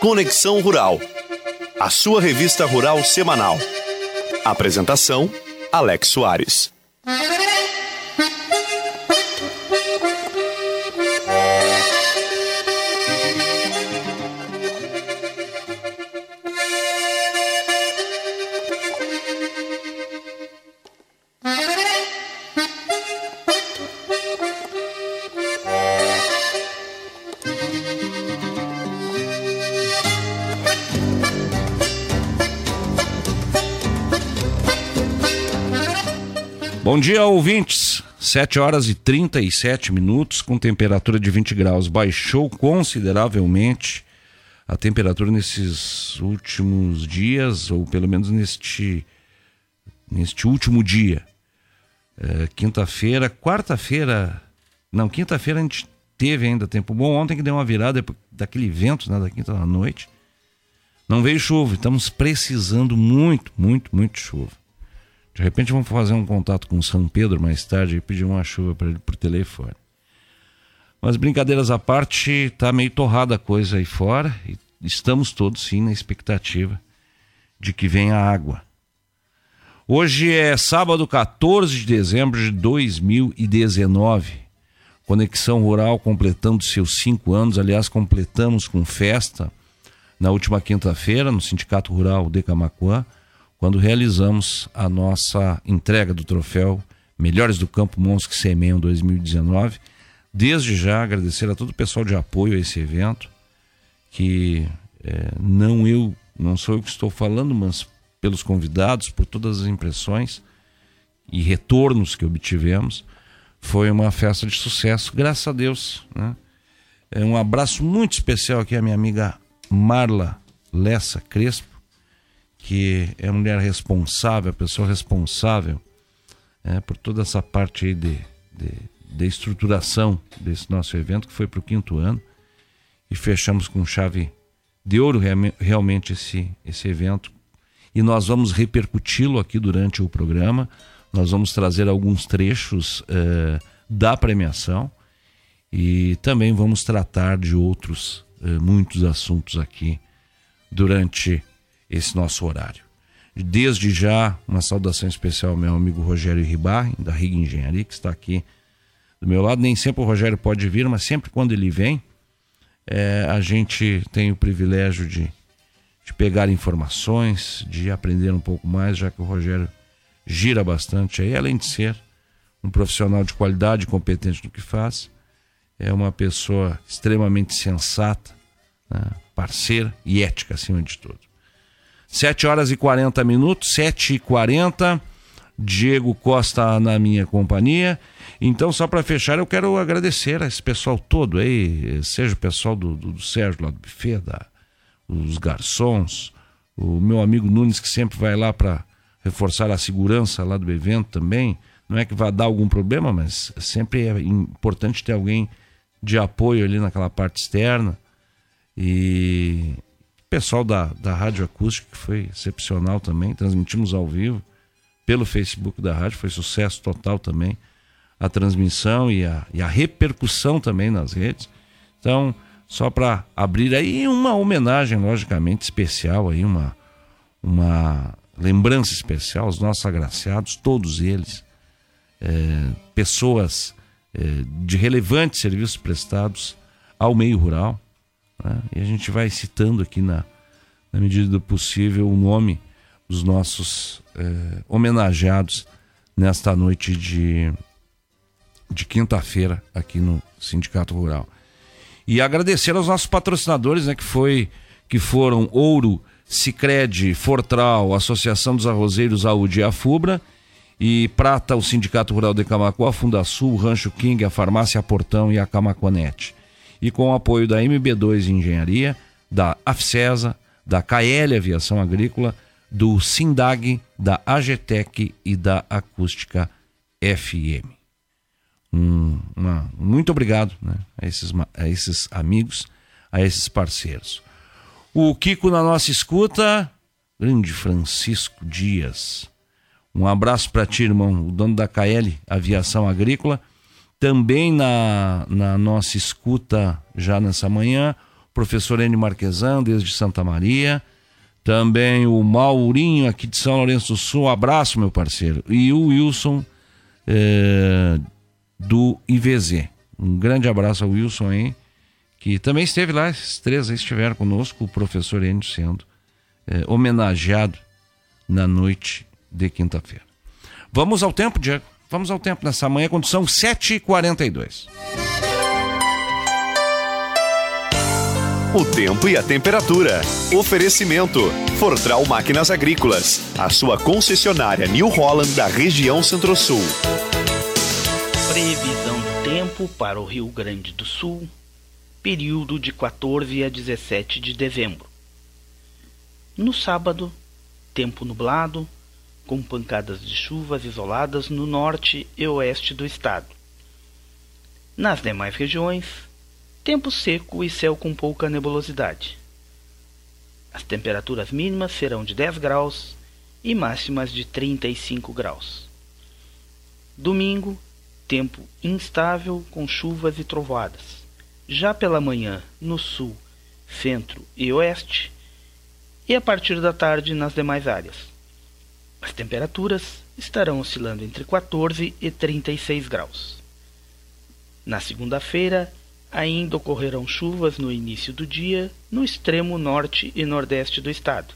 Conexão Rural, a sua revista rural semanal. Apresentação: Alex Soares. Dia, ouvintes. 7 horas e 37 minutos, com temperatura de 20 graus. Baixou consideravelmente a temperatura nesses últimos dias, ou pelo menos neste, neste último dia. É, quinta-feira, quarta-feira. Não, quinta-feira a gente teve ainda tempo bom. Ontem que deu uma virada daquele vento, né, da quinta da noite. Não veio chuva, estamos precisando muito, muito, muito chuva. De repente vamos fazer um contato com São Pedro mais tarde e pedir uma chuva para ele por telefone. Mas brincadeiras à parte, tá meio torrada a coisa aí fora e estamos todos sim na expectativa de que venha água. Hoje é sábado 14 de dezembro de 2019. Conexão Rural completando seus cinco anos. Aliás, completamos com festa na última quinta-feira no Sindicato Rural de Camacuã quando realizamos a nossa entrega do troféu Melhores do Campo Mons que Semeiam 2019. Desde já agradecer a todo o pessoal de apoio a esse evento, que é, não eu, não sou eu que estou falando, mas pelos convidados, por todas as impressões e retornos que obtivemos, foi uma festa de sucesso, graças a Deus. Né? É um abraço muito especial aqui à minha amiga Marla Lessa Crespo, que é a mulher responsável, a pessoa responsável é, por toda essa parte aí de, de, de estruturação desse nosso evento, que foi para o quinto ano, e fechamos com chave de ouro realmente esse, esse evento. E nós vamos repercuti-lo aqui durante o programa, nós vamos trazer alguns trechos uh, da premiação e também vamos tratar de outros uh, muitos assuntos aqui durante esse nosso horário. Desde já, uma saudação especial ao meu amigo Rogério Ribar, da Riga Engenharia, que está aqui do meu lado. Nem sempre o Rogério pode vir, mas sempre quando ele vem, é, a gente tem o privilégio de, de pegar informações, de aprender um pouco mais, já que o Rogério gira bastante aí, além de ser um profissional de qualidade, competente no que faz, é uma pessoa extremamente sensata, né, parceira e ética acima de tudo. 7 horas e 40 minutos, 7 e 40 Diego Costa na minha companhia. Então, só para fechar, eu quero agradecer a esse pessoal todo aí, seja o pessoal do, do, do Sérgio lá do buffet, da, os garçons, o meu amigo Nunes que sempre vai lá para reforçar a segurança lá do evento também. Não é que vai dar algum problema, mas sempre é importante ter alguém de apoio ali naquela parte externa. E pessoal da, da Rádio Acústica, que foi excepcional também, transmitimos ao vivo pelo Facebook da rádio, foi sucesso total também a transmissão e a, e a repercussão também nas redes. Então, só para abrir aí uma homenagem, logicamente, especial aí, uma, uma lembrança especial aos nossos agraciados, todos eles, é, pessoas é, de relevantes serviços prestados ao meio rural, né? E a gente vai citando aqui na, na medida do possível o nome dos nossos é, homenageados nesta noite de, de quinta-feira aqui no Sindicato Rural. E agradecer aos nossos patrocinadores, né, que, foi, que foram Ouro, Cicred, Fortral, Associação dos Arrozeiros Audi e a Fubra, e Prata, o Sindicato Rural de Camacuã, a Fundasul, Rancho King, a Farmácia Portão e a Camaconete e com o apoio da MB2 Engenharia, da AFCESA, da KL Aviação Agrícola, do SINDAG, da AGTEC e da Acústica FM. Um, uma, muito obrigado né, a, esses, a esses amigos, a esses parceiros. O Kiko na nossa escuta, grande Francisco Dias. Um abraço para ti, irmão, o dono da KL Aviação Agrícola também na, na nossa escuta já nessa manhã, professor Enio Marquesan, desde Santa Maria. Também o Maurinho, aqui de São Lourenço do Sul. Um abraço, meu parceiro. E o Wilson, é, do IVZ. Um grande abraço ao Wilson aí, que também esteve lá, esses três aí estiveram conosco, o professor Enio sendo é, homenageado na noite de quinta-feira. Vamos ao tempo, Diego. Vamos ao tempo nessa manhã, quando são 7h42. O tempo e a temperatura. Oferecimento: Fortral Máquinas Agrícolas. A sua concessionária New Holland da região Centro-Sul. Previsão do tempo para o Rio Grande do Sul. Período de 14 a 17 de dezembro. No sábado, tempo nublado, com pancadas de chuvas isoladas no norte e oeste do estado. Nas demais regiões, tempo seco e céu com pouca nebulosidade. As temperaturas mínimas serão de 10 graus e máximas de 35 graus. Domingo, tempo instável com chuvas e trovoadas. Já pela manhã, no sul, centro e oeste, e a partir da tarde nas demais áreas. As temperaturas estarão oscilando entre 14 e 36 graus. Na segunda-feira, ainda ocorrerão chuvas no início do dia no extremo norte e nordeste do estado.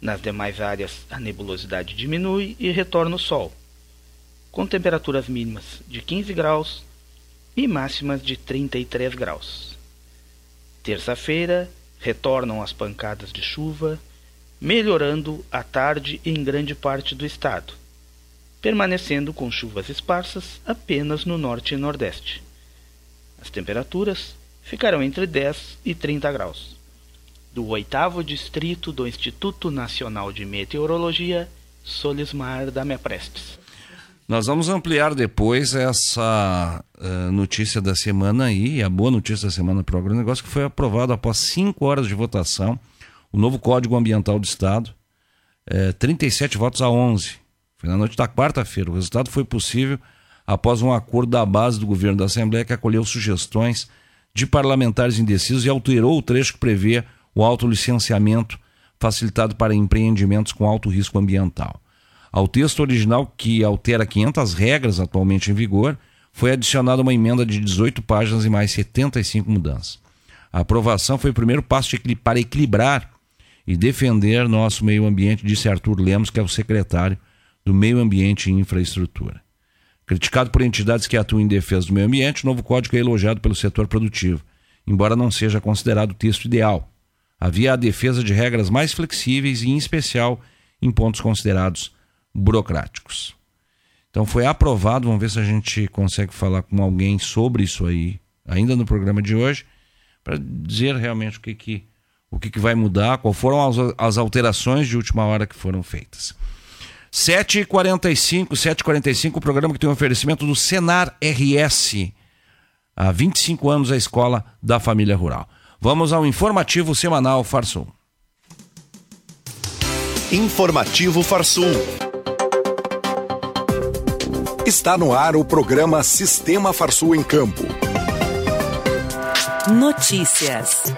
Nas demais áreas, a nebulosidade diminui e retorna o sol, com temperaturas mínimas de 15 graus e máximas de 33 graus. Terça-feira, retornam as pancadas de chuva melhorando à tarde em grande parte do estado, permanecendo com chuvas esparsas apenas no norte e nordeste. As temperaturas ficarão entre 10 e 30 graus. Do oitavo distrito do Instituto Nacional de Meteorologia, Solismar da Prestes. Nós vamos ampliar depois essa uh, notícia da semana aí, a boa notícia da semana para o agronegócio, que foi aprovado após cinco horas de votação o novo Código Ambiental do Estado, é, 37 votos a 11. Foi na noite da quarta-feira. O resultado foi possível após um acordo da base do governo da Assembleia que acolheu sugestões de parlamentares indecisos e alterou o trecho que prevê o autolicenciamento facilitado para empreendimentos com alto risco ambiental. Ao texto original, que altera 500 regras atualmente em vigor, foi adicionada uma emenda de 18 páginas e mais 75 mudanças. A aprovação foi o primeiro passo para equilibrar e defender nosso meio ambiente, disse Arthur Lemos, que é o secretário do Meio Ambiente e Infraestrutura. Criticado por entidades que atuam em defesa do meio ambiente, o novo código é elogiado pelo setor produtivo, embora não seja considerado o texto ideal. Havia a defesa de regras mais flexíveis e, em especial, em pontos considerados burocráticos. Então foi aprovado, vamos ver se a gente consegue falar com alguém sobre isso aí, ainda no programa de hoje, para dizer realmente o que, que o que, que vai mudar, qual foram as, as alterações de última hora que foram feitas. 7h45, 7h45, o programa que tem um oferecimento do Senar RS. Há 25 anos a escola da família rural. Vamos ao informativo semanal Farsul. Informativo Farsul. Está no ar o programa Sistema Farsul em Campo. Notícias.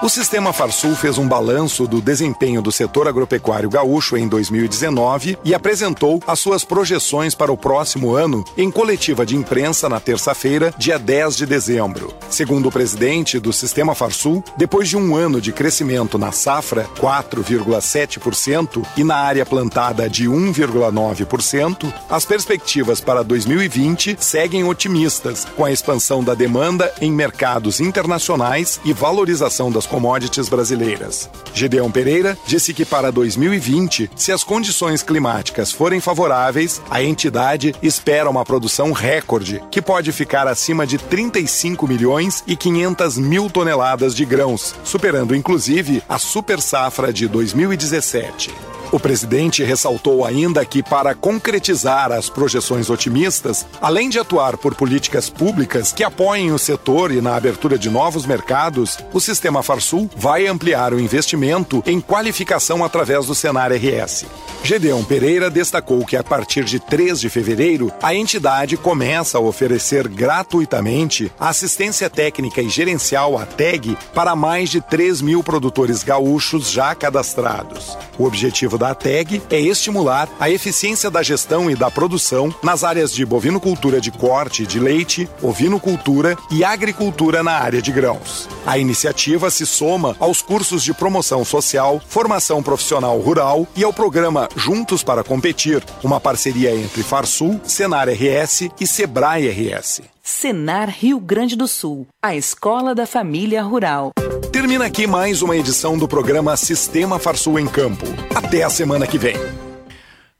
O Sistema Farsul fez um balanço do desempenho do setor agropecuário gaúcho em 2019 e apresentou as suas projeções para o próximo ano em coletiva de imprensa na terça-feira, dia 10 de dezembro. Segundo o presidente do Sistema Farsul, depois de um ano de crescimento na safra, 4,7%, e na área plantada de 1,9%, as perspectivas para 2020 seguem otimistas, com a expansão da demanda em mercados internacionais e valorização das commodities brasileiras. Gedeão Pereira disse que para 2020, se as condições climáticas forem favoráveis, a entidade espera uma produção recorde, que pode ficar acima de 35 milhões e 500 mil toneladas de grãos, superando inclusive a super safra de 2017. O presidente ressaltou ainda que, para concretizar as projeções otimistas, além de atuar por políticas públicas que apoiem o setor e na abertura de novos mercados, o sistema Farsul vai ampliar o investimento em qualificação através do Senar RS. Gedeon Pereira destacou que a partir de 3 de fevereiro, a entidade começa a oferecer gratuitamente assistência técnica e gerencial à TEG para mais de 3 mil produtores gaúchos já cadastrados. O objetivo da TEG é estimular a eficiência da gestão e da produção nas áreas de bovinocultura de corte de leite, ovinocultura e agricultura na área de grãos. A iniciativa se soma aos cursos de promoção social, formação profissional rural e ao programa Juntos para Competir, uma parceria entre Farsul, Senar RS e Sebrae RS. Senar Rio Grande do Sul, a escola da família rural. Termina aqui mais uma edição do programa Sistema Farsul em Campo. Até a semana que vem.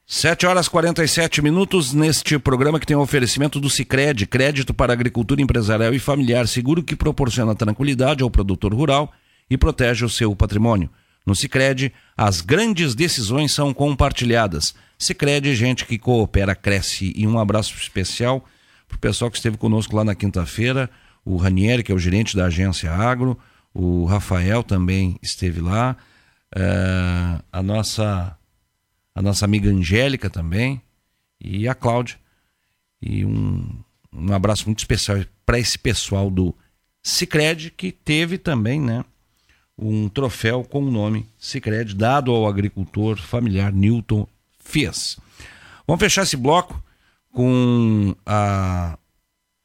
7 horas 47 minutos neste programa que tem o um oferecimento do Cicred, crédito para agricultura empresarial e familiar, seguro que proporciona tranquilidade ao produtor rural e protege o seu patrimônio. No Cicred, as grandes decisões são compartilhadas. Cicred, gente que coopera, cresce. E um abraço especial para o pessoal que esteve conosco lá na quinta-feira, o Ranieri, que é o gerente da agência Agro, o Rafael também esteve lá, uh, a nossa a nossa amiga Angélica também. E a Cláudia. E um, um abraço muito especial para esse pessoal do Cicred que teve também, né, um troféu com o nome Cicred dado ao agricultor familiar Newton Fias. Vamos fechar esse bloco com a,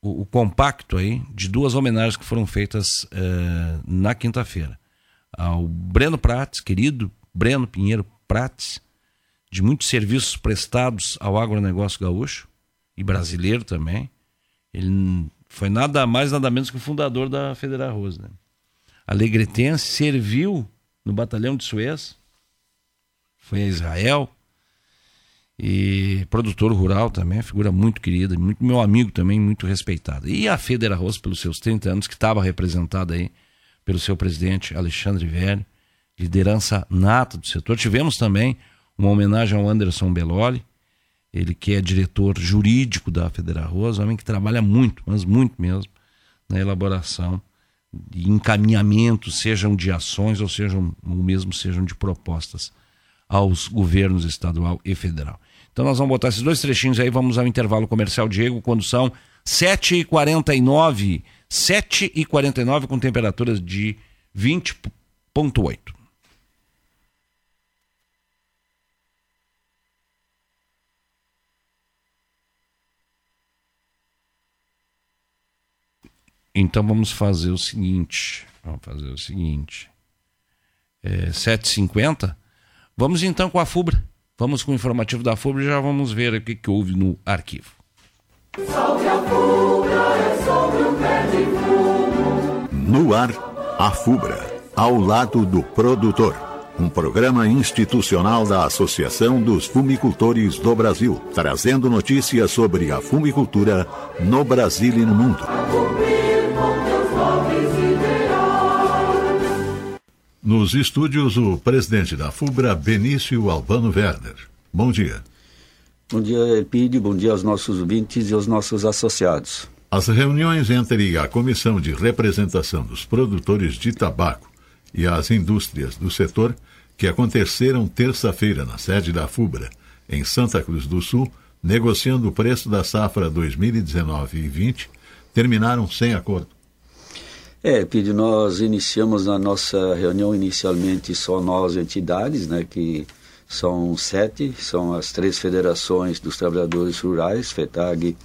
o, o, compacto aí de duas homenagens que foram feitas uh, na quinta-feira. Ao Breno Prates, querido Breno Pinheiro Prates, de muitos serviços prestados ao agronegócio gaúcho e brasileiro também. Ele foi nada mais, nada menos que o fundador da Federal Arroz. Né? Alegretense, serviu no batalhão de Suez, foi a Israel, e produtor rural também, figura muito querida, muito meu amigo também, muito respeitada. E a Federa Arroz, pelos seus 30 anos, que estava representada aí pelo seu presidente Alexandre Velho, liderança nata do setor. Tivemos também uma homenagem ao Anderson Belloli, ele que é diretor jurídico da Federa Arroz, homem que trabalha muito, mas muito mesmo, na elaboração e encaminhamento, sejam de ações ou sejam ou mesmo sejam de propostas aos governos estadual e federal. Então nós vamos botar esses dois trechinhos aí, vamos ao intervalo comercial, Diego, quando são 7h49, 7h49 com temperaturas de 20,8. Então vamos fazer o seguinte. Vamos fazer o seguinte. É, 7h50. Vamos então com a FUBRA. Vamos com o informativo da FUBRA e já vamos ver o que, que houve no arquivo. Salve a FUBRA, é sobre pé de fumo. No ar, a FUBRA, ao lado do produtor. Um programa institucional da Associação dos Fumicultores do Brasil, trazendo notícias sobre a fumicultura no Brasil e no mundo. Nos estúdios, o presidente da FUBRA, Benício Albano Werner. Bom dia. Bom dia, Elpide. Bom dia aos nossos ouvintes e aos nossos associados. As reuniões entre a Comissão de Representação dos Produtores de Tabaco e as indústrias do setor, que aconteceram terça-feira na sede da FUBRA, em Santa Cruz do Sul, negociando o preço da safra 2019 e 20, terminaram sem acordo. É, Pide, nós iniciamos a nossa reunião inicialmente só nós entidades, né, que são sete, são as três federações dos trabalhadores rurais, FETAG,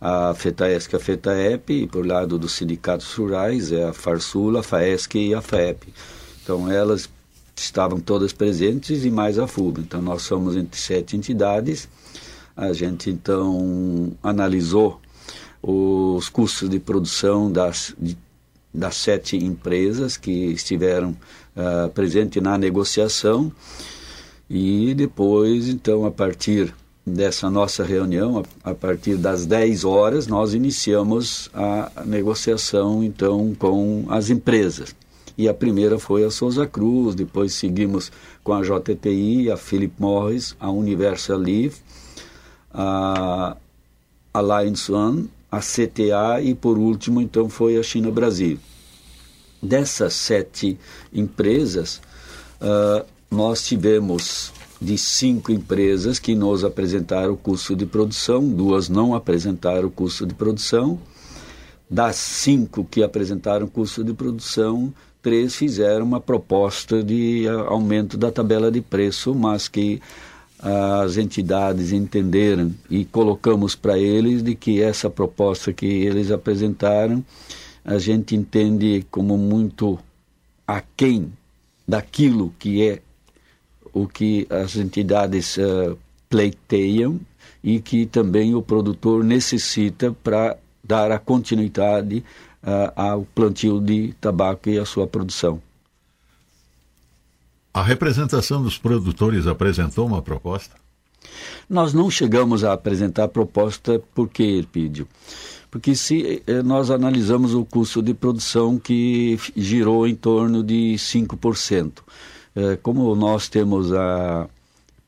a FETAESC, a FETAEP, e por lado dos sindicatos rurais é a FARSULA, a FAESC e a FAEP. Então elas estavam todas presentes e mais a FUB. Então nós somos entre sete entidades. A gente então analisou os custos de produção das, de das sete empresas que estiveram uh, presentes na negociação e depois, então, a partir dessa nossa reunião, a, a, partir das 10 horas, nós iniciamos a, a negociação, então, com as empresas. E a primeira foi a Souza Cruz, depois seguimos com a JTI, a Philip Morris, a Universal Leaf, a Alliance One, a CTA e por último então foi a China Brasil. Dessas sete empresas, uh, nós tivemos de cinco empresas que nos apresentaram o custo de produção, duas não apresentaram o custo de produção. Das cinco que apresentaram o custo de produção, três fizeram uma proposta de uh, aumento da tabela de preço, mas que as entidades entenderam e colocamos para eles de que essa proposta que eles apresentaram a gente entende como muito aquém daquilo que é o que as entidades uh, pleiteiam e que também o produtor necessita para dar a continuidade uh, ao plantio de tabaco e à sua produção. A representação dos produtores apresentou uma proposta? Nós não chegamos a apresentar a proposta porque, Elpidio, porque se eh, nós analisamos o custo de produção que girou em torno de 5%, eh, como nós temos a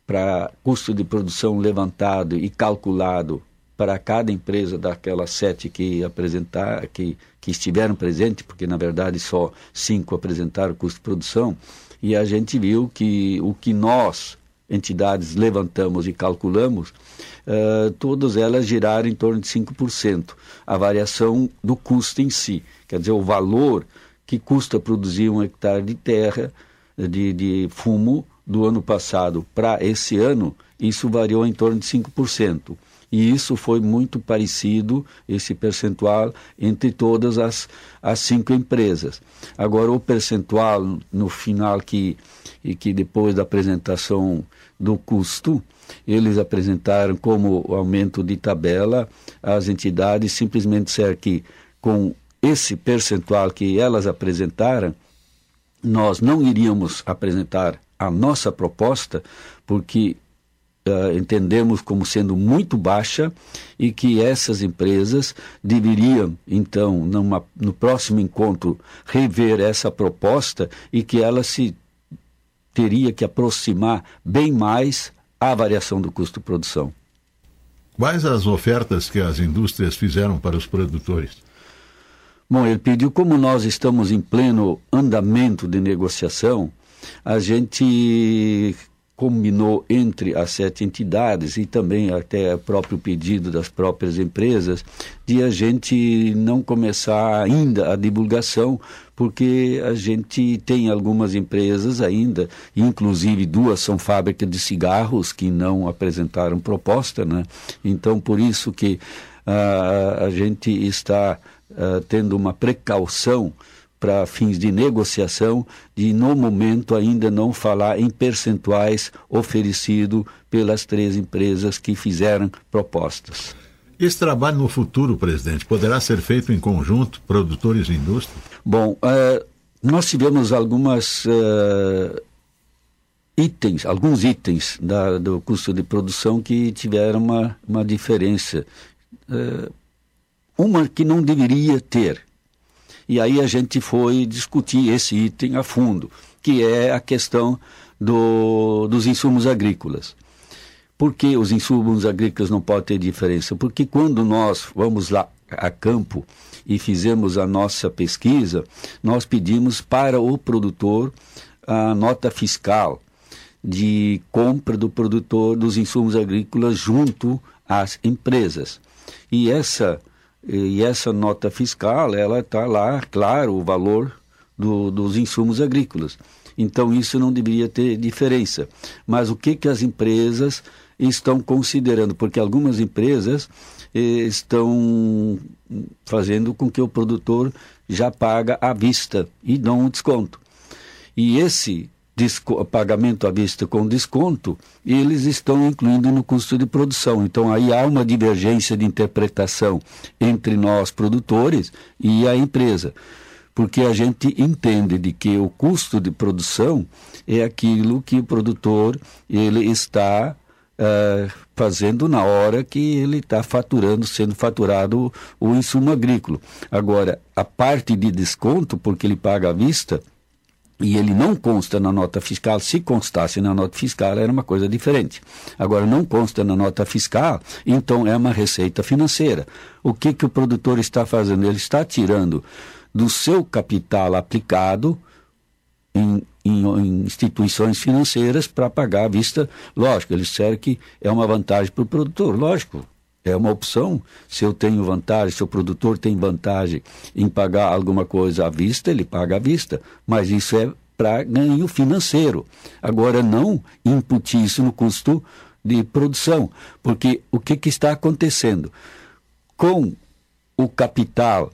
para custo de produção levantado e calculado para cada empresa daquelas sete que apresentar, que, que estiveram presentes, porque na verdade só cinco apresentaram custo de produção, e a gente viu que o que nós, entidades, levantamos e calculamos, uh, todas elas giraram em torno de 5%, a variação do custo em si, quer dizer, o valor que custa produzir um hectare de terra, de, de fumo, do ano passado para esse ano, isso variou em torno de 5%. E isso foi muito parecido, esse percentual, entre todas as, as cinco empresas. Agora, o percentual no final, que, que depois da apresentação do custo, eles apresentaram como aumento de tabela, as entidades simplesmente disseram que com esse percentual que elas apresentaram, nós não iríamos apresentar a nossa proposta, porque uh, entendemos como sendo muito baixa e que essas empresas deveriam, então, numa, no próximo encontro, rever essa proposta e que ela se teria que aproximar bem mais à variação do custo de produção. Quais as ofertas que as indústrias fizeram para os produtores? Bom, ele pediu, como nós estamos em pleno andamento de negociação, a gente combinou entre as sete entidades e também até próprio pedido das próprias empresas de a gente não começar ainda a divulgação porque a gente tem algumas empresas ainda, inclusive duas são fábricas de cigarros que não apresentaram proposta, né? Então por isso que uh, a gente está uh, tendo uma precaução para fins de negociação, de no momento ainda não falar em percentuais oferecido pelas três empresas que fizeram propostas. Esse trabalho no futuro, presidente, poderá ser feito em conjunto, produtores e indústria? Bom, uh, nós tivemos algumas uh, itens, alguns itens da, do custo de produção que tiveram uma, uma diferença. Uh, uma que não deveria ter, e aí a gente foi discutir esse item a fundo, que é a questão do, dos insumos agrícolas. Por que os insumos agrícolas não podem ter diferença? Porque quando nós vamos lá a campo e fizemos a nossa pesquisa, nós pedimos para o produtor a nota fiscal de compra do produtor dos insumos agrícolas junto às empresas. E essa e essa nota fiscal, ela está lá, claro, o valor do, dos insumos agrícolas. Então isso não deveria ter diferença. Mas o que, que as empresas estão considerando? Porque algumas empresas eh, estão fazendo com que o produtor já paga à vista e dão um desconto. E esse pagamento à vista com desconto, eles estão incluindo no custo de produção. Então aí há uma divergência de interpretação entre nós produtores e a empresa. Porque a gente entende de que o custo de produção é aquilo que o produtor ele está uh, fazendo na hora que ele está faturando, sendo faturado o, o insumo agrícola. Agora, a parte de desconto, porque ele paga à vista, e ele não consta na nota fiscal, se constasse na nota fiscal era uma coisa diferente. Agora não consta na nota fiscal, então é uma receita financeira. O que que o produtor está fazendo? Ele está tirando do seu capital aplicado em, em, em instituições financeiras para pagar à vista. Lógico, ele disseram que é uma vantagem para o produtor, lógico. É uma opção. Se eu tenho vantagem, se o produtor tem vantagem em pagar alguma coisa à vista, ele paga à vista. Mas isso é para ganho financeiro. Agora, não imputir isso no custo de produção. Porque o que, que está acontecendo? Com o capital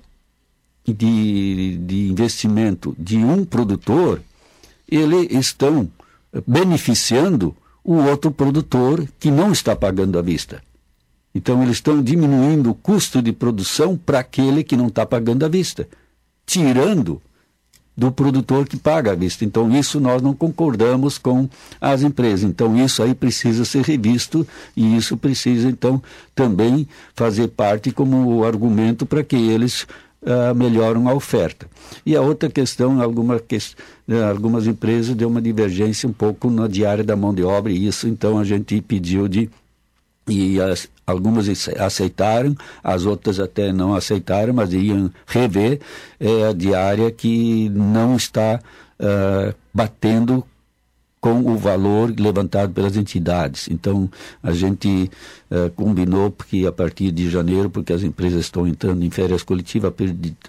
de, de investimento de um produtor, eles estão beneficiando o outro produtor que não está pagando à vista. Então, eles estão diminuindo o custo de produção para aquele que não está pagando à vista, tirando do produtor que paga à vista. Então, isso nós não concordamos com as empresas. Então, isso aí precisa ser revisto e isso precisa, então, também fazer parte como argumento para que eles uh, melhoram a oferta. E a outra questão, alguma que, uh, algumas empresas deu uma divergência um pouco na diária da mão de obra e isso, então, a gente pediu de e as, algumas aceitaram, as outras até não aceitaram, mas iam rever é, a diária que não está uh, batendo com o valor levantado pelas entidades. Então, a gente uh, combinou que a partir de janeiro, porque as empresas estão entrando em férias coletivas,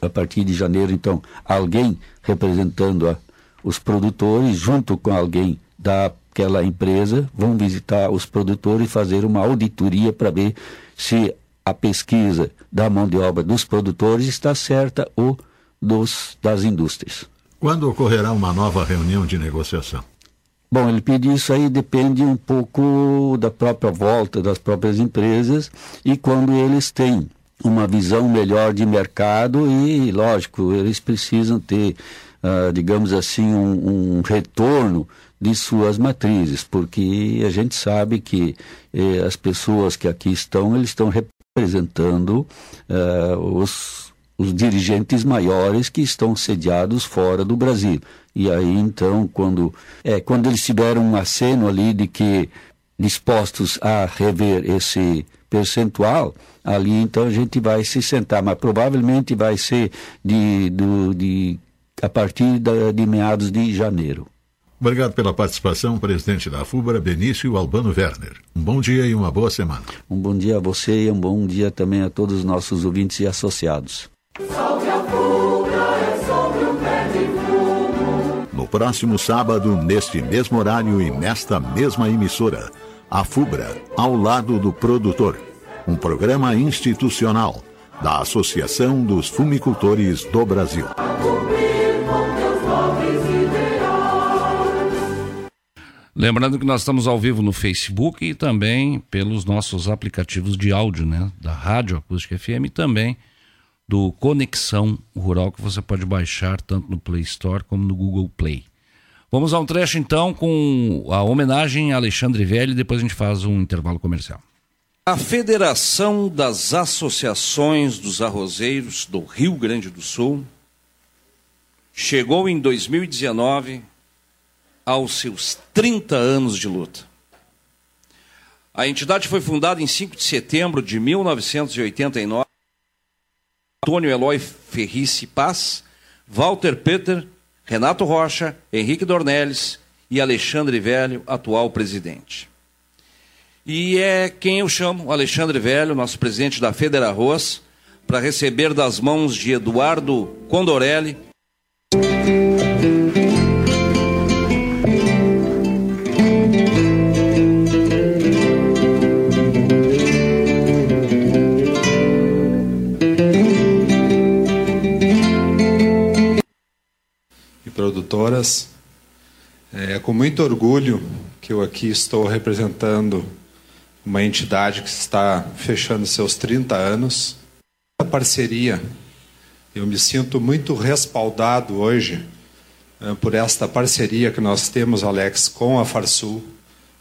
a partir de janeiro, então, alguém representando a, os produtores, junto com alguém da aquela empresa, vão visitar os produtores e fazer uma auditoria para ver se a pesquisa da mão de obra dos produtores está certa ou dos, das indústrias. Quando ocorrerá uma nova reunião de negociação? Bom, ele pediu isso aí depende um pouco da própria volta das próprias empresas e quando eles têm uma visão melhor de mercado e, lógico, eles precisam ter, uh, digamos assim, um, um retorno de suas matrizes, porque a gente sabe que eh, as pessoas que aqui estão, eles estão representando uh, os, os dirigentes maiores que estão sediados fora do Brasil. E aí, então, quando, é, quando eles tiveram um aceno ali de que dispostos a rever esse percentual, ali então a gente vai se sentar, mas provavelmente vai ser de, do, de, a partir da, de meados de janeiro. Obrigado pela participação, presidente da FUBRA, Benício Albano Werner. Um bom dia e uma boa semana. Um bom dia a você e um bom dia também a todos os nossos ouvintes e associados. Salve a FUBRA, é sobre o pé de fumo. No próximo sábado, neste mesmo horário e nesta mesma emissora, a FUBRA, ao lado do produtor. Um programa institucional da Associação dos Fumicultores do Brasil. Lembrando que nós estamos ao vivo no Facebook e também pelos nossos aplicativos de áudio, né? Da Rádio Acústica FM e também do Conexão Rural, que você pode baixar tanto no Play Store como no Google Play. Vamos a um trecho então com a homenagem a Alexandre Velho e depois a gente faz um intervalo comercial. A Federação das Associações dos Arrozeiros do Rio Grande do Sul chegou em 2019 aos seus 30 anos de luta. A entidade foi fundada em 5 de setembro de 1989. Antônio Eloy Ferrice Paz, Walter Peter, Renato Rocha, Henrique Dornelles e Alexandre Velho, atual presidente. E é quem eu chamo, Alexandre Velho, nosso presidente da Federa Arroz, para receber das mãos de Eduardo Condorelli produtoras. É com muito orgulho que eu aqui estou representando uma entidade que está fechando seus 30 anos. A parceria, eu me sinto muito respaldado hoje é, por esta parceria que nós temos, Alex, com a Farsul,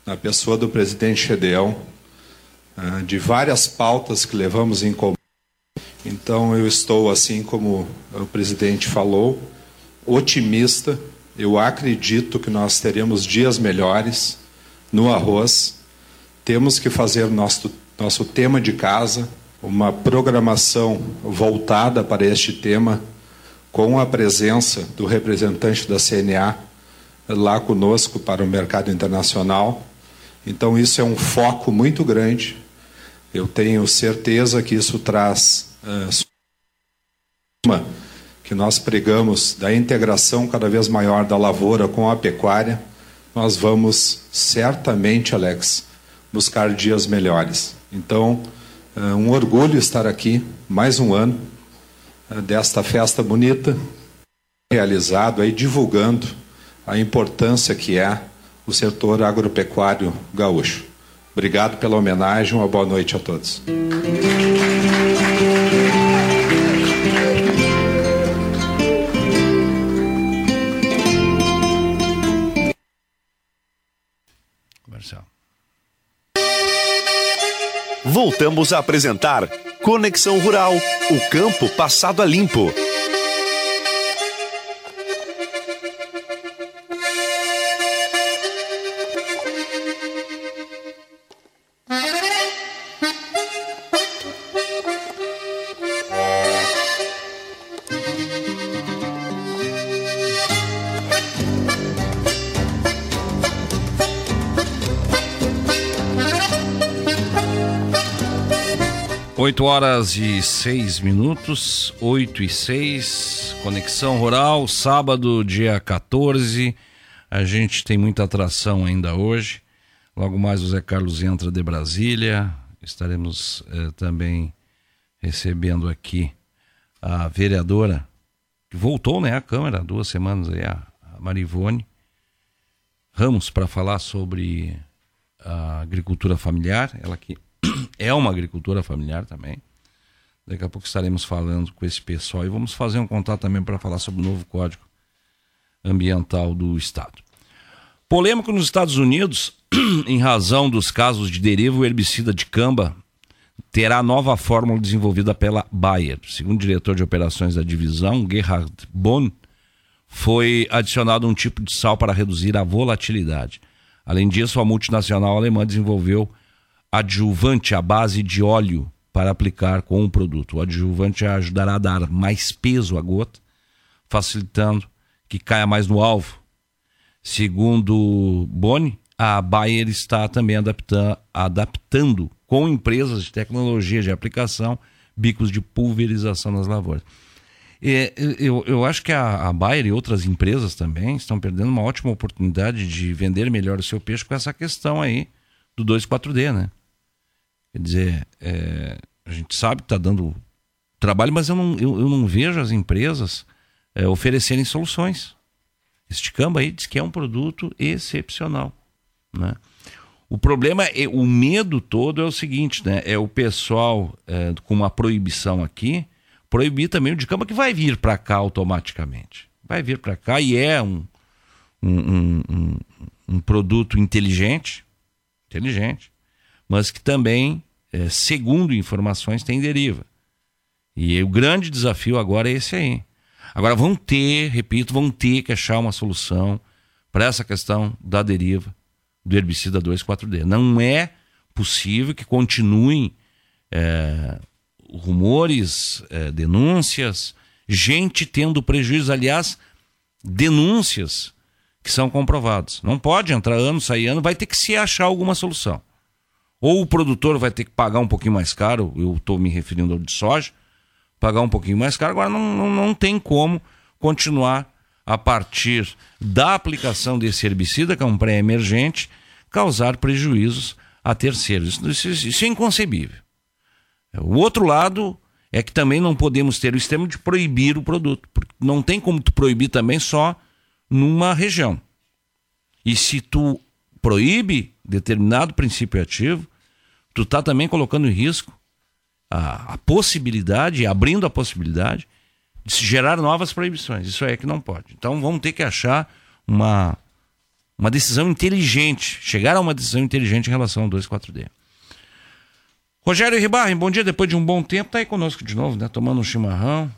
na pessoa do presidente Gedeão, é, de várias pautas que levamos em comum. Então eu estou, assim como o presidente falou, otimista eu acredito que nós teremos dias melhores no arroz. Temos que fazer nosso, nosso tema de casa, uma programação voltada para este tema, com a presença do representante da CNA lá conosco para o mercado internacional. Então, isso é um foco muito grande. Eu tenho certeza que isso traz uh, que nós pregamos da integração cada vez maior da lavoura com a pecuária. Nós vamos certamente, Alex, buscar dias melhores. Então, uh, um orgulho estar aqui mais um ano uh, desta festa bonita realizado aí divulgando a importância que é o setor agropecuário gaúcho. Obrigado pela homenagem, uma boa noite a todos. Voltamos a apresentar Conexão Rural, o campo passado a limpo. Oito horas e seis minutos, oito e seis, Conexão Rural, sábado, dia 14. A gente tem muita atração ainda hoje. Logo mais o Zé Carlos entra de Brasília. Estaremos eh, também recebendo aqui a vereadora que voltou né, à Câmara duas semanas aí, a Marivone Ramos, para falar sobre a agricultura familiar. Ela que é uma agricultura familiar também. Daqui a pouco estaremos falando com esse pessoal e vamos fazer um contato também para falar sobre o novo Código Ambiental do Estado. Polêmico nos Estados Unidos, em razão dos casos de deriva, herbicida de camba terá nova fórmula desenvolvida pela Bayer. Segundo o diretor de operações da divisão, Gerhard Bonn, foi adicionado um tipo de sal para reduzir a volatilidade. Além disso, a multinacional alemã desenvolveu adjuvante à base de óleo para aplicar com o produto. O adjuvante ajudará a dar mais peso à gota, facilitando que caia mais no alvo. Segundo Boni, a Bayer está também adaptando, adaptando com empresas de tecnologia de aplicação bicos de pulverização nas lavouras. É, eu, eu acho que a, a Bayer e outras empresas também estão perdendo uma ótima oportunidade de vender melhor o seu peixe com essa questão aí do 2,4-D, né? Quer dizer, é, a gente sabe que está dando trabalho, mas eu não, eu, eu não vejo as empresas é, oferecerem soluções. Este Camba aí diz que é um produto excepcional. Né? O problema, é, o medo todo é o seguinte, né? É o pessoal é, com uma proibição aqui, proibir também o de camba que vai vir para cá automaticamente. Vai vir para cá e é um, um, um, um, produto inteligente, inteligente, mas que também, é, segundo informações, tem deriva. E o grande desafio agora é esse aí. Agora vão ter, repito, vão ter que achar uma solução para essa questão da deriva do herbicida 2,4-D. Não é possível que continuem é, rumores, é, denúncias, gente tendo prejuízo, aliás, denúncias que são comprovadas. Não pode entrar ano, sair ano, vai ter que se achar alguma solução. Ou o produtor vai ter que pagar um pouquinho mais caro, eu estou me referindo ao de soja, pagar um pouquinho mais caro, agora não, não, não tem como continuar a partir da aplicação desse herbicida, que é um pré-emergente, causar prejuízos a terceiros. Isso, isso, isso, é inconcebível. O outro lado é que também não podemos ter o extremo de proibir o produto, porque não tem como tu proibir também só numa região. E se tu proíbe determinado princípio ativo, tu está também colocando em risco a, a possibilidade, abrindo a possibilidade de se gerar novas proibições. Isso é que não pode. Então vamos ter que achar uma, uma decisão inteligente, chegar a uma decisão inteligente em relação ao 2,4D. Rogério Ribarren, bom dia. Depois de um bom tempo, tá aí conosco de novo, né? Tomando um chimarrão.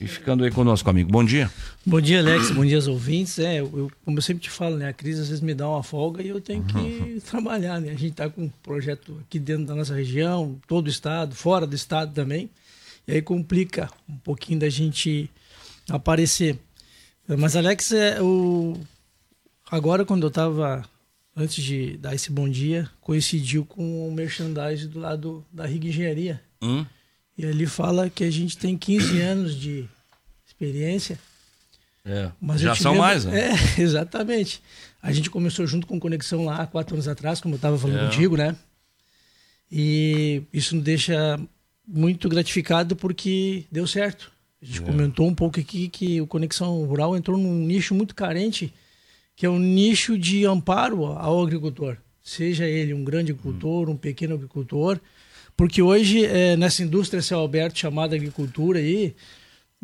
E ficando aí conosco, amigo. Bom dia. Bom dia, Alex. Bom dia aos ouvintes. É, eu, como eu sempre te falo, né? A crise às vezes me dá uma folga e eu tenho que uhum. trabalhar, né? A gente está com um projeto aqui dentro da nossa região, todo o estado, fora do estado também. E aí complica um pouquinho da gente aparecer. Mas, Alex, é, o... agora quando eu estava antes de dar esse bom dia, coincidiu com o merchandising do lado da Riga Engenharia. Hum? E ali fala que a gente tem 15 anos de experiência. É, mas já são lembro... mais, né? É, exatamente. A gente começou junto com Conexão lá quatro anos atrás, como eu estava falando é. contigo, né? E isso nos deixa muito gratificado porque deu certo. A gente é. comentou um pouco aqui que o Conexão Rural entrou num nicho muito carente que é o nicho de amparo ao agricultor, seja ele um grande agricultor, um pequeno agricultor, porque hoje é, nessa indústria céu aberto chamada agricultura aí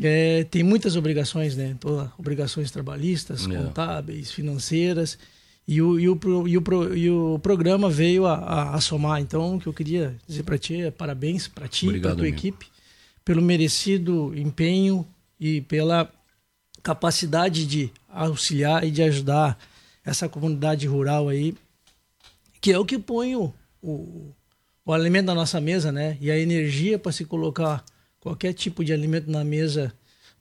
é, tem muitas obrigações, né? Toda, obrigações trabalhistas, é. contábeis, financeiras e o, e o, e o, e o programa veio a, a, a, somar. Então, o que eu queria dizer para ti é parabéns para ti e para tua amigo. equipe pelo merecido empenho e pela capacidade de auxiliar e de ajudar essa comunidade rural aí, que é o que põe o, o, o alimento na nossa mesa, né? E a energia para se colocar qualquer tipo de alimento na mesa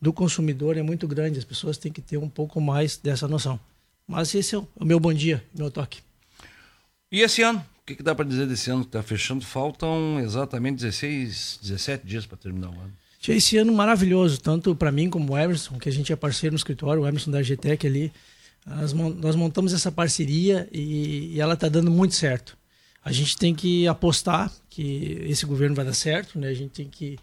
do consumidor é muito grande. As pessoas têm que ter um pouco mais dessa noção. Mas esse é o meu bom dia, meu toque. E esse ano? O que, que dá para dizer desse ano que está fechando? Faltam exatamente 16, 17 dias para terminar o ano. Tinha esse ano maravilhoso, tanto para mim como o Emerson, que a gente é parceiro no escritório, o Emerson da GTEC ali. Nós, montamos essa parceria e, e ela está dando muito certo. A gente tem que apostar que esse governo vai dar certo, né? A gente tem que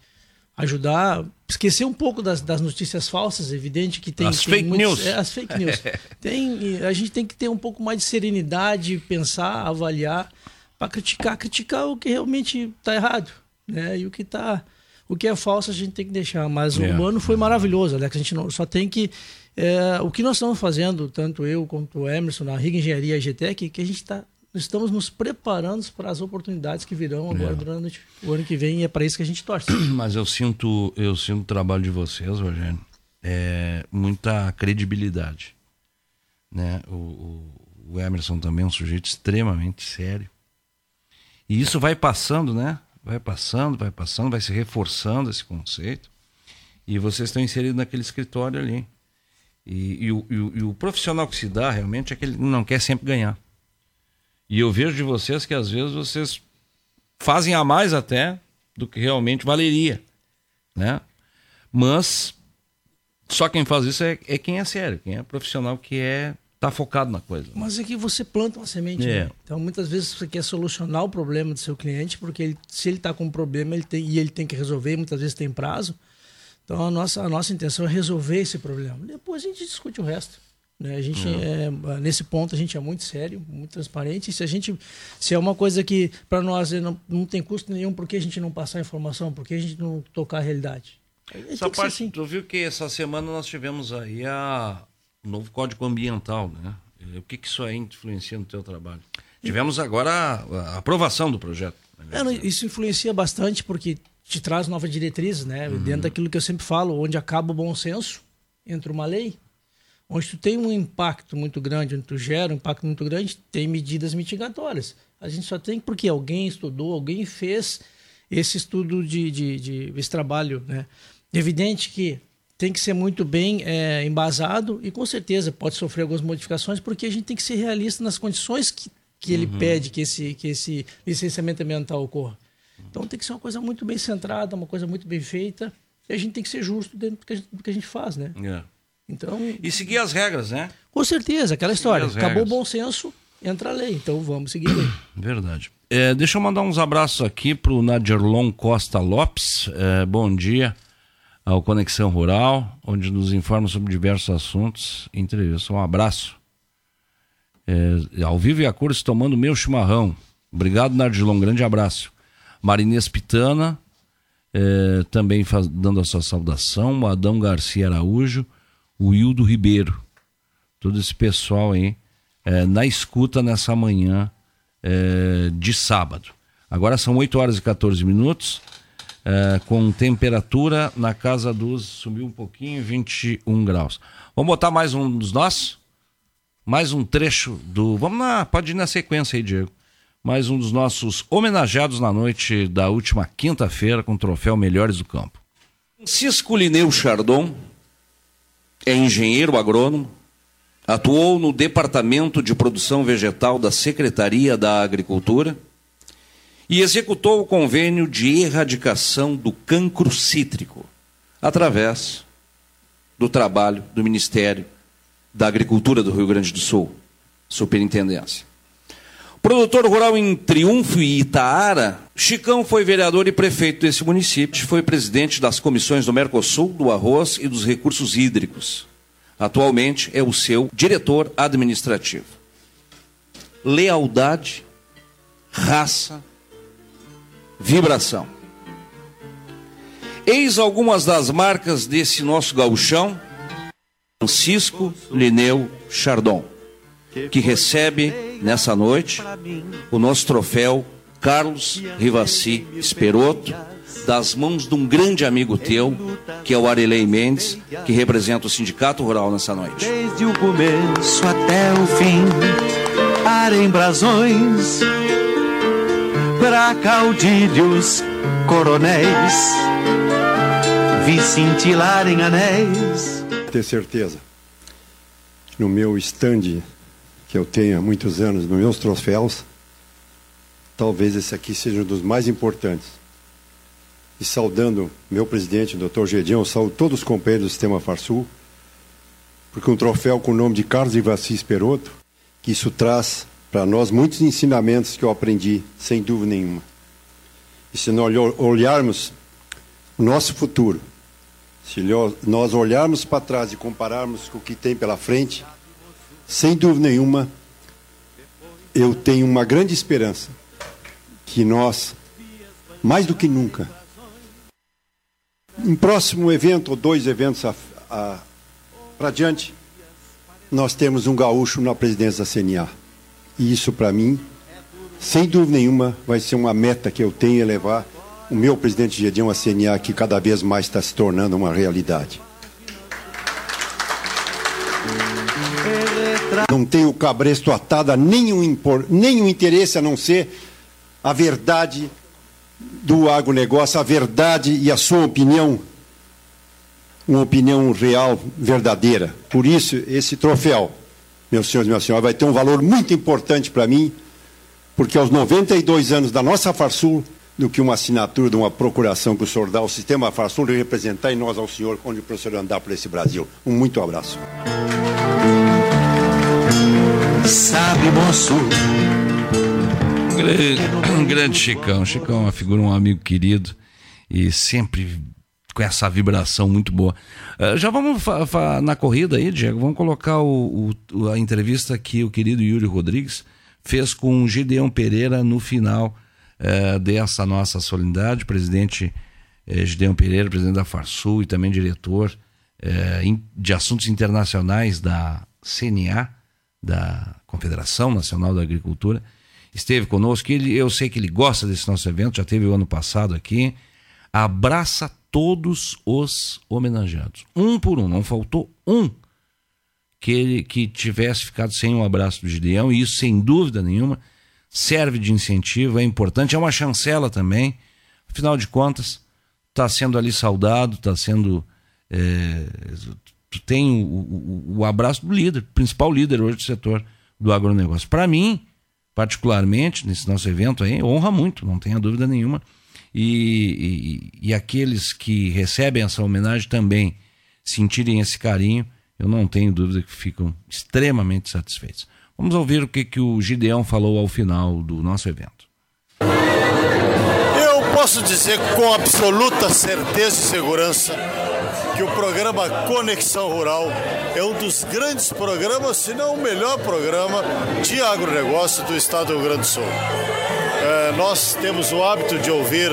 ajudar, esquecer um pouco das, das notícias falsas, evidente que tem as tem fake muitos, news, é, as fake news. tem, a gente tem que ter um pouco mais de serenidade, pensar, avaliar, para criticar, criticar o que realmente está errado, né? E o que está o que é falso a gente tem que deixar. Mas o é. ano foi maravilhoso, Alex. A gente não, só tem que. É, o que nós estamos fazendo, tanto eu quanto o Emerson, na Riga Engenharia e GTEC, que a gente está estamos nos preparando para as oportunidades que virão agora é. durante o ano que vem e é para isso que a gente torce. Mas eu sinto, eu sinto o trabalho de vocês, Rogério, é muita credibilidade, né? O, o Emerson também é um sujeito extremamente sério e isso vai passando, né? vai passando, vai passando, vai se reforçando esse conceito. E vocês estão inseridos naquele escritório ali. E, e, o, e, o, e, o, profissional que se dá realmente é que ele não quer sempre ganhar. E eu vejo de vocês que às vezes vocês fazem a mais até do que realmente valeria, né? Mas só quem faz isso é, é quem é sério, quem é profissional que é tá focado na coisa. Mas é que você planta uma semente. É. Né? Então, muitas vezes você quer solucionar o problema do seu cliente, porque ele, se ele está com um problema ele tem, e ele tem que resolver, muitas vezes tem prazo. Então, a nossa, a nossa intenção é resolver esse problema. Depois a gente discute o resto. Né? A gente é. É, nesse ponto a gente é muito sério, muito transparente. E se a gente, se é uma coisa que para nós não, não tem custo nenhum, por que a gente não passar informação? Por que a gente não tocar a realidade? Essa parte, assim. tu viu que essa semana nós tivemos aí a, novo código ambiental, né? O que, que isso aí influencia no teu trabalho? Tivemos agora a, a aprovação do projeto. Né? É, isso influencia bastante porque te traz novas diretrizes, né? Uhum. Dentro daquilo que eu sempre falo, onde acaba o bom senso, entra uma lei. Onde tu tem um impacto muito grande, onde tu gera um impacto muito grande, tem medidas mitigatórias. A gente só tem porque alguém estudou, alguém fez esse estudo de, de, de esse trabalho, né? Evidente que tem que ser muito bem é, embasado e com certeza pode sofrer algumas modificações porque a gente tem que ser realista nas condições que, que ele uhum. pede que esse, que esse licenciamento ambiental ocorra. Então tem que ser uma coisa muito bem centrada, uma coisa muito bem feita e a gente tem que ser justo dentro do que a gente, do que a gente faz, né? É. Então, e seguir as regras, né? Com certeza, aquela história. Acabou o bom senso, entra a lei. Então vamos seguir a lei. Verdade. É, deixa eu mandar uns abraços aqui para o Nadirlon Costa Lopes. É, bom dia ao Conexão Rural, onde nos informa sobre diversos assuntos. Entrevista. Um abraço. É, ao vivo e a cores tomando meu chimarrão. Obrigado, Nardilon. Um grande abraço. Marinês Pitana, é, também faz, dando a sua saudação. O Adão Garcia Araújo, o Hildo Ribeiro. Todo esse pessoal aí é, na escuta nessa manhã é, de sábado. Agora são 8 horas e 14 minutos. uh, com temperatura na casa dos. subiu um pouquinho, 21 graus. Vamos botar mais um dos nossos? Mais um trecho do. Vamos lá, pode ir na sequência aí, Diego. Mais um dos nossos homenageados na noite da última quinta-feira com o troféu Melhores do Campo. Francisco Lineu Chardon é engenheiro agrônomo, atuou no Departamento de Produção Vegetal da Secretaria da Agricultura e executou o convênio de erradicação do cancro cítrico através do trabalho do Ministério da Agricultura do Rio Grande do Sul, Superintendência. Produtor rural em Triunfo e Itaara, Chicão foi vereador e prefeito desse município, foi presidente das comissões do Mercosul, do Arroz e dos Recursos Hídricos. Atualmente é o seu diretor administrativo. Lealdade, raça, vibração. Eis algumas das marcas desse nosso gauchão, Francisco Lineu Chardon, que recebe nessa noite o nosso troféu Carlos Rivassi Esperoto, das mãos de um grande amigo teu, que é o Arelei Mendes, que representa o Sindicato Rural nessa noite. Desde o começo até o fim, para brasões para caudilhos, coronéis, vi cintilar em anéis. Ter certeza, no meu stand que eu tenho há muitos anos, nos meus troféus, talvez esse aqui seja um dos mais importantes. E saudando meu presidente, Dr. Gedião, saúdo todos os companheiros do Sistema Farsul, porque um troféu com o nome de Carlos Ivassi Esperoto, que isso traz para nós muitos ensinamentos que eu aprendi, sem dúvida nenhuma. E se nós olharmos o nosso futuro, se nós olharmos para trás e compararmos com o que tem pela frente, sem dúvida nenhuma, eu tenho uma grande esperança que nós, mais do que nunca, em próximo evento ou dois eventos para diante, nós temos um gaúcho na presidência da CNA. E isso, para mim, sem dúvida nenhuma, vai ser uma meta que eu tenho elevar o meu presidente Gedião a CNA, que cada vez mais está se tornando uma realidade. Não tenho cabresto atado a nenhum, impor, nenhum interesse a não ser a verdade do agronegócio, a verdade e a sua opinião, uma opinião real, verdadeira. Por isso, esse troféu meus senhores e minhas senhoras, vai ter um valor muito importante para mim, porque aos 92 anos da nossa Farsul, do que uma assinatura de uma procuração que o senhor dá ao sistema Farsul de representar e nós ao senhor, onde o professor andar por esse Brasil. Um muito abraço. Sabe, moço. Um grande Chicão. Chicão é uma figura, um amigo querido e sempre com essa vibração muito boa. Uh, já vamos na corrida aí, Diego, vamos colocar o, o, a entrevista que o querido Yuri Rodrigues fez com o Gideão Pereira no final uh, dessa nossa solenidade, presidente uh, Gideão Pereira, presidente da Farsul e também diretor in, de assuntos internacionais da CNA, da Confederação Nacional da Agricultura, esteve conosco. Ele, eu sei que ele gosta desse nosso evento, já teve o ano passado aqui. Abraça todos os homenageados. Um por um, não faltou um que ele que tivesse ficado sem um abraço do Gideão, e isso sem dúvida nenhuma serve de incentivo, é importante, é uma chancela também. Afinal de contas, está sendo ali saudado, está sendo. É, tem o, o, o, abraço do líder, principal líder hoje do setor do agronegócio. Para mim, particularmente, nesse nosso evento aí, honra muito, não tenha dúvida nenhuma e, e, e aqueles que recebem essa homenagem também sentirem esse carinho, eu não tenho dúvida que ficam extremamente satisfeitos. Vamos ouvir o que, que o Gideão falou ao final do nosso evento. Eu posso dizer com absoluta certeza e segurança que o programa Conexão Rural é um dos grandes programas, se não o melhor programa de agronegócio do estado do Rio Grande do Sul. É, nós temos o hábito de ouvir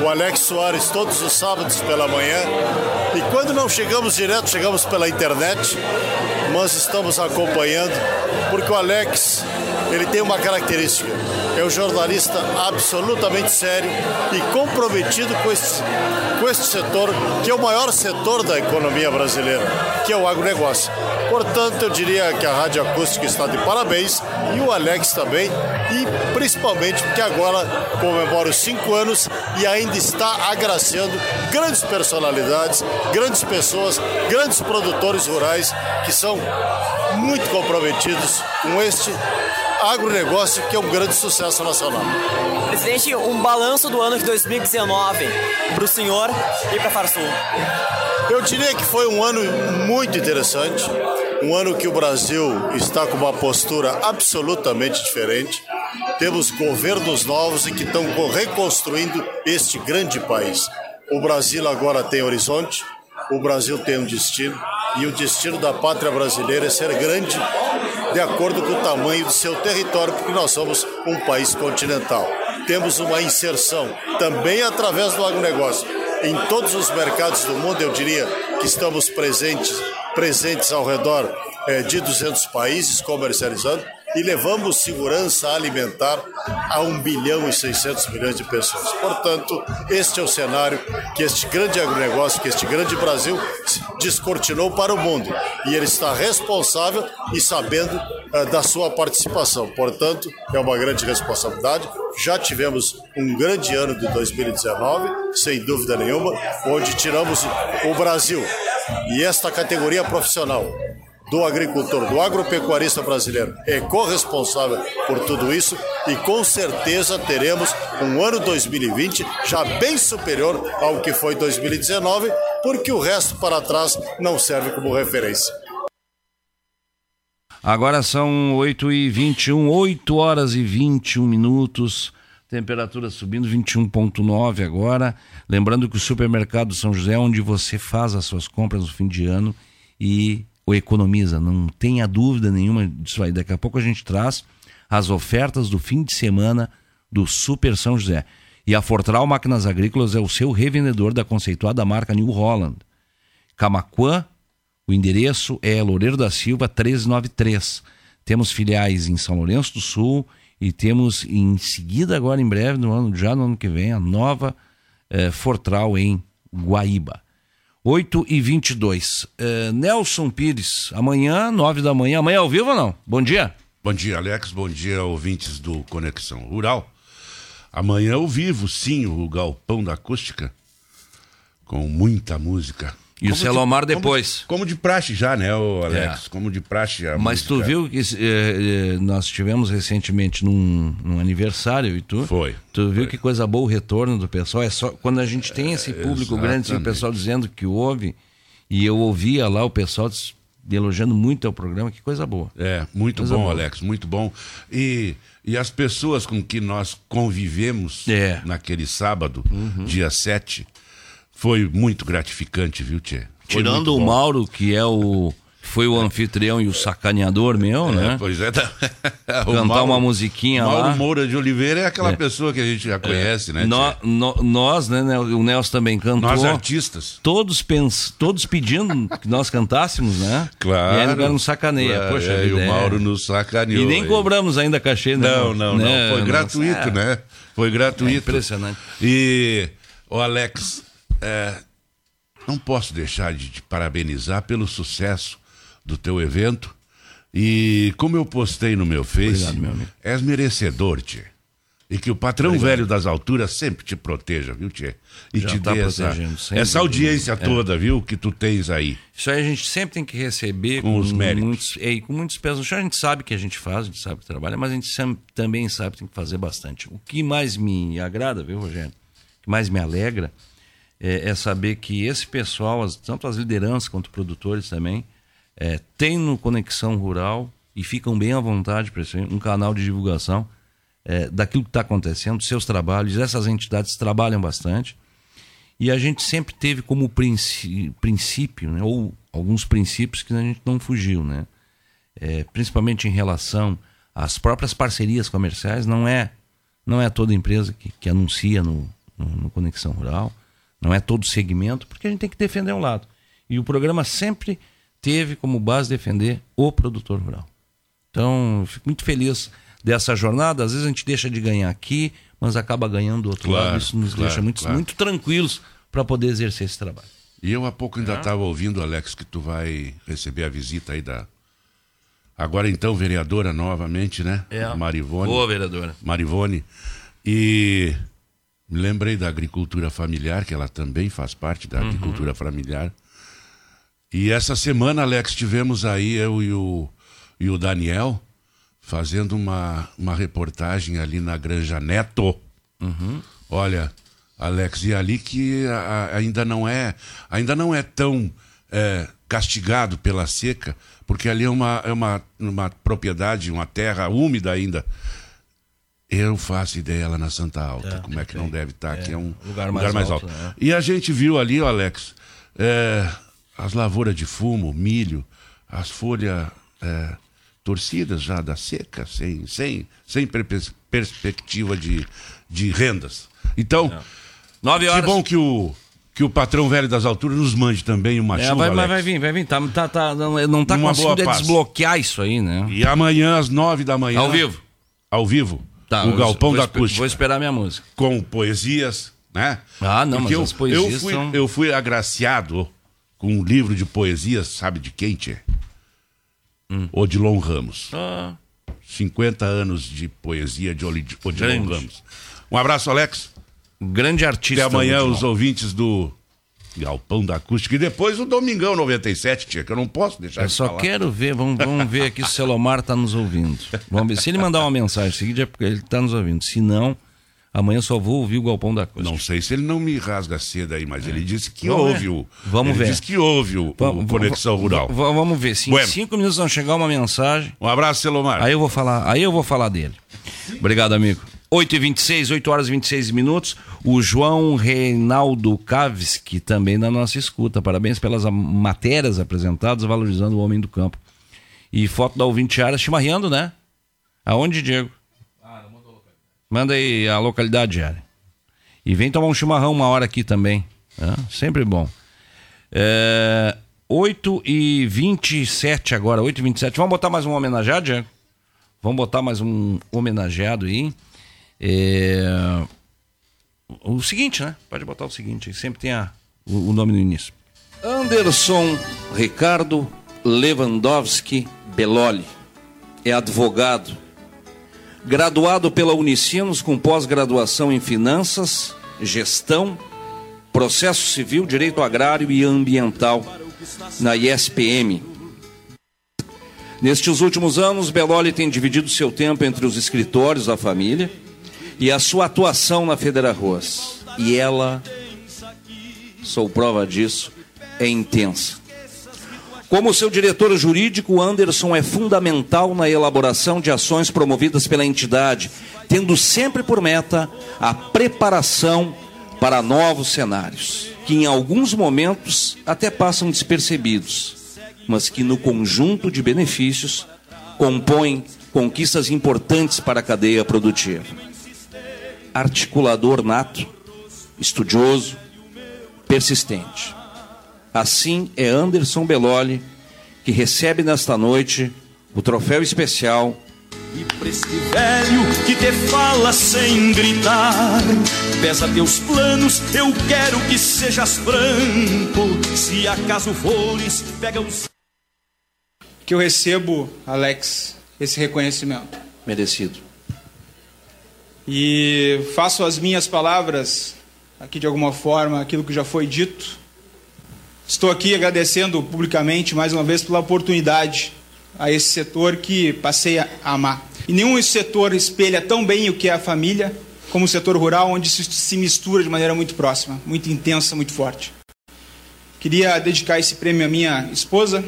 o Alex Soares todos os sábados pela manhã e quando não chegamos direto, chegamos pela internet, mas estamos acompanhando porque o Alex ele tem uma característica é um jornalista absolutamente sério e comprometido com este, com este setor, que é o maior setor da economia brasileira, que é o agronegócio. Portanto, eu diria que a Rádio Acústica está de parabéns e o Alex também, e principalmente porque agora comemora os cinco anos e ainda está agraciando grandes personalidades, grandes pessoas, grandes produtores rurais que são muito comprometidos com este agronegócio que é um grande sucesso nacional. Presidente, um balanço do ano de 2019 para o senhor e para a Farsul. Eu diria que foi um ano muito interessante, um ano que o Brasil está com uma postura absolutamente diferente. Temos governos novos e que estão reconstruindo este grande país. O Brasil agora tem horizonte, o Brasil tem um destino e o destino da pátria brasileira é ser grande de acordo com o tamanho do seu território, porque nós somos um país continental. Temos uma inserção também através do agronegócio. Em todos os mercados do mundo, eu diria que estamos presentes, presentes ao redor é, de 200 países comercializando e levamos segurança alimentar a 1 bilhão e 600 milhões de pessoas. Portanto, este é o cenário que este grande agronegócio, que este grande Brasil descortinou para o mundo. E ele está responsável e sabendo uh, da sua participação. Portanto, é uma grande responsabilidade. Já tivemos um grande ano de 2019, sem dúvida nenhuma, onde tiramos o Brasil e esta categoria profissional do agricultor, do agropecuarista brasileiro é corresponsável por tudo isso e com certeza teremos um ano 2020 já bem superior ao que foi 2019, porque o resto para trás não serve como referência. Agora são 8 e 21, 8 horas e 21 minutos. Temperatura subindo 21,9 agora. Lembrando que o supermercado São José é onde você faz as suas compras no fim de ano e ou economiza, não tenha dúvida nenhuma disso aí. Daqui a pouco a gente traz as ofertas do fim de semana do Super São José. E a Fortral Máquinas Agrícolas é o seu revendedor da conceituada marca New Holland. Camaquã, o endereço é Loureiro da Silva 1393. Temos filiais em São Lourenço do Sul e temos em seguida, agora em breve, no ano, já no ano que vem, a nova eh, Fortral em Guaíba. 8 e 22. Uh, Nelson Pires, amanhã, 9 da manhã. Amanhã ao vivo ou não? Bom dia. Bom dia, Alex. Bom dia, ouvintes do Conexão Rural. Amanhã ao vivo, sim, o Galpão da Acústica, com muita música. E o Celomar de, depois. Como, como, de praxe já, né, Alex? É. Como de praxe. A Mas música. tu viu que eh, nós tivemos recentemente num, num, aniversário e tu? Foi. Tu viu foi. que coisa boa o retorno do pessoal? É só quando a gente tem esse público é, grande, o pessoal dizendo que ouve, e eu ouvia lá o pessoal elogiando muito o programa, que coisa boa. É, muito coisa bom, boa. Alex, muito bom. E, e as pessoas com que nós convivemos é. naquele sábado, uhum. dia 7, foi muito gratificante, viu, Tchê? Foi Tirando o Mauro, que é o. Foi o anfitrião e o sacaneador meu, é, né? Pois é. Tá... Cantar Mauro, uma musiquinha Mauro lá. Mauro Moura de Oliveira é aquela é. pessoa que a gente já conhece, é. né? No, no, nós, né? O Nelson também cantou. Nós artistas. Todos, pens, todos pedindo que nós cantássemos, né? Claro. E aí agora nos sacaneia. Claro, Poxa é, e o Mauro nos sacaneou. E nem aí. cobramos ainda cachê, né? Não, não, né? não. Foi gratuito, né? Foi gratuito. impressionante. E, o Alex, é, não posso deixar de te parabenizar pelo sucesso do teu evento. E como eu postei no meu Face, Obrigado, meu és merecedor, Tchê. E que o patrão Obrigado. velho das alturas sempre te proteja, viu, Tchê? E Já te tá dê essa, sempre. essa audiência É. toda, viu, que tu tens aí. Isso aí a gente sempre tem que receber Com os méritos. Muitos, é, com muitos pés no chão. A gente sabe que a gente faz, a gente sabe que trabalha, mas a gente sempre, também sabe que tem que fazer bastante. O que mais me agrada, viu, Rogério? O que mais me alegra é, é saber que esse pessoal, as- tanto as lideranças quanto produtores também, é, tem no Conexão Rural e ficam bem à vontade para isso um canal de divulgação é, daquilo que está acontecendo, seus trabalhos. Essas entidades trabalham bastante. E a gente sempre teve como princí- princípio, né, ou alguns princípios que a gente não fugiu, né? É, principalmente em relação às próprias parcerias comerciais, não é não é toda empresa que, que anuncia no, no, no Conexão Rural, não é todo segmento, porque a gente tem que defender um lado. E o programa sempre teve como base defender o produtor rural. Então, eu fico muito feliz dessa jornada, às vezes a gente deixa de ganhar aqui, mas acaba ganhando do outro Claro, lado. Isso nos claro, deixa muito, claro. muito tranquilos para poder exercer esse trabalho. E eu há pouco ainda É. estava ouvindo, Alex, que tu vai receber a visita aí da. Agora então, vereadora novamente, né? É. Marivone. Boa, vereadora. Marivone. E lembrei da agricultura familiar, que ela também faz parte da Uhum. agricultura familiar. E essa semana, Alex, tivemos aí eu e o, e o Daniel fazendo uma, uma reportagem ali na Granja Neto. Uhum. Olha, Alex, e ali que a- a- ainda não é, ainda não é tão é, castigado pela seca, porque ali é uma, é uma, uma propriedade, uma terra úmida ainda. Eu faço ideia lá na Santa Alta, como é que não deve estar, que é um lugar mais alto, né? E a gente viu ali, ó, Alex, é, as lavouras de fumo, milho, as folhas é, torcidas já da seca, sem, sem, sem perspectiva de, de rendas. Então, Nove horas. que bom que o, que o patrão velho das alturas nos mande também uma É, chuva, vai, vai, Alex. vai vir, vai vir. Tá, tá, tá, não, não tá Numa conseguindo desbloquear isso aí, né? E amanhã, às nove da manhã. Ao vivo. Ao vivo. Tá, o Galpão da Acústica. Vou esperar minha música. Com poesias, né? Ah, não, Porque mas eu, as poesias eu fui, são- eu fui agraciado com um livro de poesias, sabe de quem, tchê? Odilon Ramos. Hum. Ah. 50 anos de poesia de Odilon Grande. Ramos. Um abraço, Alex. Grande artista. Até amanhã, Odilon. os ouvintes do Galpão da Acústica. E depois o Domingão 97, tia, que eu não posso deixar Eu de só falar. quero ver, vamos, vamos ver aqui se o Celomar tá nos ouvindo. Vamos ver. Se ele mandar uma mensagem seguinte é porque ele tá nos ouvindo. Se não, amanhã eu só vou ouvir o Galpão da Acústica. Não sei se ele não me rasga cedo aí, mas ele disse que Vamos houve ver. o. Vamos ele ver. disse que houve o, o Conexão Rural. vamos ver. Se em Bueno. cinco minutos não chegar uma mensagem. Um abraço, Celomar. Aí eu vou falar, aí eu vou falar dele. Obrigado, amigo. 8h26, 8 horas e 26 minutos. O João Reinaldo Kavski também na nossa escuta. Parabéns pelas a- matérias apresentadas, valorizando o homem do campo. E foto da ouvinte Ara chimarreando, né? Aonde, Diego? Manda aí a localidade, Ara. E vem tomar um chimarrão uma hora aqui também. né? Sempre bom. É, 8 e 27 agora, 8 e 27. Vamos botar mais um homenageado, Diego? Vamos botar mais um homenageado aí. É, O seguinte, né? Pode botar o seguinte, sempre tem a, o, o nome no início. Anderson Ricardo Lewandowski Beloli. É advogado. Graduado pela Unicinos com pós-graduação em Finanças, Gestão, Processo Civil, Direito Agrário e Ambiental na ISPM. Nestes últimos anos, Beloli tem dividido seu tempo entre os escritórios da família e a sua atuação na Federa Arroz. E ela, sou prova disso, é intensa. Como seu diretor jurídico, Anderson é fundamental na elaboração de ações promovidas pela entidade, tendo sempre por meta a preparação para novos cenários, que em alguns momentos até passam despercebidos, mas que no conjunto de benefícios compõem conquistas importantes para a cadeia produtiva. Articulador nato, estudioso, persistente. Assim é Anderson Beloli que recebe nesta noite o troféu especial E pra este velho que te fala sem gritar Pesa teus planos, eu quero que sejas franco Se acaso fores, pega os... que eu recebo, Alex, esse reconhecimento. merecido. E faço as minhas palavras aqui de alguma forma, aquilo que já foi dito. Estou aqui agradecendo publicamente mais uma vez pela oportunidade a esse setor que passei a amar. E nenhum setor espelha tão bem o que é a família como o setor rural, onde isso se mistura de maneira muito próxima, muito intensa, muito forte. Queria dedicar esse prêmio à minha esposa,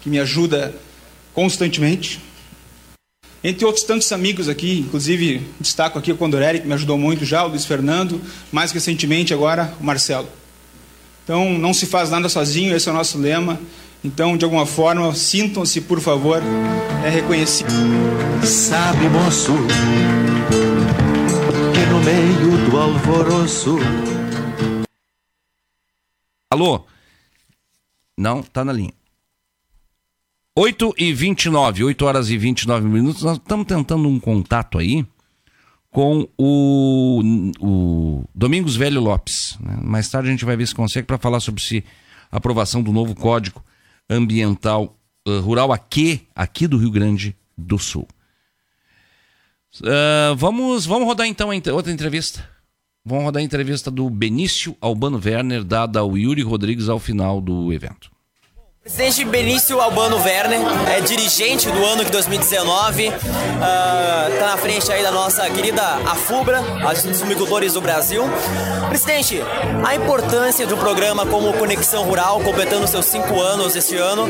que me ajuda constantemente. Entre outros tantos amigos aqui, inclusive destaco aqui o Condorelli, que me ajudou muito já, o Luiz Fernando, mais recentemente agora o Marcelo. Então, não se faz nada sozinho, esse é o nosso lema. Então, de alguma forma, sintam-se, por favor, é reconhecido. Sabe, moço, que no meio do alvoroço. Alô? Não, tá na linha. 8 e 29, 8 horas e 29 minutos. Nós estamos tentando um contato aí com o, o Domingos Velho Lopes. né? Mais tarde a gente vai ver se consegue para falar sobre se a aprovação do novo Código Ambiental eh, Rural aqui, aqui do Rio Grande do Sul. Ah, vamos, vamos rodar então outra entrevista. Vamos rodar a entrevista do Benício Albano Werner, dada ao Yuri Rodrigues ao final do evento. Presidente Benício Albano Werner, é dirigente do ano de 2019, está na frente aí da nossa querida AFUBRA, Associação dos Fumicultores do Brasil. Presidente, a importância de um programa como Conexão Rural, completando seus cinco anos este ano,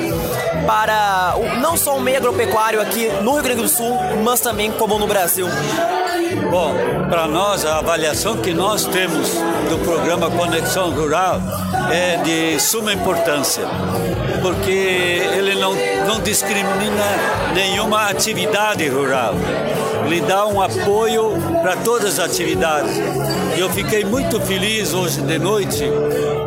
para o- não só o meio agropecuário aqui no Rio Grande do Sul, mas também como no Brasil. Bom, para nós, a avaliação que nós temos do programa Conexão Rural é de suma importância, porque ele não, não discrimina nenhuma atividade rural. Ele dá um apoio para todas as atividades. Eu fiquei muito feliz hoje de noite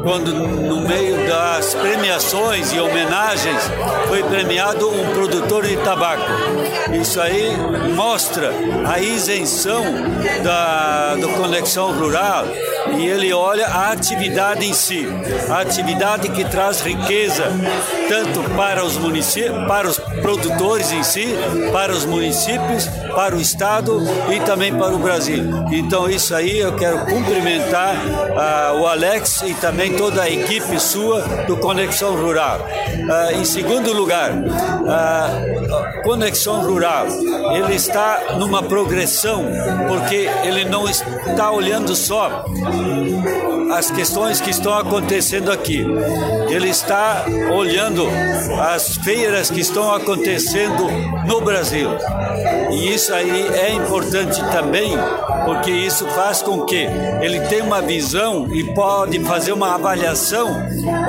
quando, no meio das premiações e homenagens, foi premiado um produtor de tabaco. Isso aí mostra a isenção da, do Conexão Rural e ele olha a atividade em si, a atividade que traz riqueza tanto para os municípios, para os produtores em si, para os municípios, para o estado e também para o Brasil. Então isso aí eu quero cumprimentar ah, o Alex e também toda a equipe sua do Conexão Rural. Ah, em segundo lugar, a Conexão Rural, ele está numa progressão porque ele não está olhando só as questões que estão acontecendo aqui. Ele está olhando as feiras que estão acontecendo no Brasil. E isso aí é importante também, porque isso faz com que ele tenha uma visão e pode fazer uma avaliação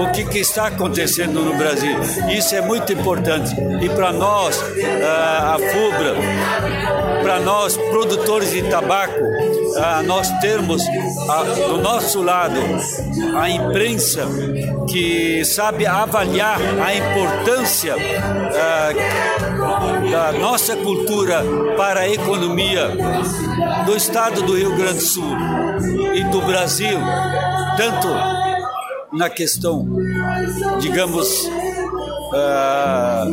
o que, que está acontecendo no Brasil. Isso é muito importante. E para nós, ah, a FUBRA, para nós, produtores de tabaco, ah, nós termos ah, do nosso lado a imprensa que sabe avaliar a importância da nossa cultura para a economia do estado do Rio Grande do Sul e do Brasil, tanto na questão, digamos, ah,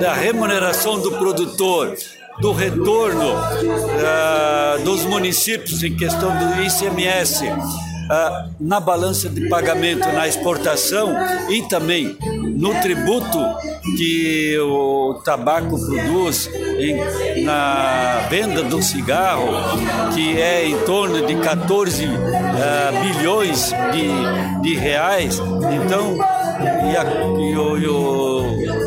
da remuneração do produtor, do retorno ah, dos municípios em questão do ICMS, ah, na balança de pagamento na exportação e também no tributo que o tabaco produz em- na venda do cigarro, que é em torno de 14 ah, bilhões de, de reais. Então, e, a, e o- e o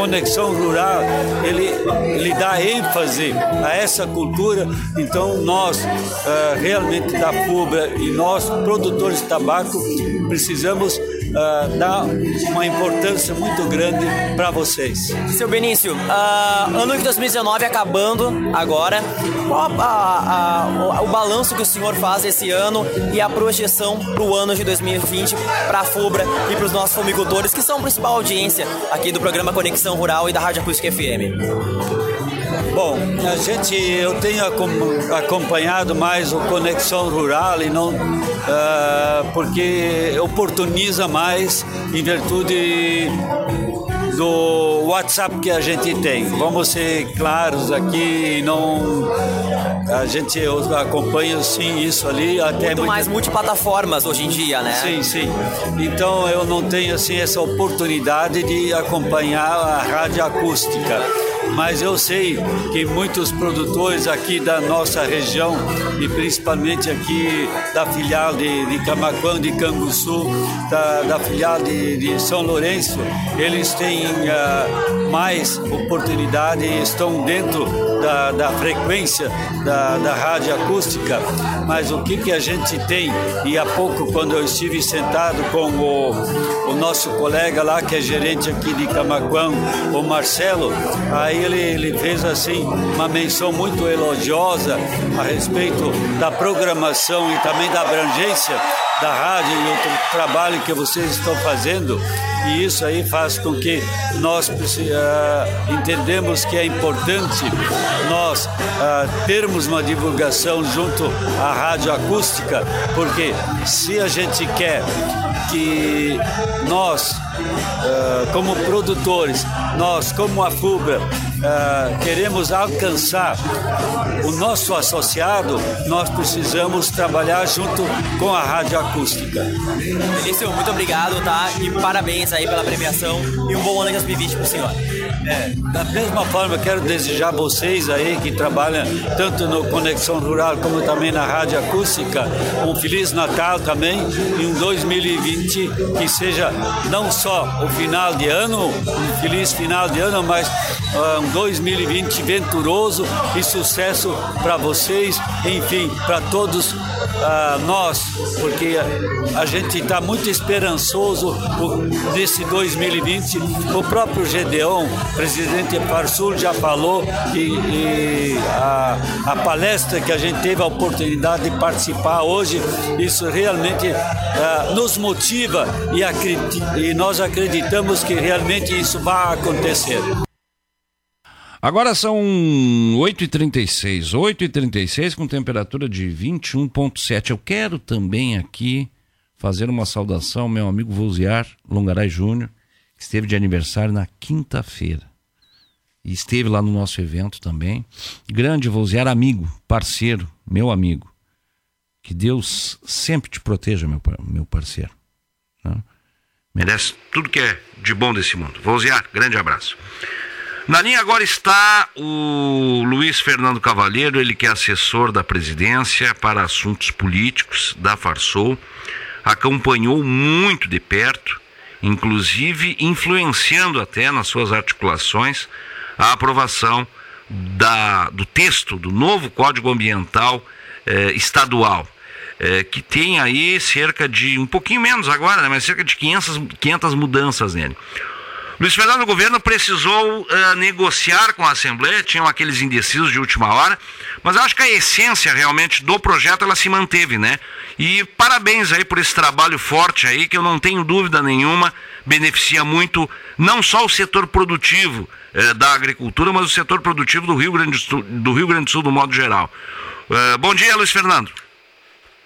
Conexão Rural, ele, ele dá ênfase a essa cultura. Então, nós, ah, realmente da FUBRA e nós, produtores de tabaco, precisamos ah, dar uma importância muito grande para vocês. Seu Benício, ah, ano de 2019 acabando agora, qual a- a- o, o balanço que o senhor faz esse ano e a projeção para o ano de 2020 para a FUBRA e para os nossos fumicultores, que são a principal audiência aqui do programa Conexão Rural e da Rádio Acústica FM? Bom, a gente, eu tenho acom- acompanhado mais o Conexão Rural e não ah, porque oportuniza mais em virtude do WhatsApp que a gente tem. Vamos ser claros aqui, não a gente eu acompanha sim isso ali até Muito mais multiplataformas hoje em dia, né? Sim, sim. Então eu não tenho assim essa oportunidade de acompanhar a rádio acústica. Mas eu sei que muitos produtores aqui da nossa região e principalmente aqui da filial de, de Camaquã, de Canguçu, da, da filial de, de São Lourenço, eles têm ah, mais oportunidade e estão dentro da, da frequência da, da rádio acústica, mas o que, que a gente tem, e há pouco quando eu estive sentado com o, o nosso colega lá, que é gerente aqui de Camaquã, o Marcelo, aí ele, ele fez assim uma menção muito elogiosa a respeito da programação e também da abrangência da rádio e o trabalho que vocês estão fazendo. E isso aí faz com que nós uh, entendemos que é importante nós uh, termos uma divulgação junto à rádio acústica, porque se a gente quer que nós, uh, como produtores, nós, como a FUBRA, queremos alcançar o nosso associado, nós precisamos trabalhar junto com a rádio acústica. Felício, muito obrigado, tá? E parabéns aí pela premiação e um bom ano de 2020 para o senhor. É, da mesma forma, quero desejar vocês aí que trabalham tanto no Conexão Rural como também na Rádio Acústica um Feliz Natal também e um 2020 que seja não só o final de ano, um feliz final de ano, mas uh, um 2020 venturoso e sucesso para vocês, enfim, para todos uh, nós, porque a gente está muito esperançoso nesse 2020. O próprio Gedeon, presidente Farsul, já falou e, e a, a, palestra que a gente teve a oportunidade de participar hoje, isso realmente uh, nos motiva e, e nós acreditamos que realmente isso vai acontecer. Agora são 8h36, 8h36 com temperatura de 21,7. Eu quero também aqui fazer uma saudação ao meu amigo Voziar Longaray Júnior, que esteve de aniversário na quinta-feira. E esteve lá no nosso evento também. Grande Voziar, amigo, parceiro, meu amigo. Que Deus sempre te proteja, meu, meu parceiro. Né? Merece tudo que é de bom desse mundo. Voziar, grande abraço. Na linha agora está o Luiz Fernando Cavalheiro, ele que é assessor da presidência para assuntos políticos da Farsul, acompanhou muito de perto, inclusive influenciando até nas suas articulações a aprovação da, do texto do novo Código Ambiental eh, estadual. Eh, que tem aí cerca de, um pouquinho menos agora, né, mas cerca de 500, 500 mudanças nele. Luiz Fernando, o governo precisou uh, negociar com a Assembleia, tinham aqueles indecisos de última hora, mas acho que a essência realmente do projeto ela se manteve, né? E parabéns aí por esse trabalho forte aí, que eu não tenho dúvida nenhuma, beneficia muito não só o setor produtivo uh, da agricultura, mas o setor produtivo do Rio Grande do Sul, do, Rio Grande do, Sul, do modo geral. Uh, bom dia, Luiz Fernando.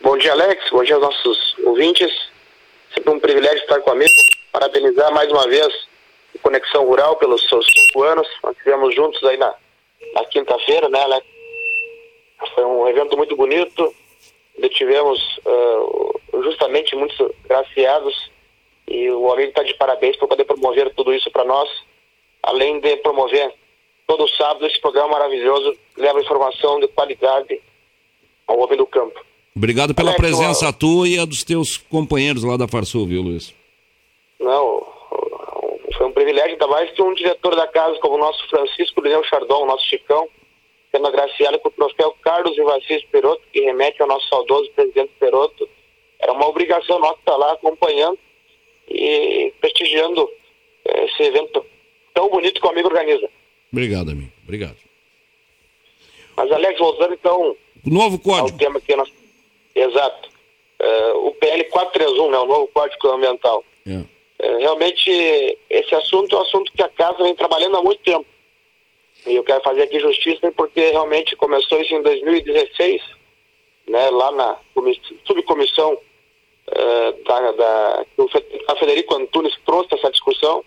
Bom dia, Alex. Bom dia aos nossos ouvintes. Sempre um privilégio estar com amigo. Parabenizar mais uma vez Conexão Rural pelos seus cinco anos. Nós estivemos juntos aí na, na quinta-feira, né, Alex? Foi um evento muito bonito. Tivemos uh, justamente muitos graciados e o amigo está de parabéns por poder promover tudo isso para nós. Além de promover todo sábado esse programa maravilhoso, leva informação de qualidade ao homem do campo. Obrigado pela Alex, presença tua e a dos teus companheiros lá da Farsul, viu, Luiz? Não, foi um privilégio, ainda mais que um diretor da casa como o nosso Francisco Leão Chardon, o nosso Chicão, sendo agraciado com o troféu Carlos Ivassis Peroto, que remete ao nosso saudoso presidente Peroto. Era uma obrigação nossa estar lá acompanhando e prestigiando eh, esse evento tão bonito que o amigo organiza. Obrigado, amigo. Obrigado. Mas, Alex, voltando então. O novo código. Tema que nós... Exato. Uh, o PL 431, né, o novo Código Ambiental. É. É, realmente esse assunto é um assunto que a casa vem trabalhando há muito tempo. E eu quero fazer aqui justiça porque realmente começou isso em 2016, né, lá na subcomissão uh, da, da, Federico Antunes trouxe essa discussão,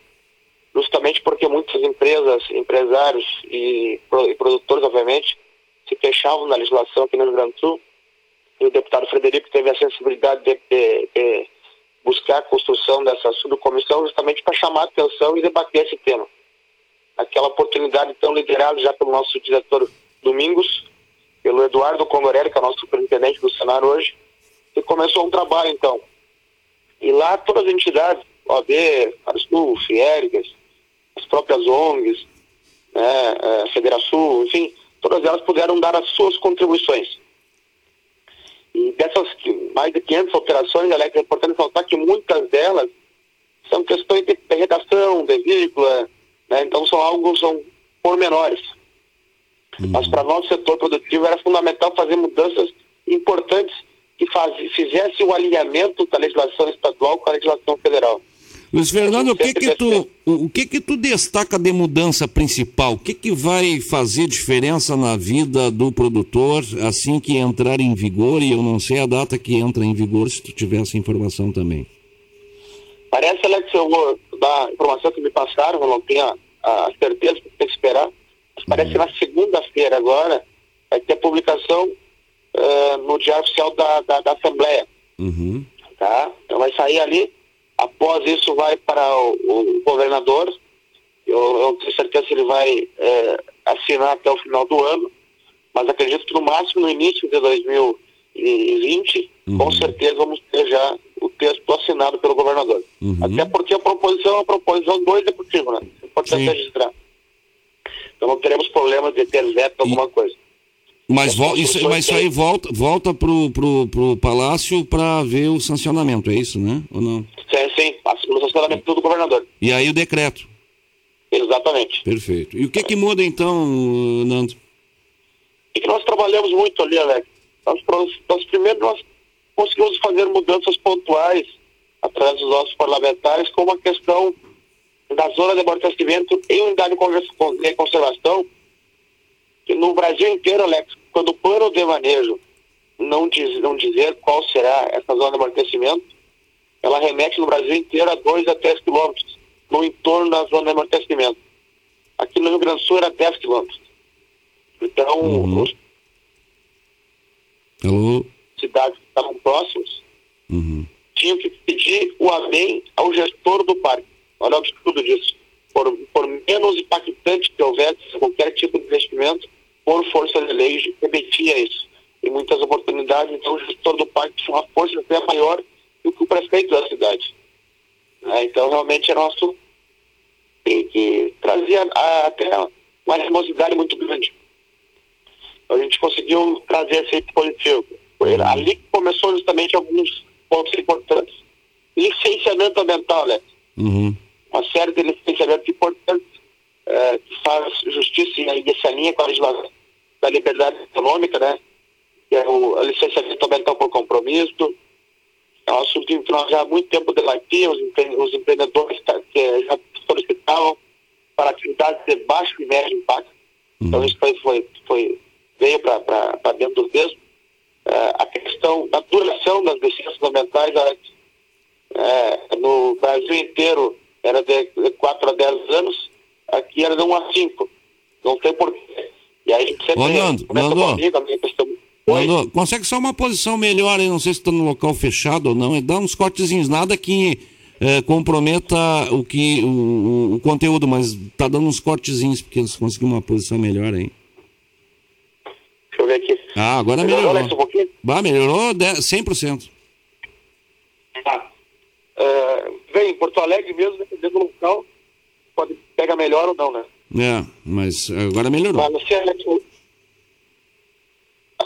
justamente porque muitas empresas, empresários e, e produtores, obviamente, se fechavam na legislação aqui no Rio Grande do Sul. E o deputado Frederico teve a sensibilidade de, de, de buscar a construção dessa subcomissão justamente para chamar a atenção e debater esse tema. Aquela oportunidade tão liderada já pelo nosso diretor Domingos, pelo Eduardo Condorelli, que é o nosso superintendente do Senado hoje, e começou um trabalho então. E lá todas as entidades, OAB, Farisul, Fiergas, as próprias ONGs, né, é, Federação, enfim, todas elas puderam dar as suas contribuições. E dessas mais de 500 alterações, Alex, é importante notar que muitas delas são questões de, redação, de vírgula, né? então são algo, são pormenores. Uhum. Mas para nosso setor produtivo era fundamental fazer mudanças importantes que faz, fizesse o alinhamento da legislação estadual com a legislação federal. Luiz Fernando, o que que tu, o que que tu destaca de mudança principal? O que que vai fazer diferença na vida do produtor assim que entrar em vigor? E eu não sei a data que entra em vigor, se tu tiver essa informação também. Parece, Alex, eu vou dar a informação que me passaram, eu não tenho a, a certeza, que tem que esperar. Mas parece que na segunda-feira agora vai ter a publicação uh, no Diário Oficial da, da, da Assembleia. Uhum. Tá? Então vai sair ali Após isso, vai para o, o governador. Eu, eu tenho certeza que ele vai é, assinar até o final do ano, mas acredito que no máximo no início de 2020, uhum. com certeza vamos ter já o texto assinado pelo governador. Uhum. Até porque a proposição é uma proposição do executivo, né? É importante Sim. registrar. Então não teremos problema de ter veto alguma coisa. Mas, vo- isso, mas isso aí volta, volta pro, pro, pro Palácio para ver o sancionamento, é isso, né? Ou não? Sim, sim, pelo sancionamento do governador. E aí o decreto. Exatamente. Perfeito. E o que que muda então, Nando? E que nós trabalhamos muito ali, Alex. Nós, nós, primeiro nós conseguimos fazer mudanças pontuais através dos nossos parlamentares, como a questão da zona de abastecimento em unidade de conservação, que no Brasil inteiro, Alex, quando o plano de manejo não, diz, não dizer qual será essa zona de amortecimento, ela remete no Brasil inteiro a 2 a 3 quilômetros no entorno da zona de amortecimento. Aqui no Rio Grande do Sul era 10 quilômetros. Então, os Alô? cidades que estavam próximas Uhum. tinham que pedir o amém ao gestor do parque. Olha o absurdo disso. Por, por menos impactante que houvesse qualquer tipo de investimento, por força de lei, repetia isso. Em muitas oportunidades, então, o gestor do parque tinha uma força até maior do que o prefeito da cidade. Né? Então, realmente, um assunto que, que trazia a- até uma animosidade muito grande. A gente conseguiu trazer esse positivo. Foi ali que começou justamente alguns pontos importantes. Licenciamento ambiental, né? Uhum. Uma série de licenciamentos importantes eh, que faz justiça e se alinha com a legislação da liberdade econômica, né? Que é o licenciamento ambiental por compromisso. É um assunto que nós já há muito tempo debatíamos, os empre- os empreendedores tá- que já solicitavam para atividades de baixo e médio impacto. Então isso foi, foi, foi veio para dentro do mesmo. Eh, a questão da duração das licenças ambientais, Alex, eh, no Brasil inteiro era de, 4 a 10 anos, aqui era de 1 a 5. Não tem porquê. E aí a gente sempre Ô, Nando, comigo, questão. Nando, consegue só uma posição melhor aí, não sei se está no local fechado ou não, é dar uns cortezinhos, nada que eh, comprometa o, que, o, o- conteúdo, mas tá dando uns cortezinhos, porque eles conseguiram uma posição melhor aí. Deixa eu ver aqui. Ah, agora Melhorou, melhorou. Um pouquinho? Bah, melhorou 10, 100%. Tá. Eh, vem, em Porto Alegre mesmo, dependendo do local, pode pega melhor ou não, né? É, mas agora melhorou. Mas você, Alex, o-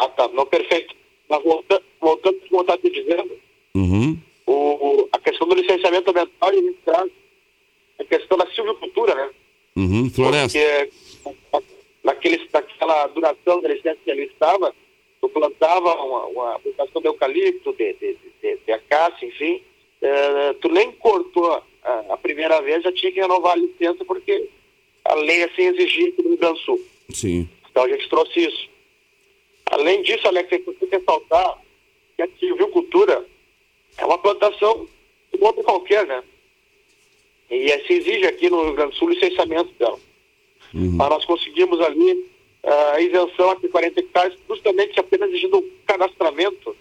Ah, tá, não, perfeito. Mas voltando, voltando como eu estava te dizendo, Uhum. o, o- a questão do licenciamento ambiental, a gente traz a questão da silvicultura, né? Uhum. Floresta. Porque naquele, naquela duração da licença que ele estava, tu plantava uma, uma plantação de eucalipto, de, de, de, de acácia, enfim, eh, tu nem cortou a, a primeira vez, já tinha que renovar a licença porque a lei assim exigia aqui no Rio Grande do Sul. Sim. Então a gente trouxe isso. Além disso, Alex, é importante ressaltar que a silvicultura é uma plantação como outra qualquer, né? E se exige aqui no Rio Grande do Sul licenciamento dela. Mas nós conseguimos ali ah, a isenção até 40 hectares, justamente apenas exigindo o cadastramento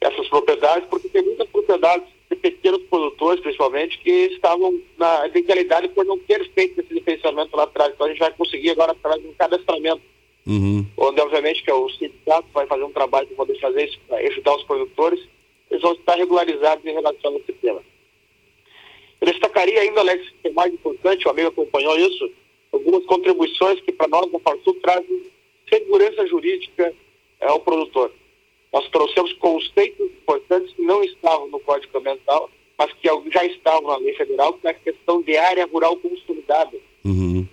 dessas propriedades, porque tem muitas propriedades de pequenos produtores, principalmente, que estavam na ilegalidade por não ter feito esse licenciamento lá atrás. Então a gente vai conseguir agora através de um cadastramento Uhum. onde obviamente que o sindicato vai fazer um trabalho para poder fazer isso, para ajudar os produtores, eles vão estar regularizados em relação a esse tema. Eu destacaria ainda, Alex, que é mais importante, o amigo acompanhou isso, algumas contribuições que para nós da Farsul trazem segurança jurídica eh, ao produtor. Nós trouxemos conceitos importantes que não estavam no Código Ambiental, mas que já estavam na lei federal, que é a questão de área rural consolidada. Uhum.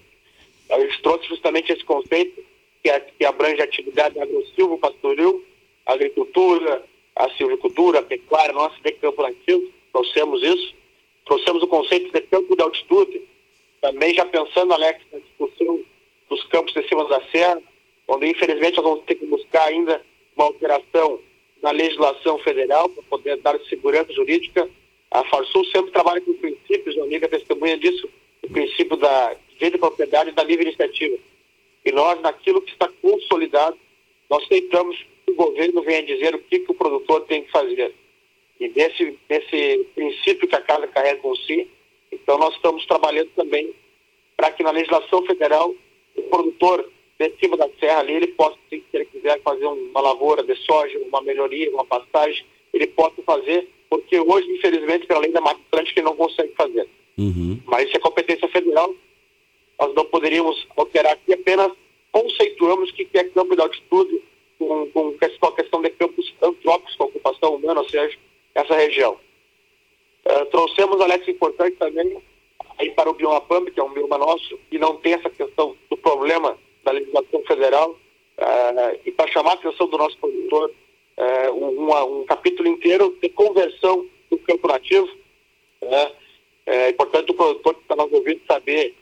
A gente trouxe justamente esse conceito que, que abrange a atividade agro-silvo, pastoril, agricultura, a silvicultura, a pecuária, nossa de campo nativo, trouxemos isso. Trouxemos o conceito de campo de altitude, também já pensando, Alex, na discussão dos campos de cima da serra, onde infelizmente nós vamos ter que buscar ainda uma alteração na legislação federal para poder dar segurança jurídica. A Farsul sempre trabalha com princípios, uma amiga testemunha disso, o princípio da direito de propriedade e da livre iniciativa. E nós, naquilo que está consolidado, nós aceitamos que o governo venha dizer o que, que o produtor tem que fazer. E nesse, nesse princípio que a Casa carrega com si, então nós estamos trabalhando também para que na legislação federal o produtor de cima da serra ali, ele possa, se ele quiser fazer uma lavoura de soja, uma melhoria, uma pastagem, ele possa fazer, porque hoje, infelizmente, pela lei da Mata Atlântica, ele não consegue fazer. Uhum. Mas isso é competência federal, nós não poderíamos alterar aqui, apenas conceituamos que é campo de altitude com, com a questão de campos antrópicos com ocupação humana, ou seja, essa região. Uh, trouxemos, Alex, importante também, aí para o bioma PAMB, que é um bioma nosso, e não tem essa questão do problema da legislação federal, uh, e para chamar a atenção do nosso produtor, uh, um, um, capítulo inteiro de conversão do campo nativo. Né? É importante o produtor que está nos ouvindo saber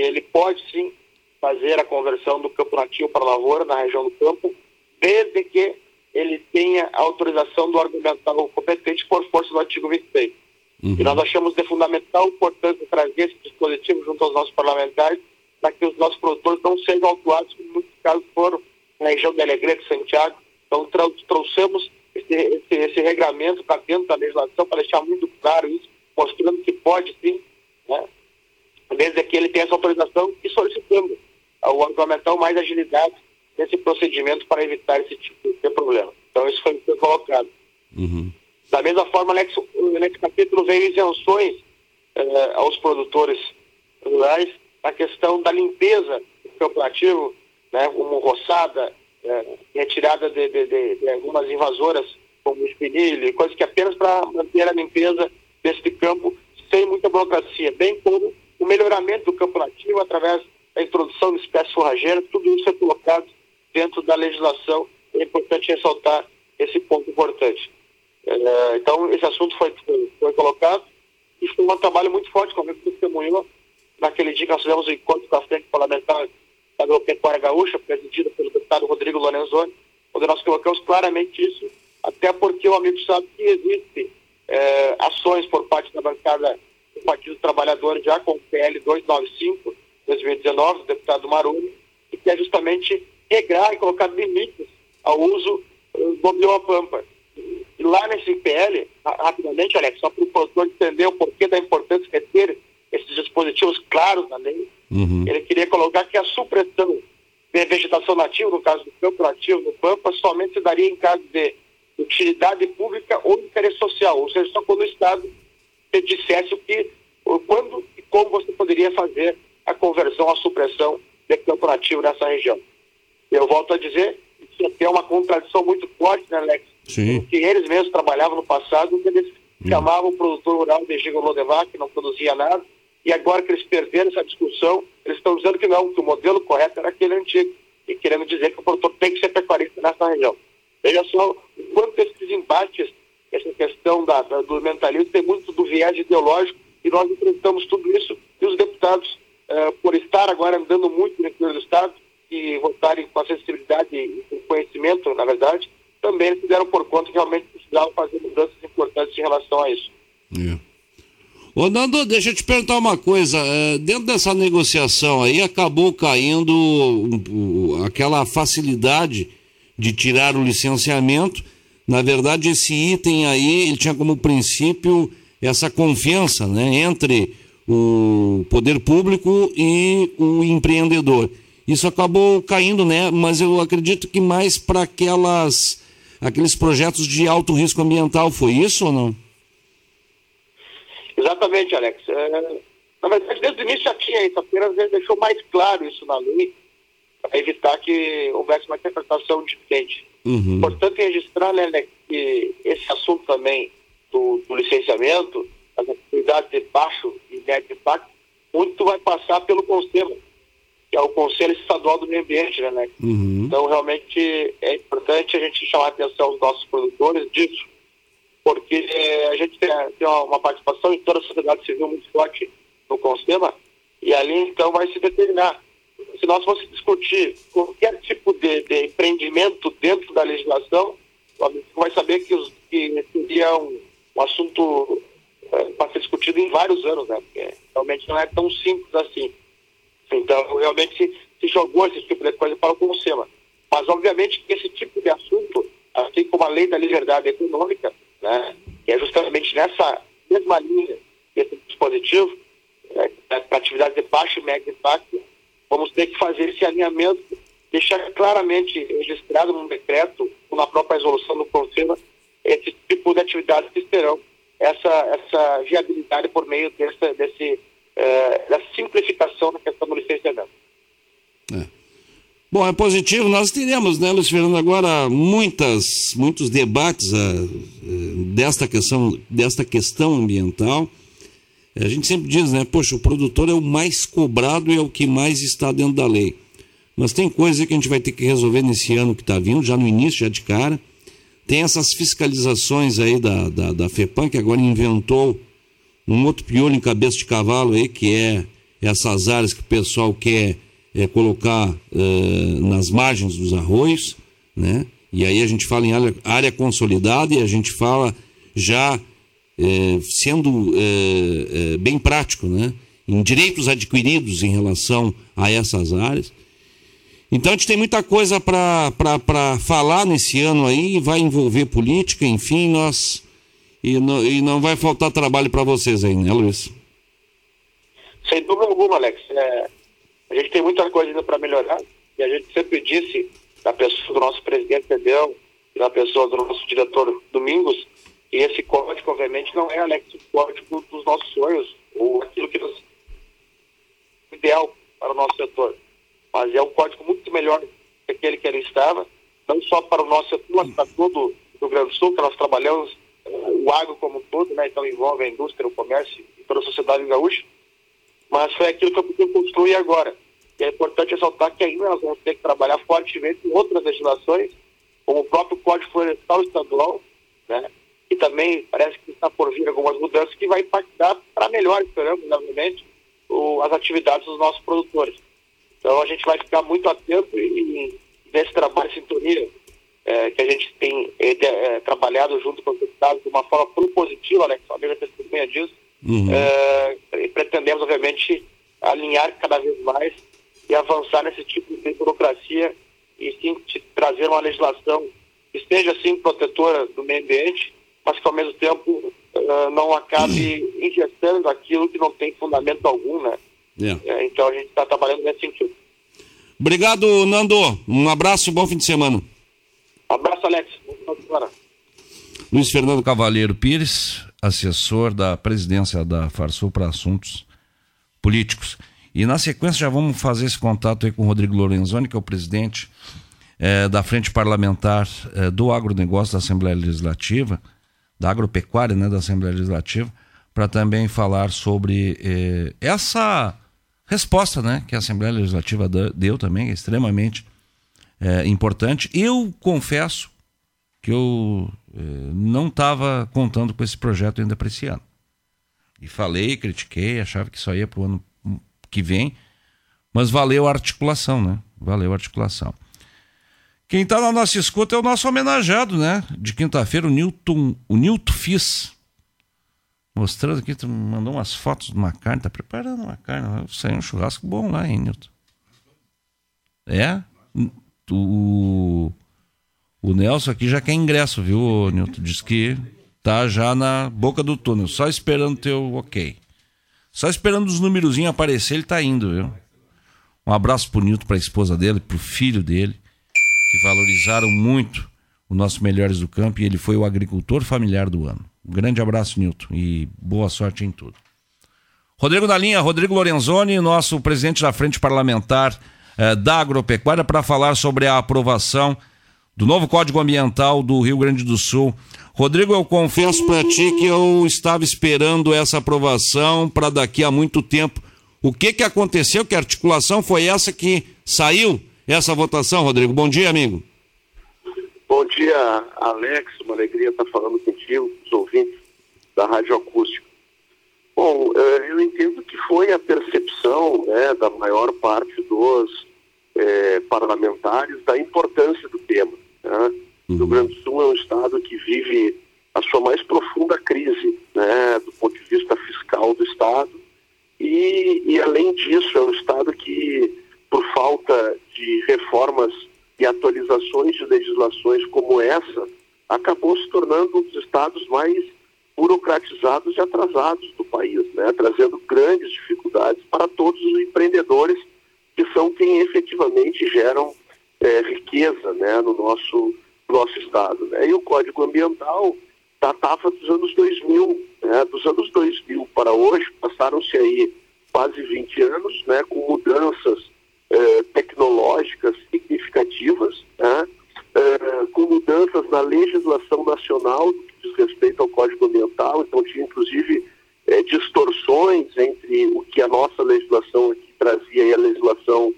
ele pode sim fazer a conversão do campo nativo para lavoura na região do campo, desde que ele tenha a autorização do argumental competente por força do artigo 26. Uhum. E nós achamos de fundamental importância trazer esse dispositivo junto aos nossos parlamentares para que os nossos produtores não sejam autuados, como muitos casos foram na região de Alegrete, Santiago. Então trouxemos esse, esse, esse regramento para dentro da legislação para deixar muito claro isso, mostrando que pode sim, né? Desde que ele tenha essa autorização e solicitando ao argumental mais agilidade nesse procedimento para evitar esse tipo de problema. Então isso foi, foi colocado. Uhum. Da mesma forma, nesse, nesse capítulo veio isenções eh, aos produtores rurais a questão da limpeza do campo né, como roçada, eh, retirada de, de, de, de, algumas invasoras, como espinilho, coisas que apenas para manter a limpeza desse campo sem muita burocracia, bem como o melhoramento do campo nativo através da introdução de espécies forrageiras, tudo isso é colocado dentro da legislação. É importante ressaltar esse ponto importante. É, então, esse assunto foi, foi colocado e foi um trabalho muito forte, como eu testemunhou naquele dia que nós fizemos o encontro com a frente parlamentar da agropecuária gaúcha, presidida pelo deputado Rodrigo Lorenzoni, onde nós colocamos claramente isso, até porque o amigo sabe que existem é, ações por parte da bancada do Partido Trabalhador já com o PL 295, 2019, do deputado Maroni, que quer justamente regrar e colocar limites ao uso do bioma pampa. E lá nesse PL, rapidamente, Alex, só para o produtor entender o porquê da importância de ter esses dispositivos claros na lei, uhum. ele queria colocar que a supressão de vegetação nativa, no caso do campo nativo, no Pampa, somente se daria em caso de utilidade pública ou interesse social, ou seja, só quando o Estado dissesse o que, quando e como você poderia fazer a conversão, a supressão de campo nativo nessa região. Eu volto a dizer, isso é uma contradição muito forte, né, Alex? Sim. Que eles mesmos trabalhavam no passado, eles hum. chamavam o produtor rural de gigolodevac, que não produzia nada, e agora que eles perderam essa discussão, eles estão dizendo que não, que o modelo correto era aquele antigo, e querendo dizer que o produtor tem que ser pecuarista nessa região. Veja só o quanto esses embates, essa questão da, da, do mentalismo, tem muito do viés ideológico, e nós enfrentamos tudo isso, e os deputados, uh, por estar agora andando muito no interior do Estado, e votarem com sensibilidade e com conhecimento, na verdade, também se deram por conta que realmente precisavam fazer mudanças importantes em relação a isso. É. Ô Nando, deixa eu te perguntar uma coisa. É, dentro dessa negociação aí acabou caindo um, aquela facilidade de tirar o licenciamento. Na verdade, esse item aí ele tinha como princípio essa confiança né, entre o poder público e o empreendedor. Isso acabou caindo, né? Mas eu acredito que mais para aquelas aqueles projetos de alto risco ambiental. Foi isso ou não? Exatamente, Alex. É, na verdade, desde o início já tinha isso, apenas deixou mais claro isso na lei, evitar que houvesse uma interpretação diferente. Uhum. Importante registrar, né, né, que esse assunto também do, do licenciamento, as atividades de baixo e médio impacto, muito vai passar pelo conselho. que é o Conselho Estadual do Meio Ambiente, né, né? Uhum. Então, realmente é importante a gente chamar a atenção aos nossos produtores disso, porque eh, a gente tem, tem uma, uma participação em toda a sociedade civil muito forte no Conselho, e ali, então, vai se determinar. Se nós fosse discutir qualquer tipo de, de empreendimento dentro da legislação, vai saber que, os, que seria um, um assunto eh, para ser discutido em vários anos, né? Porque realmente não é tão simples assim. Então, realmente se, se jogou esse tipo de coisa para o Conselho. Mas, obviamente, que esse tipo de assunto, assim como a lei da liberdade econômica, né, que é justamente nessa mesma linha desse dispositivo, né, para atividades de baixo e médio impacto, vamos ter que fazer esse alinhamento, deixar claramente registrado num decreto ou na própria resolução do Conselho esse tipo de atividades que terão essa, essa viabilidade por meio desse, desse eh, da simplificação na questão do licenciamento. Bom, é positivo. Nós teremos, né, Luiz Fernando, agora muitas, muitos debates ah, eh, desta, questão, desta questão ambiental. A gente sempre diz, né, poxa, o produtor é o mais cobrado e é o que mais está dentro da lei. Mas tem coisa que a gente vai ter que resolver nesse ano que está vindo, já no início, já de cara. Tem essas fiscalizações aí da, da, da FEPAM, que agora inventou um outro piolho em cabeça de cavalo aí, que é essas áreas que o pessoal quer é, colocar eh, nas margens dos arroios, né? E aí a gente fala em área, área consolidada e a gente fala já sendo eh, eh, bem prático, né? Em direitos adquiridos em relação a essas áreas. Então a gente tem muita coisa para falar nesse ano aí, vai envolver política, enfim, nós. E não, e não vai faltar trabalho para vocês aí, né, Luiz? Sem dúvida alguma, Alex. É, a gente tem muita coisa ainda para melhorar e a gente sempre disse, na pessoa do nosso presidente e na pessoa do nosso diretor Domingos, esse código, obviamente, não é, o código dos nossos sonhos ou aquilo que nos ideal para o nosso setor. Mas é um código muito melhor que aquele que ele estava, não só para o nosso setor, mas para todo o Rio Grande do Sul, que nós trabalhamos eh, o agro como um todo, né? então envolve a indústria, o comércio e toda a sociedade gaúcha. Mas foi aquilo que eu pude construir agora. E é importante ressaltar que ainda nós vamos ter que trabalhar fortemente em outras legislações, como o próprio Código Florestal Estadual, né? Também parece que está por vir algumas mudanças que vai impactar para melhor, esperamos, novamente, o, as atividades dos nossos produtores. Então a gente vai ficar muito atento e, e nesse trabalho de sintonia é, que a gente tem é, é, trabalhado junto com os deputados de uma forma propositiva, né, que a amiga testemunha disso, Uhum. é, e pretendemos, obviamente, alinhar cada vez mais e avançar nesse tipo de burocracia e sim trazer uma legislação que esteja, sim, protetora do meio ambiente, mas que, ao mesmo tempo, eh, não acabe injetando aquilo que não tem fundamento algum, né? É. É, então, a gente está trabalhando nesse sentido. Obrigado, Nando. Um abraço e bom fim de semana. Um abraço, Alex. Bom final de semana. Luiz Fernando Cavalheiro Pires, assessor da presidência da Farsul para assuntos políticos. E na sequência já vamos fazer esse contato aí com o Rodrigo Lorenzoni, que é o presidente eh, da Frente Parlamentar eh, do Agronegócio da Assembleia Legislativa, da Agropecuária né, da Assembleia Legislativa, para também falar sobre eh, essa resposta né, que a Assembleia Legislativa deu também, é extremamente eh, importante. Eu confesso que eu eh, não estava contando com esse projeto ainda para esse ano. E falei, critiquei, achava que só ia para o ano que vem, mas valeu a articulação, né? Valeu a articulação. Quem está na nossa escuta é o nosso homenageado, né? De quinta-feira, o Newton, o Newton Fis. Mostrando aqui, tu mandou umas fotos de uma carne, tá preparando uma carne. Saiu um churrasco bom lá, hein, Newton? É? O, o Nelson aqui já quer ingresso, viu, Newton? Diz que tá já na boca do túnel, só esperando teu ok. Só esperando os numerozinhos aparecer, ele tá indo, viu? Um abraço pro Newton, pra esposa dele, pro filho dele, que valorizaram muito o nosso Melhores do Campo e ele foi o agricultor familiar do ano. Um grande abraço, Newton, e boa sorte em tudo. Rodrigo da linha, Rodrigo Lorenzoni, nosso presidente da Frente Parlamentar eh, da Agropecuária, para falar sobre a aprovação do novo Código Ambiental do Rio Grande do Sul. Rodrigo, eu confesso para ti que eu estava esperando essa aprovação para daqui a muito tempo O que que aconteceu? Que articulação foi essa que saiu essa votação, Rodrigo? Bom dia, amigo. Bom dia, Alex. Uma alegria estar falando contigo, os ouvintes da Rádio Acústica. Bom, eh, eu entendo que foi a percepção né, da maior parte dos eh, parlamentares da importância do tema. Né? O Rio Grande do Sul é um estado que vive a sua mais profunda crise, né, do ponto de vista fiscal do estado, e, e além disso é um estado que, de reformas e atualizações de legislações como essa, acabou se tornando um dos estados mais burocratizados e atrasados do país, né? trazendo grandes dificuldades para todos os empreendedores que são quem efetivamente geram é, riqueza né? no nosso, nosso estado. Né? E o Código Ambiental datava dos anos 2000, né? dos anos 2000 para hoje, passaram-se aí quase 20 anos, né? com mudanças eh, tecnológicas significativas, né? eh, com mudanças na legislação nacional que diz respeito ao Código Ambiental, então tinha inclusive eh, distorções entre o que a nossa legislação aqui trazia e a legislação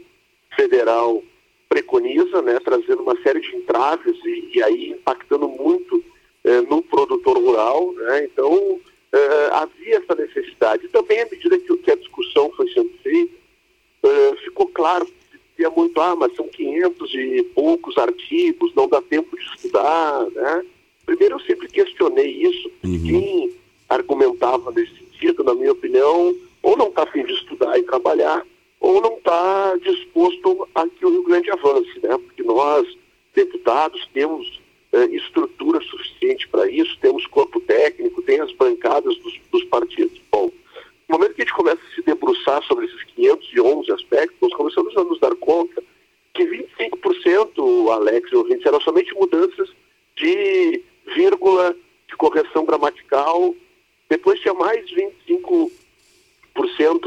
federal preconiza, né? trazendo uma série de entraves e, e aí impactando muito no produtor rural. Né? Então, havia essa necessidade. Também, à medida que, que a discussão foi sendo feita, Uh, ficou claro, dizia muito, ah, mas são 500 e poucos artigos, não dá tempo de estudar, né? Primeiro eu sempre questionei isso, uhum. quem argumentava nesse sentido, na minha opinião, ou não está afim de estudar e trabalhar, ou não está disposto a que o Rio Grande avance, né? Porque nós, deputados, temos uh, estrutura suficiente para isso, temos corpo técnico, tem as bancadas dos, dos partidos. Bom, no momento que a gente começa a se debruçar sobre esses 511 aspectos, nós começamos a nos dar conta que 25%, Alex ouvintes, eram somente mudanças de vírgula, de correção gramatical. Depois tinha mais 25%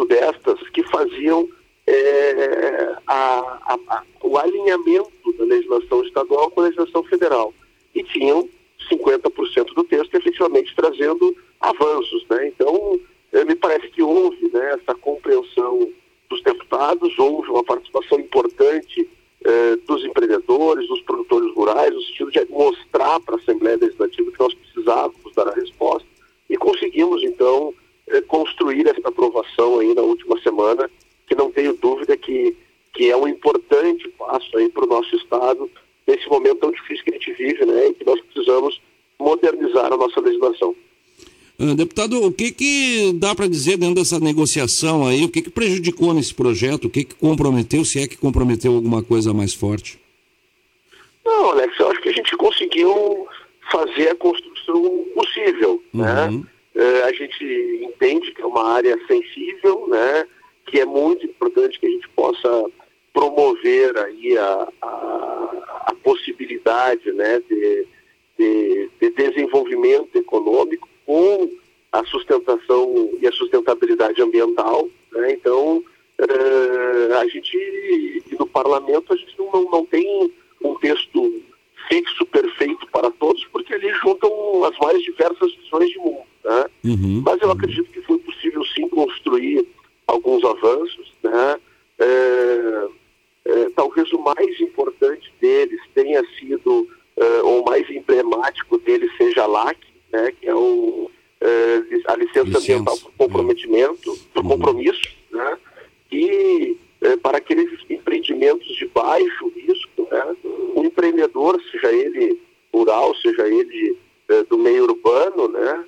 destas que faziam é, a, a, a, o alinhamento da legislação estadual com a legislação federal. E tinham 50% do texto efetivamente trazendo avanços. Né? Então, me parece que houve né, essa compreensão dos deputados, houve uma participação importante eh, dos empreendedores, dos produtores rurais, no sentido de mostrar para a Assembleia Legislativa que nós precisávamos dar a resposta e conseguimos, então, eh, construir essa aprovação aí na última semana, que não tenho dúvida que, que é um importante passo aí para o nosso Estado, nesse momento tão difícil que a gente vive, né, e que nós precisamos modernizar a nossa legislação. Uh, deputado, o que, que dá para dizer dentro dessa negociação aí? O que, que prejudicou nesse projeto? O que, que comprometeu, se é que comprometeu alguma coisa mais forte? Não, Alex, eu acho que a gente conseguiu fazer a construção possível, né? uhum. né? A gente entende que é uma área sensível, né? Que é muito importante que a gente possa promover aí a, a, a possibilidade, né? De, de, de desenvolvimento econômico com a sustentação e a sustentabilidade ambiental. Né? Então, uh, a gente, no parlamento, a gente não, não, tem um texto fixo, perfeito para todos, porque ali juntam as mais diversas visões de mundo. Né? Uhum, Mas eu acredito que foi possível sim construir alguns avanços. Né? É, é, talvez o mais importante deles tenha sido, é, ou o mais emblemático deles seja a LAC, né, que é o, é, a licença, licença, ambiental por comprometimento, por uhum. compromisso, né, e é, para aqueles empreendimentos de baixo risco, né, o empreendedor, seja ele rural, seja ele é, do meio urbano, né,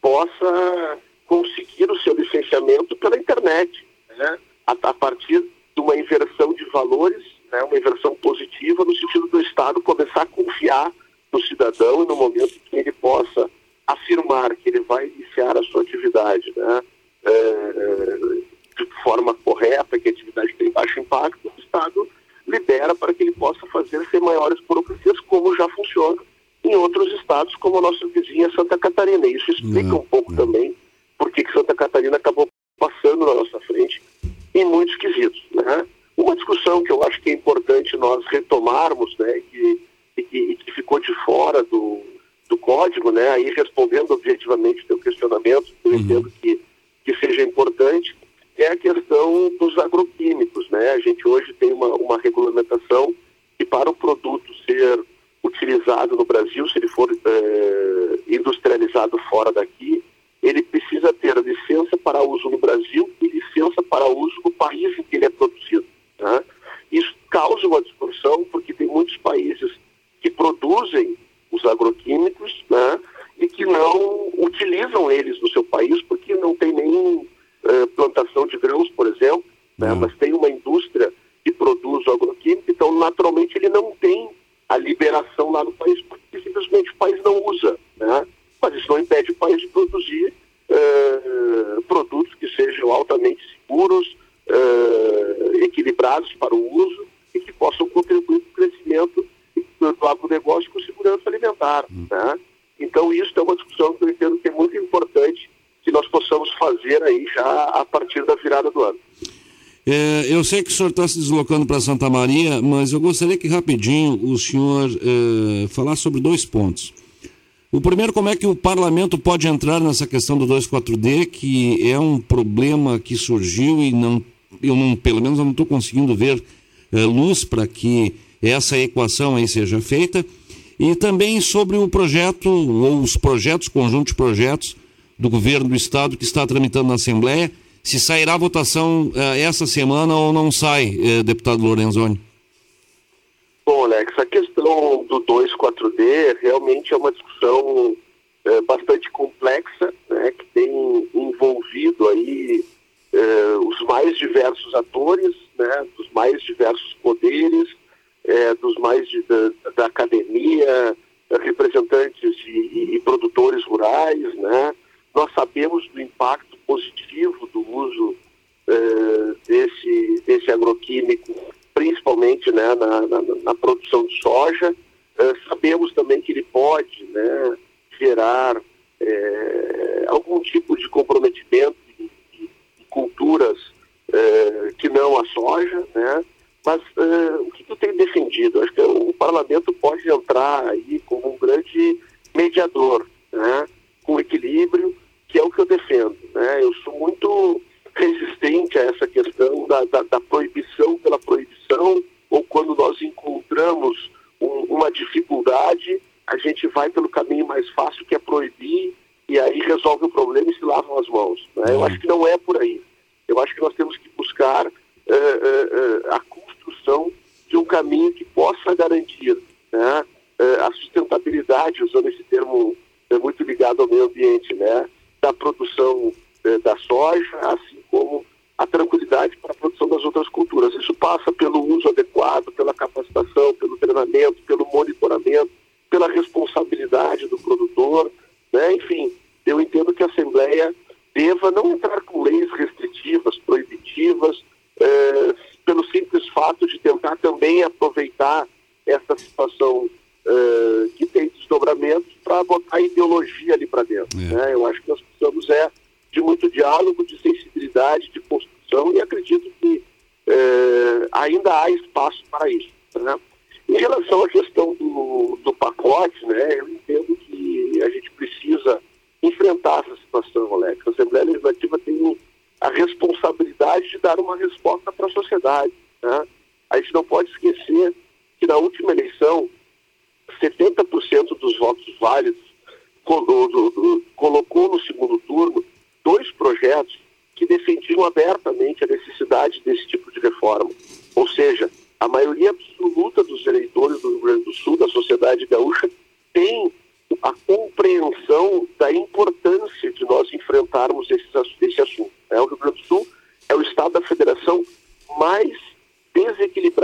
possa conseguir o seu licenciamento pela internet, né, a, a partir de uma inversão de valores, né, uma inversão positiva no sentido do Estado começar a confiar no cidadão e no momento que ele possa afirmar que ele vai iniciar a sua atividade né, é, de forma correta, que a atividade tem baixo impacto, o Estado libera para que ele possa fazer sem maiores burocracias, como já funciona em outros estados, como a nossa vizinha Santa Catarina. E isso explica um pouco também por que Santa Catarina acabou passando na nossa frente em muitos quesitos. Né? Uma discussão que eu acho que é importante nós retomarmos, né, que, que, que ficou de fora do, do código, né? Aí respondendo objetivamente o teu questionamento, eu uhum. entendo Eu sei que o senhor está se deslocando para Santa Maria, mas eu gostaria que rapidinho o senhor eh, falasse sobre dois pontos. O primeiro, como é que o parlamento pode entrar nessa questão do 24D, que é um problema que surgiu e não, eu não, pelo menos eu não estou conseguindo ver eh, luz para que essa equação aí seja feita. E também sobre o projeto, ou os projetos, conjunto de projetos do governo do Estado que está tramitando na Assembleia se sairá a votação eh, essa semana ou não sai, eh, deputado Lorenzoni?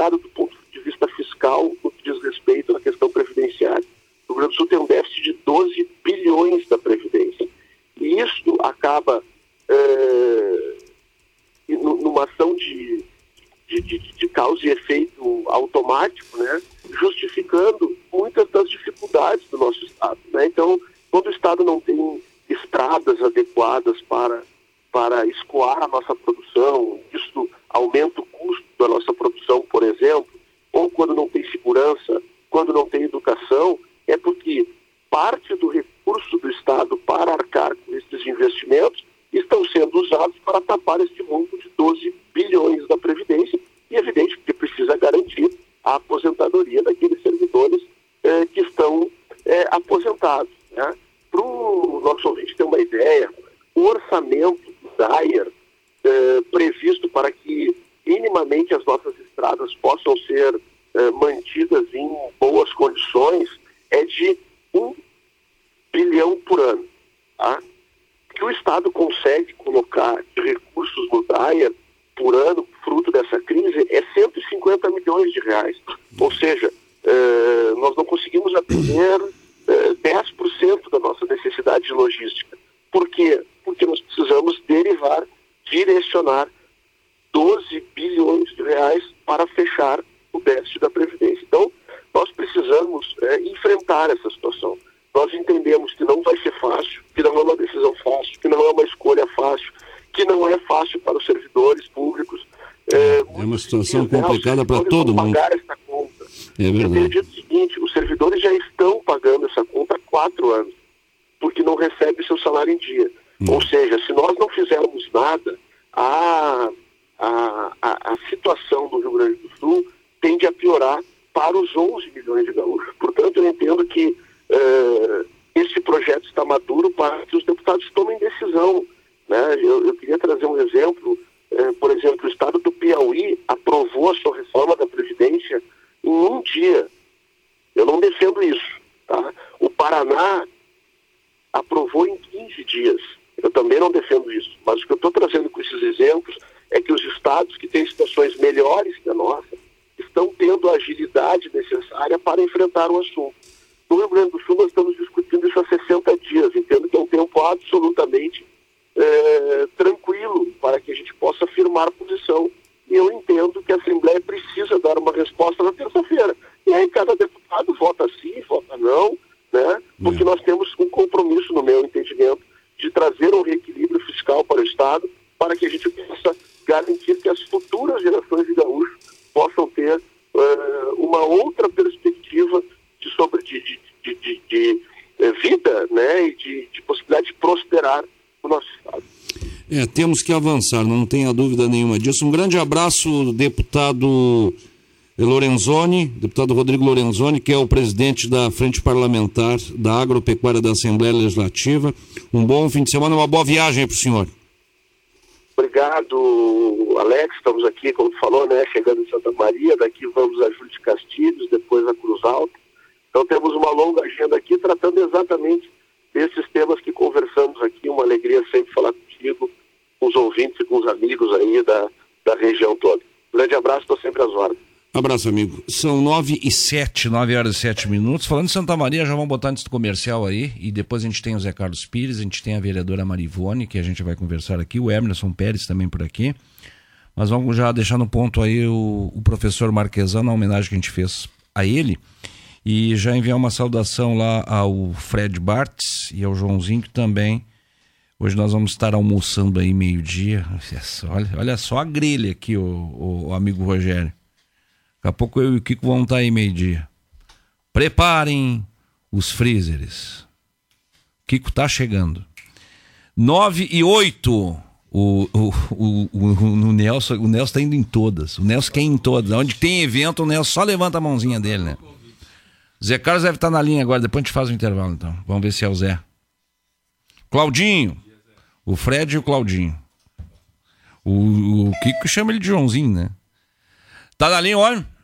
complicado do ponto de vista fiscal no que diz respeito à questão previdenciária. O Rio Grande do Sul tem um déficit de 12 bilhões da Previdência. E isso acaba é, numa ação de, de, de, de causa e efeito automático, né, justificando muitas das dificuldades do nosso Estado. Né? Então, todo o Estado não tem estradas adequadas para para escoar a nossa produção, isso aumenta o custo da nossa produção, por exemplo, ou quando não tem segurança, quando não tem educação, é porque parte do recurso do Estado para arcar com esses investimentos estão sendo usados para tapar este mundo de 12 bilhões da Previdência, e evidente que precisa garantir a aposentadoria daqueles servidores eh, que estão eh, aposentados. Né? Para o nosso ouvinte ter uma ideia, o orçamento Dyer eh, previsto para que minimamente as nossas estradas possam ser eh, mantidas em boas condições é de um bilhão por ano. Tá? que o Estado consegue colocar de recursos no DAIA por ano, fruto dessa crise, é 150 milhões de reais. Ou seja, eh, nós não conseguimos atender eh, 10% da nossa necessidade de logística. Por quê? Porque nós precisamos derivar, direcionar 12 bilhões de reais para fechar o déficit da Previdência. Então, nós precisamos eh, enfrentar essa situação. Nós entendemos que não vai ser fácil, que não é uma decisão fácil, que não é uma escolha fácil, que não é fácil para os servidores públicos. É, é uma situação complicada para todo mundo. Pagar essa conta. É verdade. O seguinte: os servidores já estão pagando essa conta há quatro anos, porque não recebe seu salário em dia. Hum. Ou seja, se nós não fizermos nada, a, a, a, a situação do Rio Grande do Sul tende a piorar para os 11 milhões de gaúchos. Portanto, eu entendo que uh, esse projeto está maduro para que os deputados tomem decisão. Né? Eu, eu queria trazer um exemplo. Uh, por exemplo, o estado do Piauí aprovou a sua reforma da Previdência em um dia. Eu não defendo isso. Tá? O Paraná aprovou em 15 dias. Eu também não defendo isso. Mas o que eu estou trazendo com esses exemplos é que os estados que têm situações melhores que a nossa estão tendo a agilidade necessária para enfrentar o assunto. No Rio Grande do Sul, nós estamos discutindo isso há 60 dias. Entendo que é um tempo absolutamente é, tranquilo para que a gente possa firmar posição. E eu entendo que a Assembleia precisa dar uma resposta na terça-feira. E aí cada deputado vota sim, vota não, né? porque nós temos um compromisso, no meu entendimento, de trazer um reequilíbrio fiscal para o Estado, para que a gente possa garantir que as futuras gerações de gaúchos possam ter uh, uma outra perspectiva de, sobre, de, de, de, de, eh, vida né, e de, de possibilidade de prosperar no nosso Estado. É, temos que avançar, não tenha dúvida nenhuma disso. Um grande abraço, deputado Lorenzoni, deputado Rodrigo Lorenzoni, que é o presidente da Frente Parlamentar da Agropecuária da Assembleia Legislativa. Um bom fim de semana, uma boa viagem para o senhor. Obrigado, Alex. Estamos aqui, como tu falou, né, chegando em Santa Maria. Daqui vamos a Júlio de Castilhos, depois a Cruz Alta. Então temos uma longa agenda aqui tratando exatamente desses temas que conversamos aqui. Uma alegria sempre falar contigo, com os ouvintes e com os amigos aí da, da região toda. grande abraço, estou sempre às ordens. Abraço, amigo. São nove e sete, nove horas e sete minutos. Falando de Santa Maria, já vamos botar antes do comercial aí. E depois a gente tem o Zé Carlos Pires, a gente tem a vereadora Marivone, que a gente vai conversar aqui, o Emerson Pérez também por aqui. Mas vamos já deixar no ponto aí o, o professor Marquesano, a homenagem que a gente fez a ele. E já enviar uma saudação lá ao Fred Bartz e ao Joãozinho que também. Hoje nós vamos estar almoçando aí meio-dia. Olha, olha só a grelha aqui, o, o, o, amigo Rogério. Daqui a pouco eu e o Kiko vamos estar aí meio-dia. Preparem os freezers. Kiko tá chegando. 9 e 8. O, o, o, o, o Nelson, o Nelson tá indo em todas. O Nelson quer ir em todas. Onde tem evento, o Nelson só levanta a mãozinha dele, né? Zé Carlos deve estar na linha agora, depois a gente faz o intervalo então. Vamos ver se é o Zé. Claudinho. O Fred e o Claudinho. O, o Kiko chama ele de Joãozinho, né? Tá na linha, olha.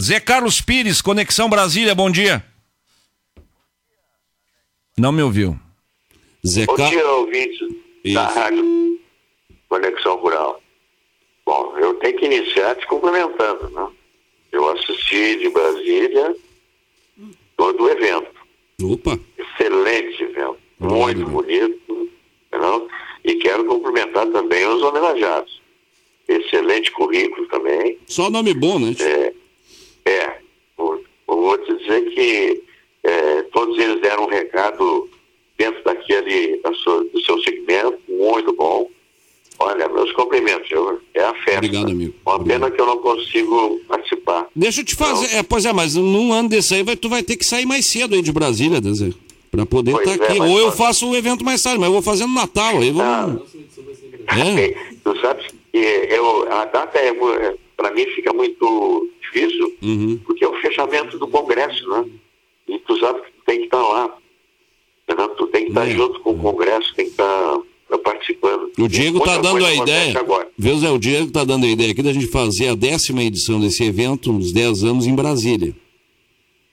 Zé Carlos Pires, Conexão Brasília, bom dia. Não me ouviu. Zé Bom dia, ouvintes da Rádio Conexão Rural. Bom, eu tenho que iniciar te cumprimentando, né? Eu assisti de Brasília todo o evento. Opa! Excelente evento, muito bonito. Não? E quero cumprimentar também os homenageados. Excelente currículo também. Só nome bom, né? É, é vou, vou te dizer que é, todos eles deram um recado dentro daquele do seu segmento, muito bom. Olha, meus cumprimentos, eu, é a festa. Obrigado, amigo. Uma Obrigado. pena que eu não consigo participar. Deixa eu te fazer. É, pois é, mas num ano desse aí vai, tu vai ter que sair mais cedo aí de Brasília, Zé. Pra poder estar é, aqui. Ou eu pode- faço o evento mais tarde, mas eu vou fazer no Natal. Aí vamos... É. Tu sabes que eu, a data é, para mim fica muito difícil, Uhum. porque é o fechamento do Congresso, né? E tu sabe que tu tem que estar lá. Entendeu? Tu tem que estar junto com o Congresso, tem que estar tá participando. O Diego está dando a ideia. Viu, Zé? O Diego está dando a ideia aqui da gente fazer a décima edição desse evento, uns 10 anos, em Brasília.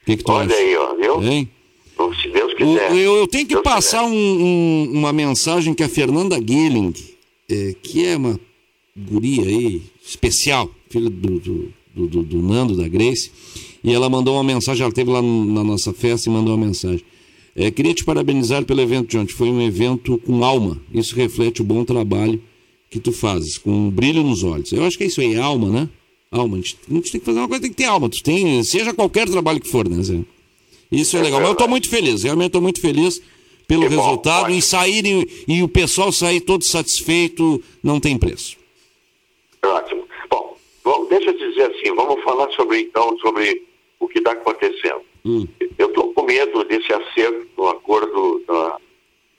O que, que tu Olha acha? aí, ó, viu? Hein? Se Deus O- quiser. eu, eu tenho que Deus passar um- um- uma mensagem que a Fernanda Gilling, é, que é uma guria aí especial, filha do, do, do- do- do Nando, da Grace, e ela mandou uma mensagem, ela esteve lá na nossa festa e mandou uma mensagem. É, queria te parabenizar pelo evento de ontem, foi um evento com alma, isso reflete o bom trabalho que tu fazes, com um brilho nos olhos. Eu acho que é isso aí, é alma, né? Alma, a gente, a gente tem que fazer uma coisa, tem que ter alma, tu tem, seja qualquer trabalho que for, né, Zé? Isso é, legal. Mas eu estou muito feliz, realmente estou muito feliz pelo resultado e sair e, e o pessoal sair todo satisfeito, não tem preço. Ótimo. Bom, deixa eu dizer assim, vamos falar sobre então sobre o que está acontecendo. Hum. Eu estou com medo desse acerto do acordo da-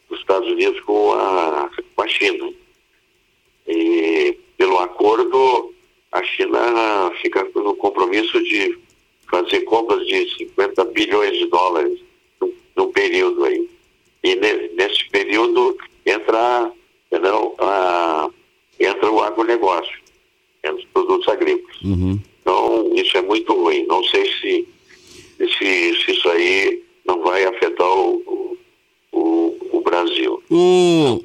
dos Estados Unidos com a, com a China. E pelo acordo, a China fica no compromisso de fazer compras de 50 bilhões de dólares num, num período aí. E ne- nesse período entra, entendeu, a, entra o agronegócio, entra os produtos agrícolas. Então, isso é muito ruim. Não sei se, se, se isso aí não vai afetar o, o, o, o Brasil. O,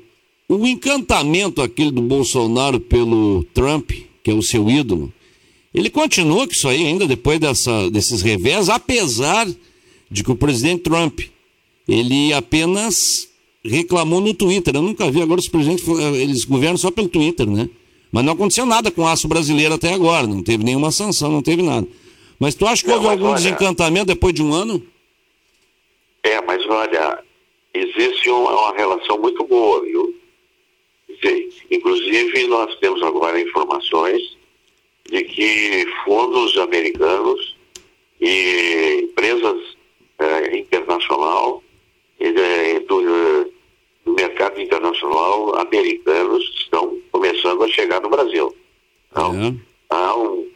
o encantamento aquele do Bolsonaro pelo Trump, que é o seu ídolo, ele continua com isso aí ainda depois dessa, desses revés, apesar de que o presidente Trump, ele apenas reclamou no Twitter. Eu nunca vi agora os presidentes, eles governam só pelo Twitter, né? Mas não aconteceu nada com o aço brasileiro até agora, não teve nenhuma sanção, não teve nada. Mas tu acha que houve algum olha- desencantamento depois de um ano? É, mas olha, existe uma, uma relação muito boa, viu? Dizer, Inclusive, nós temos agora informações de que fundos americanos e empresas eh, internacional e, eh, do, eh, do mercado internacional americanos estão começando a chegar no Brasil. Então, há, um,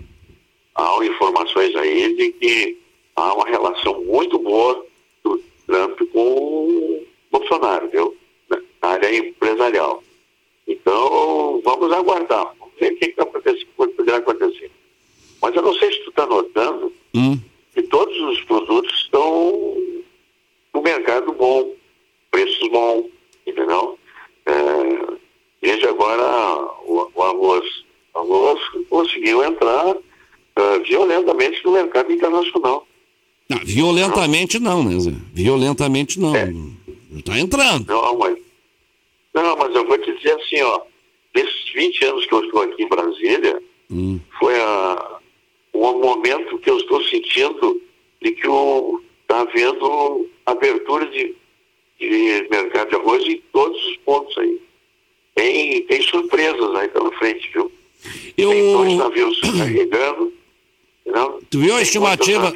há informações aí de que há uma relação muito boa do Trump com o Bolsonaro, viu? Na área empresarial. Então, vamos aguardar. Vamos ver o que, que poderá acontecer. Mas eu não sei se tu está notando que todos os produtos estão no mercado bom, preços bons, entendeu? É, veja agora o, o arroz. O arroz conseguiu entrar é, violentamente no mercado internacional. Não, violentamente não, né, Zé? Violentamente não. Tá entrando. Não, mas, não, mas eu vou te dizer assim, ó, nesses 20 anos que eu estou aqui em Brasília, foi a, um momento que eu estou sentindo de que está havendo abertura de, de mercado de arroz em todos os pontos aí. Tem, tem surpresas aí pela frente, viu? Eu... Tem dois navios carregando. Não? Tu viu a estimativa?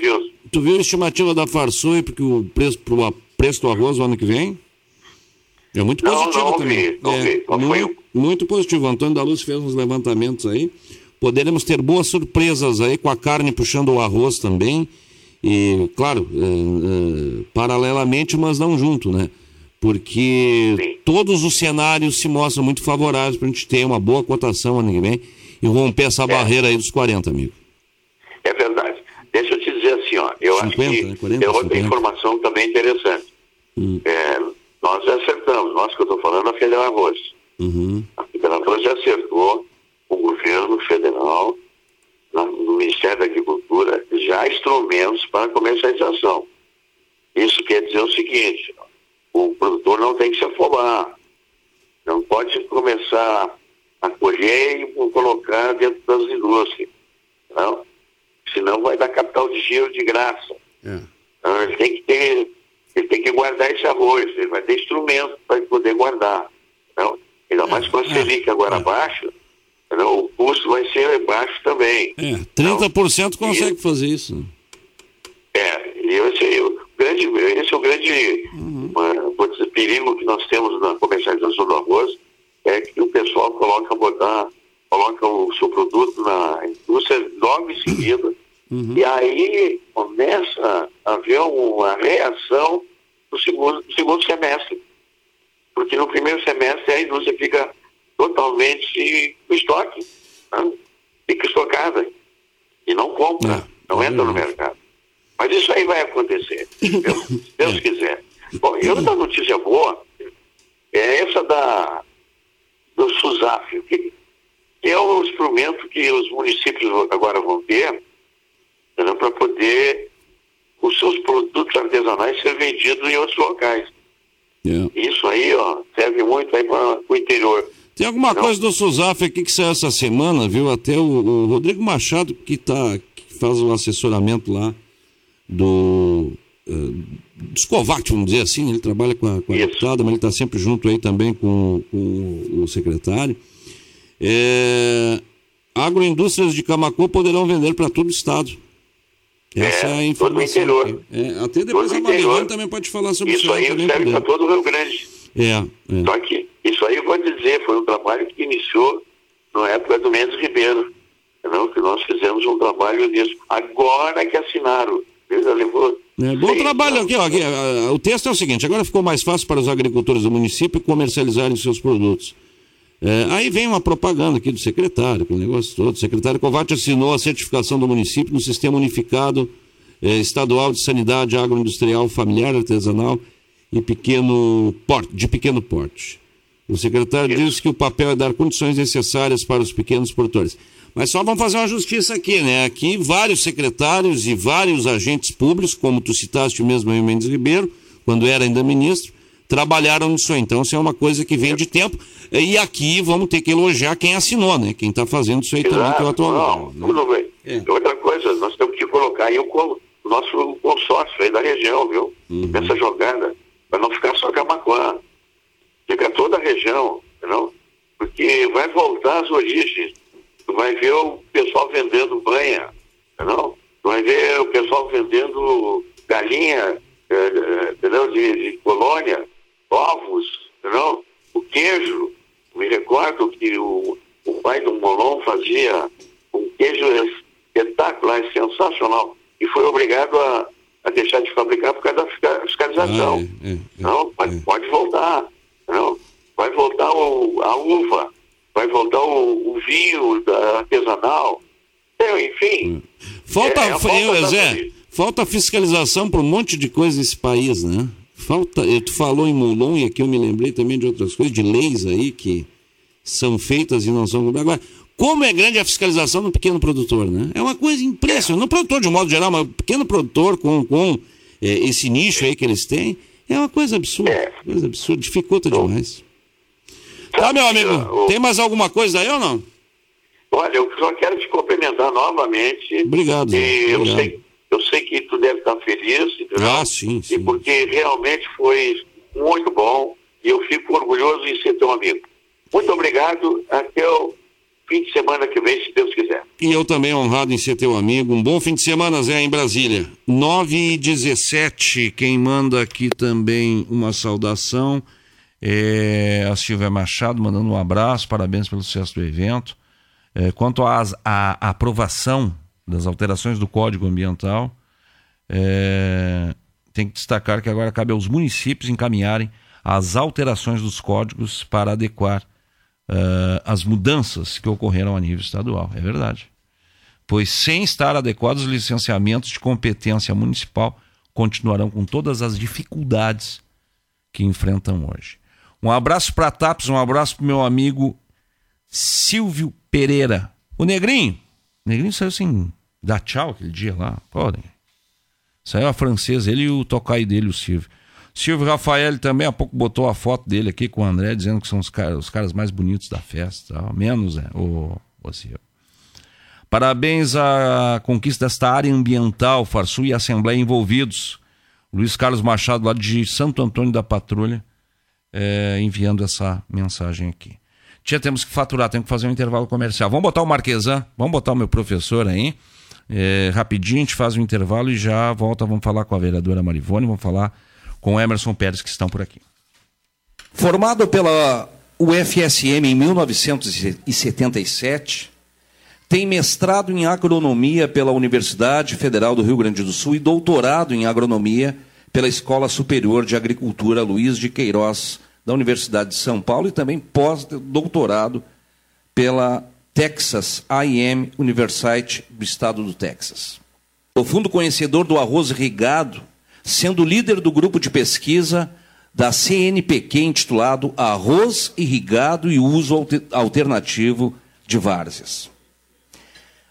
Tu viu a estimativa da Farsul porque o preço pro preço do arroz no ano que vem? É muito Não, positivo não também. vi, não é, vi. Qual foi muito, muito positivo. Antônio da Luz fez uns levantamentos aí. Poderemos ter boas surpresas aí com a carne puxando o arroz também. E, claro, é, é, paralelamente, mas não junto, né? Porque todos os cenários se mostram muito favoráveis para a gente ter uma boa cotação ano que vem e romper essa barreira aí dos 40, amigo. É verdade. Deixa eu te dizer assim, ó, eu 50, acho que né? 40, tem outra 50. informação também interessante. É, nós acertamos, nós que eu estou falando, a Federal Arroz. Uhum. A Federal Arroz já acertou o governo federal, no Ministério da Agricultura, já instrumentos para comercialização. Isso quer dizer o seguinte, o produtor não tem que se afobar. Não pode começar a colher e colocar dentro das indústrias. Não? Senão vai dar capital de giro de graça. Então, ele tem que ter, ele tem que guardar esse arroz, ele vai ter instrumento para poder guardar. Não? Ainda mais com a Selic agora abaixo, não, o custo vai ser baixo também. É, 30% consegue fazer isso. É, e esse, é o grande, esse é o grande uma- vou dizer, perigo que nós temos na comercialização do arroz, é que o pessoal coloca, botar, coloca o seu produto na indústria logo em seguida, e aí começa a haver uma reação do o segundo, segundo semestre. Porque no primeiro semestre a indústria fica totalmente com estoque, né? fica estocada e não compra, não entra no mercado. Mas isso aí vai acontecer, Deus, se Deus quiser. Bom, e outra notícia boa é essa da, do SUSAF, que, é o instrumento que os municípios agora vão ter para poder os seus produtos artesanais ser vendidos em outros locais. Isso aí, ó, serve muito para o interior. Tem alguma Não? coisa do SUSAF aqui que saiu essa semana, viu? Até o, o Rodrigo Machado, que, tá, que faz o assessoramento lá do. Uh, dos Kovac, vamos dizer assim, ele trabalha com a, com a deputada, mas ele está sempre junto aí também com, com o secretário. É, agroindústrias de Camacô poderão vender para todo o estado. Essa é, a informação. aqui. É, até depois a Marilene também pode falar sobre Isso aí também serve para todo o Rio Grande. É, é. Só que isso aí eu vou dizer, foi um trabalho que iniciou na época do Mendes Ribeiro. Não, que nós fizemos um trabalho nisso. Agora que assinaram. Já levou É, bom trabalho aqui, ó, aqui, O texto é o seguinte: agora ficou mais fácil para os agricultores do município comercializarem seus produtos. É, aí vem uma propaganda aqui do secretário, com o negócio todo. O secretário Kovac assinou a certificação do município no Sistema Unificado eh, Estadual de Sanidade Agroindustrial Familiar Artesanal e pequeno porte, de pequeno porte. O secretário disse que o papel é dar condições necessárias para os pequenos produtores. Mas só vamos fazer uma justiça aqui, né? Aqui vários secretários e vários agentes públicos, como tu citaste mesmo aí, Mendes Ribeiro, quando era ainda ministro, trabalharam nisso aí. Então, isso é uma coisa que vem de tempo. E aqui vamos ter que elogiar quem assinou, né? Quem está fazendo isso aí também, que é o atual. Não, tudo bem. Outra coisa, nós temos que colocar aí o, nosso consórcio aí da região, viu? Nessa jogada, para não ficar só Camacuã. Fica toda a região, entendeu? Porque vai voltar às origens. Tu vai ver o pessoal vendendo banha, entendeu? Tu vai ver o pessoal vendendo galinha, eh, eh, entendeu? De, de colônia, ovos, entendeu? O queijo. Me recordo que o, o pai do Molon fazia um queijo espetacular, sensacional. E foi obrigado a, a deixar de fabricar por causa da fisca- fiscalização. não, mas pode voltar. Não, vai voltar o, a uva, vai voltar o, o vinho artesanal. É, enfim. Falta, É, a falta Zé, falta fiscalização para um monte de coisa nesse país, né? Falta, eh, tu falou em Moulon e aqui eu me lembrei também de outras coisas, de leis aí que são feitas e não são cumpridas. Agora, como é grande a fiscalização no pequeno produtor, né? É uma coisa impressionante. No produtor, de um modo geral, mas o pequeno produtor com, com eh, esse nicho aí que eles têm, é uma coisa absurda. Coisa absurda, dificulta demais. Tá, meu amigo, tem mais alguma coisa aí ou não? Olha, eu só quero te cumprimentar novamente. Obrigado. E eu Obrigado. sei, eu sei que tu deve estar feliz, entendeu? Ah, sim, E porque realmente foi muito bom e eu fico orgulhoso em ser teu amigo. Muito obrigado. Até o fim de semana que vem, se Deus quiser. E eu também honrado em ser teu amigo. Um bom fim de semana, Zé, em Brasília. 9 e 17, quem manda aqui também uma saudação é a Silvia Machado, mandando um abraço, parabéns pelo sucesso do evento. É, quanto à aprovação das alterações do Código Ambiental, é, tem que destacar que agora cabe aos municípios encaminharem as alterações dos códigos para adequar eh, as mudanças que ocorreram a nível estadual. É verdade. Pois, sem estar adequados, os licenciamentos de competência municipal continuarão com todas as dificuldades que enfrentam hoje. Um abraço para TAPS, um abraço para meu amigo Silvio Pereira. O Negrinho. O Negrinho saiu sem dar tchau aquele dia lá. Negrinho. Saiu a francesa, ele e o tocaio dele, o Silvio. Silvio Rafael também há pouco botou a foto dele aqui com o André, dizendo que são os caras, os caras mais bonitos da festa. Menos, né? O, o Silvio. Parabéns à conquista desta área ambiental, Farsul e Assembleia envolvidos. Luiz Carlos Machado, lá de Santo Antônio da Patrulha, é, enviando essa mensagem aqui. Tia, temos que faturar, temos que fazer um intervalo comercial. Vamos botar o Marquesan, vamos botar o meu professor aí. É, rapidinho, a gente faz um intervalo e já volta. Vamos falar com a vereadora Marivone, vamos falar com Emerson Pérez, que estão por aqui. Formado pela UFSM em 1977, tem mestrado em agronomia pela Universidade Federal do Rio Grande do Sul e doutorado em agronomia pela Escola Superior de Agricultura Luiz de Queiroz, da Universidade de São Paulo, e também pós-doutorado pela Texas A&M University do estado do Texas. Profundo conhecedor do arroz irrigado, sendo líder do grupo de pesquisa da CNPq intitulado Arroz Irrigado e Uso Alternativo de Várzeas.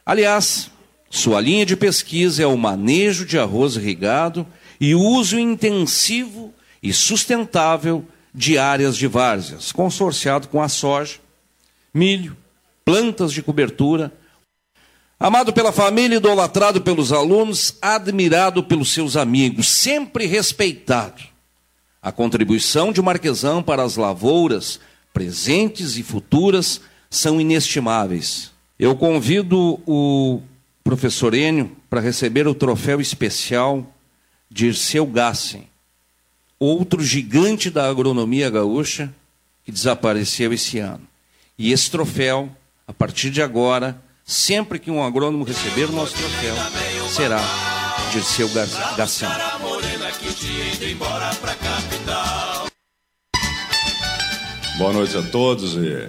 Aliás, sua linha de pesquisa é o manejo de arroz irrigado e uso intensivo e sustentável de áreas de várzeas, consorciado com a soja, milho, plantas de cobertura. Amado pela família, idolatrado pelos alunos, admirado pelos seus amigos, sempre respeitado. A contribuição de Marquesão para as lavouras, presentes e futuras, são inestimáveis. Eu convido o professor Enio para receber o troféu especial Dirceu Gassen, outro gigante da agronomia gaúcha que desapareceu esse ano. E esse troféu, a partir de agora, sempre que um agrônomo receber o nosso troféu, será Dirceu Gassen. Boa noite a todos e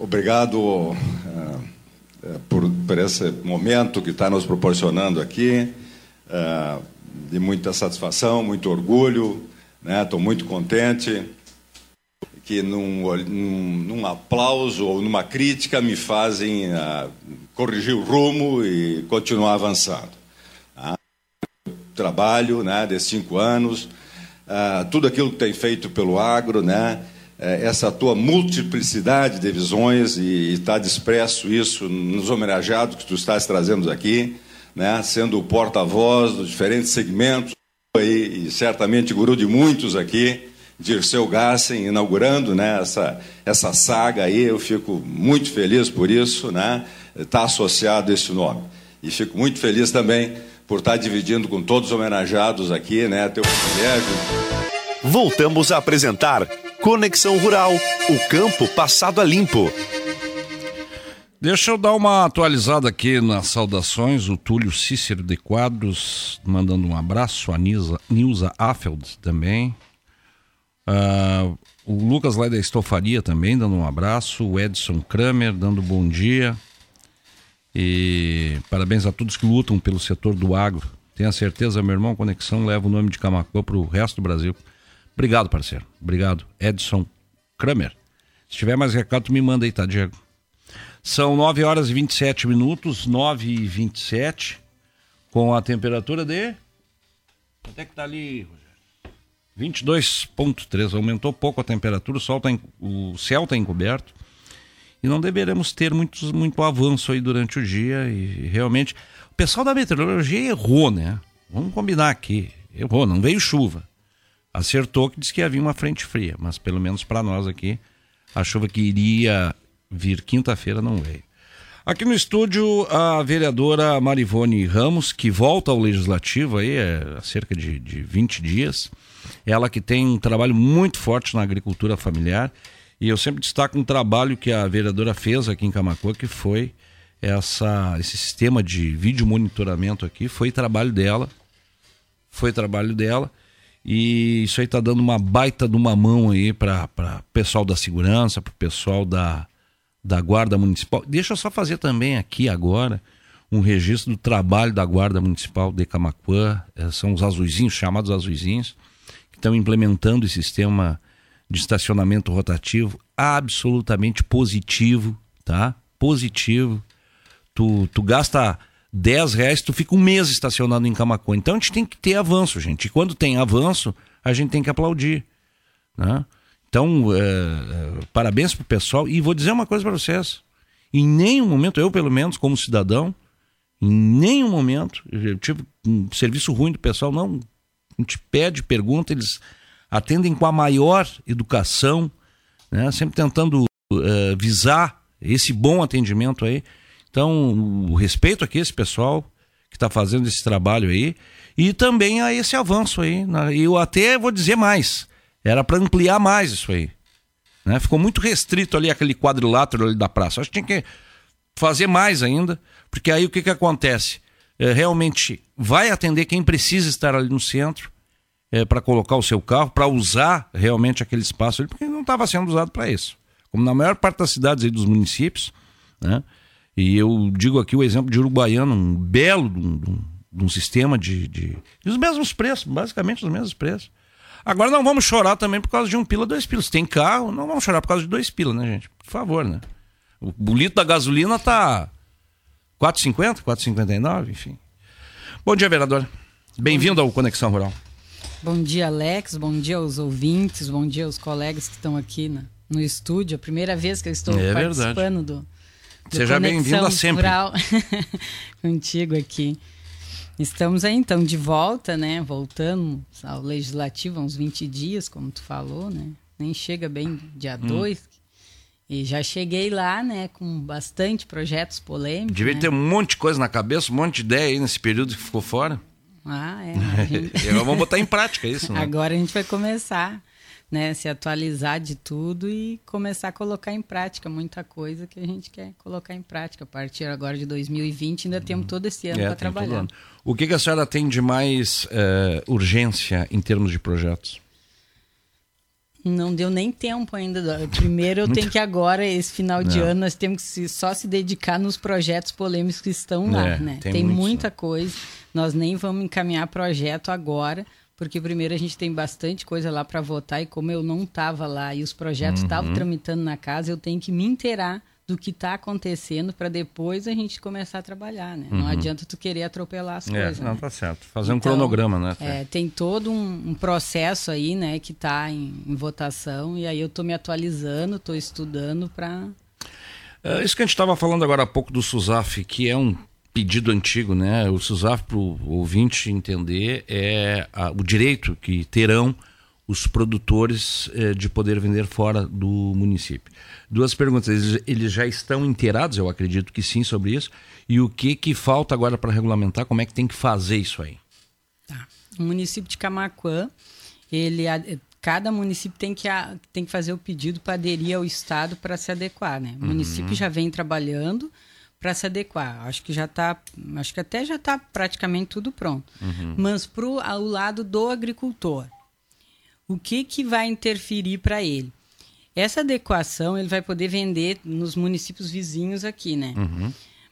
obrigado uh, por, por, esse momento que está nos proporcionando aqui. Uh, de muita satisfação, muito orgulho, estou né? muito contente que num, num, num, aplauso ou numa crítica me fazem uh, corrigir o rumo e continuar avançando. Tá? Trabalho né, desses cinco anos, uh, tudo aquilo que tem feito pelo agro, né, eh, essa tua multiplicidade de visões, e está expresso isso nos homenageados que tu estás trazendo aqui, né, sendo o porta-voz dos diferentes segmentos, e, e certamente guru de muitos aqui, Dirceu Gassen, inaugurando né, essa, essa saga aí, eu fico muito feliz por isso, né, estar associado a esse nome. E fico muito feliz também por estar dividindo com todos os homenageados aqui, né, teu privilégio. Voltamos a apresentar Conexão Rural, o campo passado a limpo. Deixa eu dar uma atualizada aqui nas saudações. O Túlio Cícero de Quadros mandando um abraço. A Nilza, Nilza Affeld também. Uh, o Lucas lá da Estofaria também dando um abraço. O Edson Kramer dando bom dia. E parabéns a todos que lutam pelo setor do agro. Tenha certeza, meu irmão, Conexão leva o nome de Camacuã para o resto do Brasil. Obrigado, parceiro. Obrigado, Edson Kramer. Se tiver mais recado, me manda aí, tá, Diego? São 9 horas e 27 minutos, 9 e 27, com a temperatura de. Quanto é que tá ali, Rogério? 22,3. Aumentou pouco a temperatura, o, sol tá o céu está encoberto. E não deveremos ter muitos, muito avanço aí durante o dia. E realmente. O pessoal da meteorologia errou, né? Vamos combinar aqui. Errou, não veio chuva. Acertou que disse que havia uma frente fria, mas pelo menos para nós aqui, a chuva que iria vir quinta-feira não veio. Aqui no estúdio, a vereadora Marivone Ramos, que volta ao Legislativo aí, é, há cerca de, de 20 dias. Ela que tem um trabalho muito forte na agricultura familiar. E eu sempre destaco um trabalho que a vereadora fez aqui em Camacuã, que foi essa, esse sistema de vídeo monitoramento aqui. Foi trabalho dela. Foi trabalho dela. E isso aí está dando uma baita de uma mão aí para o pessoal da segurança, para o pessoal da, da Guarda Municipal. Deixa eu só fazer também aqui agora um registro do trabalho da Guarda Municipal de Camacuã. É, são os azuizinhos, chamados azuizinhos, que estão implementando esse sistema de estacionamento rotativo absolutamente positivo, tá? Positivo. Tu, tu gasta 10 reais, tu fica um mês estacionado em Camacuã. Então a gente tem que ter avanço, gente. E quando tem avanço, a gente tem que aplaudir, né? Então, é, é, parabéns pro pessoal. E vou dizer uma coisa para vocês: em nenhum momento, eu pelo menos, como cidadão, em nenhum momento, eu tive um serviço ruim do pessoal, não. A gente pede, pergunta, eles atendem com a maior educação, né? sempre tentando uh, visar esse bom atendimento aí. Então, o respeito aqui a esse pessoal que está fazendo esse trabalho aí e também a esse avanço aí. Né? Eu até vou dizer mais. Era para ampliar mais isso aí. Né? Ficou muito restrito ali aquele quadrilátero ali da praça. Acho que tinha que fazer mais ainda, porque aí o que, que acontece? É, realmente vai atender quem precisa estar ali no centro, é, para colocar o seu carro, para usar realmente aquele espaço ali, porque não estava sendo usado para isso. Como na maior parte das cidades aí dos municípios, né? E eu digo aqui o exemplo de Uruguaiana, um belo um, um- sistema de, de, os mesmos preços, basicamente os mesmos preços. Agora não vamos chorar também por causa de um pila, dois pilas. Tem carro, não vamos chorar por causa de dois pila, né, gente? Por favor, né? O, o litro da gasolina tá 4,50, 4,59, enfim. Bom dia, vereador. Bem-vindo ao Conexão Rural. Bom dia, Alex. Bom dia aos ouvintes. Bom dia aos colegas que estão aqui na- no estúdio. A primeira vez que eu estou É participando do, do Seja sempre. Rural contigo aqui. Estamos aí então de volta, né? Voltamos ao legislativo há uns 20 dias, como tu falou, né? Nem chega bem dia Hum. 2. E já cheguei lá, né, com bastante projetos polêmicos. Devia né? ter um monte de coisa na cabeça, um monte de ideia aí nesse período que ficou fora. Ah, é. gente- Agora vamos botar em prática isso, né? Agora a gente vai começar, né, se atualizar de tudo e começar a colocar em prática muita coisa que a gente quer colocar em prática. A partir agora de 2020 ainda temos todo esse ano É, para trabalhar. O que, que a senhora tem de mais eh, urgência em termos de projetos? Não deu nem tempo ainda. Primeiro eu tenho que agora, esse final de Não. ano, nós temos que se- só se dedicar nos projetos polêmicos que estão lá, É, né? tem Tem, muitos, muita coisa. Nós nem vamos encaminhar projeto agora, porque primeiro a gente tem bastante coisa lá para votar e como eu não estava lá e os projetos estavam Uhum. tramitando na casa, eu tenho que me inteirar do que está acontecendo para depois a gente começar a trabalhar, né? Não Uhum. adianta tu querer atropelar as É, coisas. não, né? tá certo. Fazer um Então, cronograma, né? É, tem todo um, um processo aí, né, que está em, em votação e aí eu estou me atualizando, estou estudando para É, isso que a gente estava falando agora há pouco do SUSAF, que é um pedido antigo, né? O SUSAF, para o ouvinte entender, é a- o direito que terão os produtores eh, de poder vender fora do município. Duas perguntas. Eles, eles já estão inteirados, eu acredito que sim, sobre isso. E o que, que falta agora para regulamentar? Como é que tem que fazer isso aí? o município de Camaquã, ele cada município tem que tem que fazer o pedido para aderir ao estado para se adequar, né? O Uhum. município já vem trabalhando para se adequar. Acho que já tá, acho que até já está praticamente tudo pronto. Uhum. Mas para o lado do agricultor, o que que vai interferir para ele? Essa adequação ele vai poder vender nos municípios vizinhos aqui, né?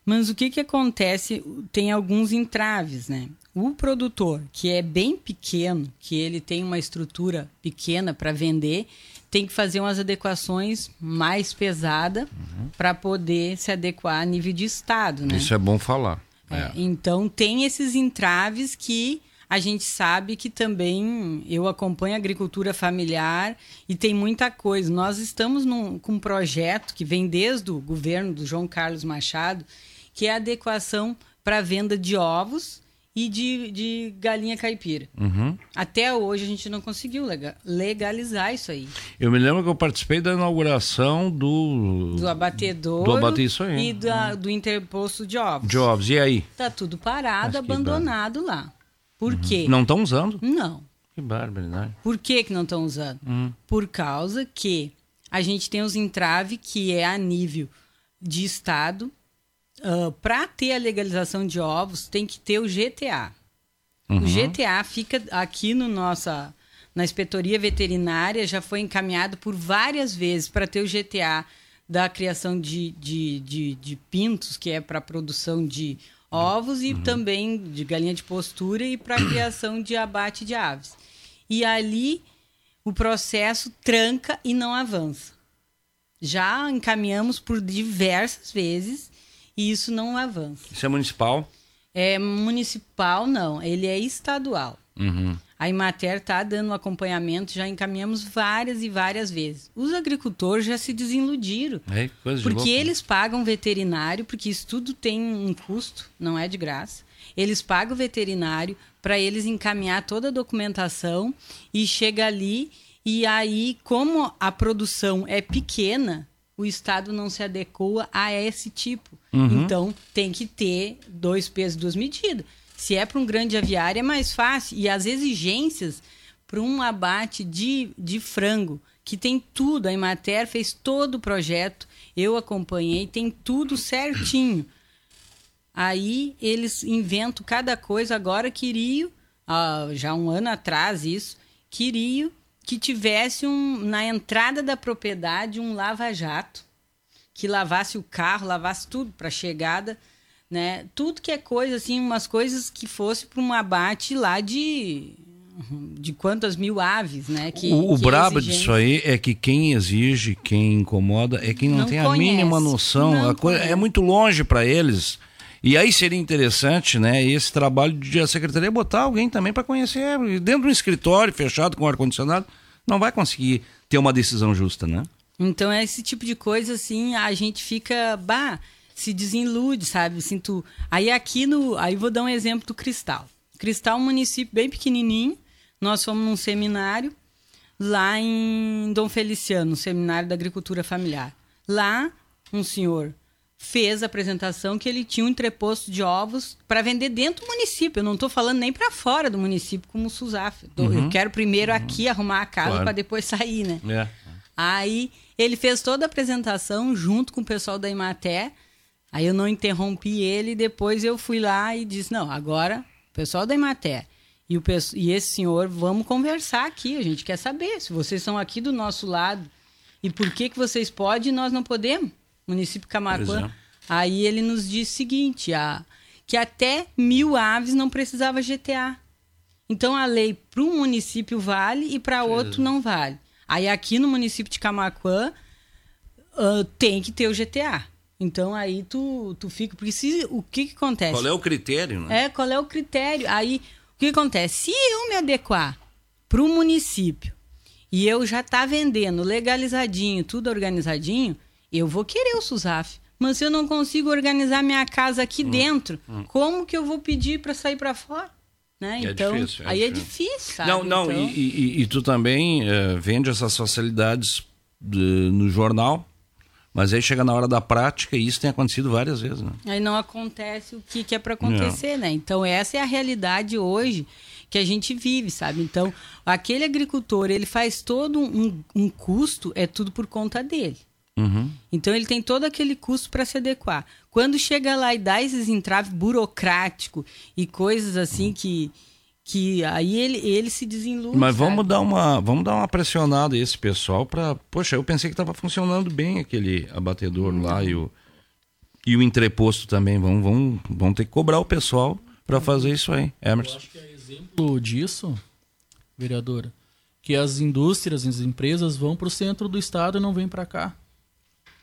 Mas o que, que acontece? Tem alguns entraves, né? O produtor, que é bem pequeno, que ele tem uma estrutura pequena para vender, tem que fazer umas adequações mais pesadas para poder se adequar a nível de estado, né? Isso é bom falar. É, Então tem esses entraves que a gente sabe que também eu acompanho a agricultura familiar e tem muita coisa. Nós estamos num, com um projeto que vem desde o governo do João Carlos Machado, que é a adequação para a venda de ovos e de, de galinha caipira. Uhum. Até hoje a gente não conseguiu lega- legalizar isso aí. Eu me lembro que eu participei da inauguração do, Do abatedouro Do abate- isso aí. e da- do interposto de ovos. de ovos. E aí? Tá tudo parado, abandonado lá. Por quê? Não estão usando? Não. Que barbaridade. Por que, que não estão usando? Hum. Por causa que a gente tem os entraves que é a nível de Estado. Para ter a legalização de ovos, tem que ter o GTA. Uhum. O GTA fica aqui no nossa, na inspetoria veterinária, já foi encaminhado por várias vezes para ter o GTA da criação de, de, de, de pintos, que é para produção de ovos, e também de galinha de postura e para criação de abate de aves. E ali o processo tranca e não avança. Já encaminhamos por diversas vezes e isso não avança. Isso é municipal? É municipal, não, ele é estadual. Uhum. A Imater está dando um acompanhamento, já encaminhamos várias e várias vezes. Os agricultores já se desiludiram. É, coisa de Porque louco. eles pagam veterinário, porque isso tudo tem um custo, não é de graça. Eles pagam veterinário para eles encaminhar toda a documentação e chega ali e aí, como a produção é pequena, o Estado não se adequa a esse tipo. Uhum. Então, tem que ter dois pesos, duas medidas. Se é para um grande aviário, é mais fácil. E as exigências para um abate de, de frango, que tem tudo, a Imater fez todo o projeto, eu acompanhei, tem tudo certinho. Aí eles inventam cada coisa, agora queriam ah, já um ano atrás isso, queriam que tivesse um, na entrada da propriedade um lava-jato que lavasse o carro, lavasse tudo para chegada, né? Tudo que é coisa assim, umas coisas que fosse para um abate lá de de quantas mil aves, né? Que, o o que brabo exigente. disso aí é que quem exige, quem incomoda, é quem não, Não tem a conhece. mínima noção. A coisa é muito longe para eles. E aí seria interessante, né, esse trabalho de a secretaria botar alguém também para conhecer. Dentro de um escritório fechado com ar-condicionado, não vai conseguir ter uma decisão justa, né? Então, é esse tipo de coisa, assim, a gente fica, bah, se desilude, sabe? Tu... Aí aqui no. Aí vou dar um exemplo do Cristal. Cristal é um município bem pequenininho. Nós fomos num seminário lá em Dom Feliciano, um seminário da agricultura familiar. Lá, um senhor fez a apresentação que ele tinha um entreposto de ovos para vender dentro do município. Eu não estou falando nem para fora do município, como o tô- Uhum. Eu quero primeiro aqui arrumar a casa Claro. para depois sair, né? É. Aí ele fez toda a apresentação junto com o pessoal da Imaté. Aí eu não interrompi ele, depois eu fui lá e disse: "Não, agora, pessoal da Imaté e o e esse senhor, vamos conversar aqui, a gente quer saber se vocês são aqui do nosso lado e por que que vocês podem e nós não podemos?" Município Pois Camaquã. é. Aí ele nos disse o seguinte, a, que até mil aves não precisava GTA. Então a lei para um município vale e para outro não vale. Aí aqui no município de Camaquã ah, tem que ter o GTA. Então aí tu, tu fica. Porque se, o que, que acontece? Qual é o critério, né? É, qual é o critério? Aí, o que acontece? Se eu me adequar para o município e eu já tá vendendo legalizadinho, tudo organizadinho, eu vou querer o SUSAF. Mas se eu não consigo organizar minha casa aqui dentro, hum. como que eu vou pedir para sair para fora? Né? É então, difícil, é aí é difícil. difícil, sabe? Não, não, Então- e, e- e tu também eh, vende essas facilidades de- no jornal, mas aí chega na hora da prática e isso tem acontecido várias vezes, né? Aí não acontece o que, que é para acontecer, né? Então essa é a realidade hoje que a gente vive, sabe? Então aquele agricultor ele faz todo um, um custo, é tudo por conta dele. Uhum. Então ele tem todo aquele custo para se adequar. Quando chega lá e dá esses entraves burocráticos e coisas assim que que aí ele, ele se desenlude. Mas sabe? vamos dar uma, vamos dar uma pressionada a esse pessoal para, poxa, eu pensei que estava funcionando bem aquele abatedor lá e o e o entreposto também, vamos, vamos, vamos ter que cobrar o pessoal para fazer isso aí. Emerson. exemplo disso, vereadora, que as indústrias, as empresas vão para o centro do estado e não vêm para cá.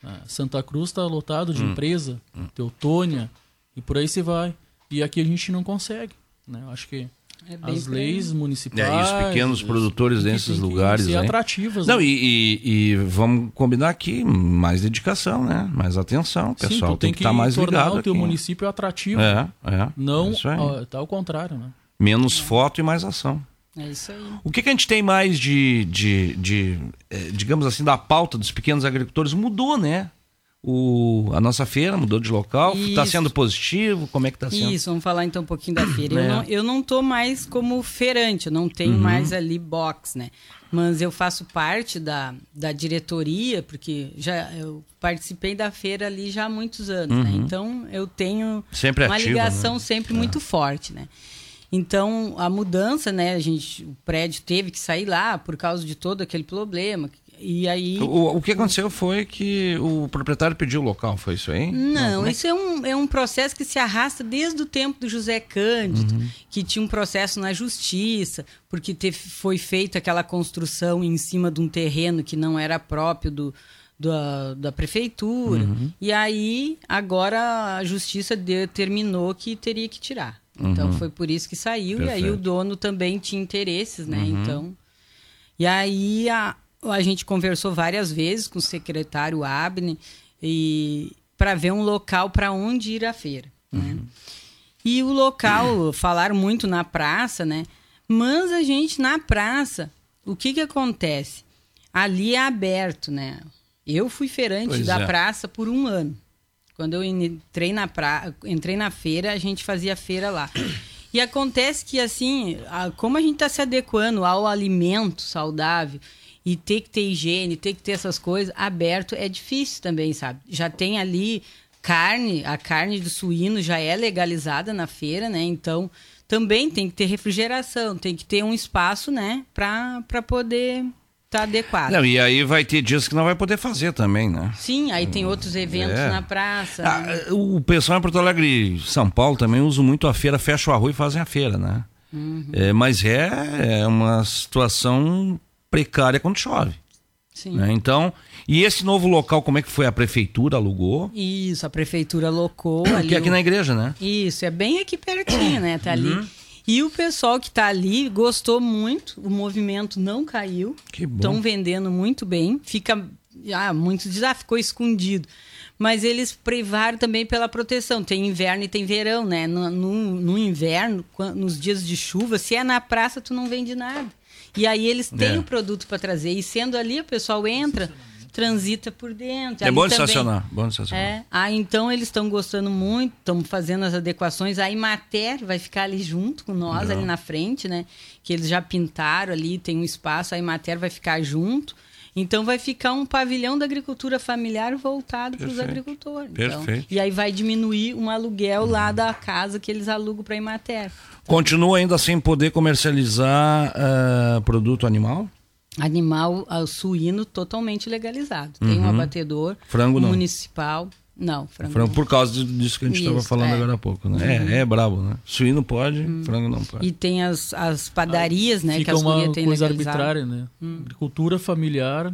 Ah, Santa Cruz está lotado de Hum. empresa, Teutônia e por aí se vai. E aqui a gente não consegue. Né? Eu Acho que É as leis municipais. É, e os pequenos os- produtores tem que- desses tem que lugares ser aí. atrativas. Não, né? e, e- e vamos combinar aqui, mais dedicação, né? Mais atenção. O Sim, pessoal tu tem que estar mais tornar ligado o teu aqui. município atrativo. É, é. Não, Isso aí. ó, tá ao contrário, né? Menos foto e mais ação. É isso aí. O que, que a gente tem mais de, de, de, eh, digamos assim, da pauta dos pequenos agricultores? Mudou, né? O, a nossa feira mudou de local, está sendo positivo? Como é que está sendo? Isso, vamos falar então um pouquinho da feira. Eu, É. não, eu não tô mais como feirante, eu não tenho Uhum. mais ali box, né? Mas eu faço parte da, da diretoria, porque já eu participei da feira ali já há muitos anos, né? Uhum. Então eu tenho Sempre uma ativa, ligação né? sempre muito forte, né? Então a mudança, né? A gente, o prédio teve que sair lá por causa de todo aquele problema. E aí. O, o que aconteceu foi que o proprietário pediu o local, foi isso aí? Não, é isso é um, é um processo que se arrasta desde o tempo do José Cândido, Uhum. que tinha um processo na justiça, porque teve, foi feita aquela construção em cima de um terreno que não era próprio do, da, da prefeitura. Uhum. E aí, agora a justiça determinou que teria que tirar. Então Uhum. foi por isso que saiu, e aí Perfeito. o dono também tinha interesses, né? Uhum. Então. E aí a, a gente conversou várias vezes com o secretário Abner e para ver um local para onde ir à feira. Né? E o local, falaram muito na praça, né? Mas a gente na praça, o que que acontece? Ali é aberto, né? Eu fui feirante Pois da é. praça por um ano. Quando eu entrei na, pra... entrei na feira, a gente fazia feira lá. E acontece que, assim, como a gente está se adequando ao alimento saudável e ter que ter higiene, ter que ter essas coisas, aberto é difícil também, sabe? Já tem ali carne, a carne do suíno já é legalizada na feira, né? Então, também tem que ter refrigeração, tem que ter um espaço, né, para poder estar tá adequado. Não, e aí vai ter dias que não vai poder fazer também, né? Sim, aí tem outros eventos É. na praça. Ah, né? o pessoal em Porto Alegre São Paulo também usa muito a feira, fecha o arroz e fazem a feira, né? Uhum. É, mas é, é uma situação precária quando chove. Sim. né? Então, e esse novo local, como é que foi? A prefeitura alugou? Isso, a prefeitura alocou ali. Que é aqui o- na igreja, né? Isso, é bem aqui pertinho, né? Tá ali. Uhum. E o pessoal que tá ali gostou muito, o movimento não caiu. Que bom. Estão vendendo muito bem. Fica. Ah, muitos dizem, ah, ficou escondido. Mas eles privaram também pela proteção. Tem inverno e tem verão, né? No, no, no inverno, nos dias de chuva, se é na praça, tu não vende nada. E aí eles têm É. o produto para trazer. E sendo ali, o pessoal entra, transita por dentro. É Ali bom também- estacionar, bom estacionar. é. Ah, então eles estão gostando muito, estão fazendo as adequações. A Imater vai ficar ali junto com nós, Legal. ali na frente, né? Que eles já pintaram ali, tem um espaço, a Imater vai ficar junto. Então vai ficar um pavilhão da agricultura familiar voltado para os Perfeito. agricultores. Então, Perfeito. e aí vai diminuir um aluguel lá da casa que eles alugam para a Imater. Continua ainda sem poder comercializar ah, produto animal? Animal ah, suíno totalmente legalizado. Tem um Uhum. abatedor Frango não. municipal. Não, frango, Frango não. por causa disso que a gente estava falando é. agora há pouco, né? Uhum. É, é brabo, né? Suíno pode, frango não pode. E tem as, as padarias, né? que Fica as uma têm coisa legalizado. arbitrária, né? Hum. Agricultura familiar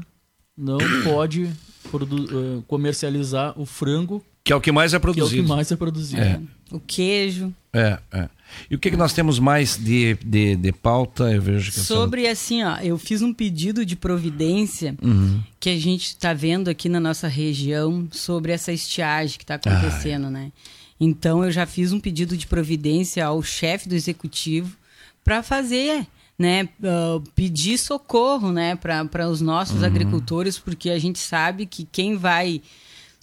não pode produ- eh, comercializar o frango Que é o que mais é que é o produzido. que mais é produzido. É. O queijo. É, é. E o que, que nós temos mais de, de, de pauta? Eu vejo que a senhora- Sobre assim, ó, eu fiz um pedido de providência Uhum. que a gente está vendo aqui na nossa região sobre essa estiagem que está acontecendo, né? Então eu já fiz um pedido de providência ao chefe do executivo para fazer, né, ah, pedir socorro, né, para os nossos Uhum. agricultores, porque a gente sabe que quem vai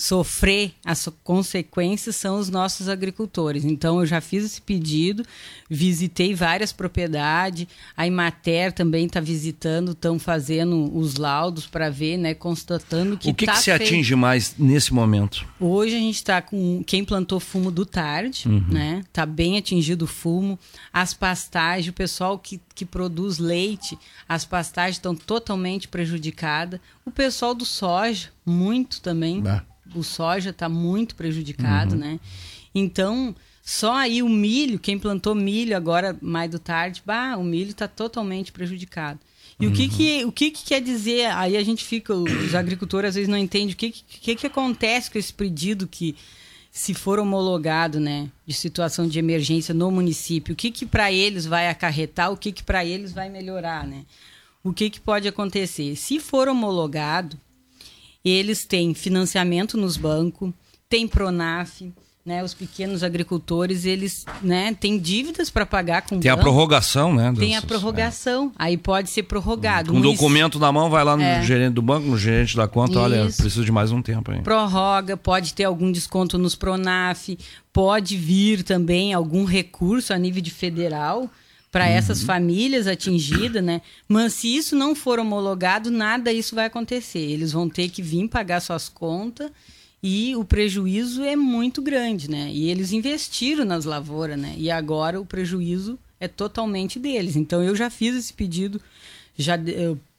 sofrer as consequências são os nossos agricultores. Então eu já fiz esse pedido, visitei várias propriedades, a Imater também está visitando, estão fazendo os laudos para ver, né, constatando que o que, tá que se feito. atinge mais nesse momento? Hoje a gente está com quem plantou fumo do tarde, Uhum. né? Tá bem atingido o fumo. As pastagens, o pessoal que, que produz leite, as pastagens estão totalmente prejudicadas. O pessoal do soja, muito também. Ah. O soja está muito prejudicado, Uhum. né? Então, só aí o milho, quem plantou milho agora, mais do tarde, bah, o milho está totalmente prejudicado. E o, que, que, o que, que quer dizer? Aí a gente fica, os agricultores às vezes não entendem o que, que, que, que acontece com esse pedido que, se for homologado, né, de situação de emergência no município, o que, que para eles vai acarretar, o que, que para eles vai melhorar, né? O que, que pode acontecer? Se for homologado, eles têm financiamento nos bancos, tem Pronaf, né? Os pequenos agricultores, eles, né, têm dívidas para pagar com Tem a banco. prorrogação, né? Tem a dessas- prorrogação. Aí pode ser prorrogado. Com um documento na mão, vai lá no É. gerente do banco, no gerente da conta, olha, Isso. preciso de mais um tempo aí. prorroga, pode ter algum desconto nos Pronaf, pode vir também algum recurso a nível de federal para essas famílias atingidas, né? Mas se isso não for homologado, nada isso vai acontecer. Eles vão ter que vir pagar suas contas e o prejuízo é muito grande, né? E eles investiram nas lavouras, né? E agora o prejuízo é totalmente deles. Então eu já fiz esse pedido já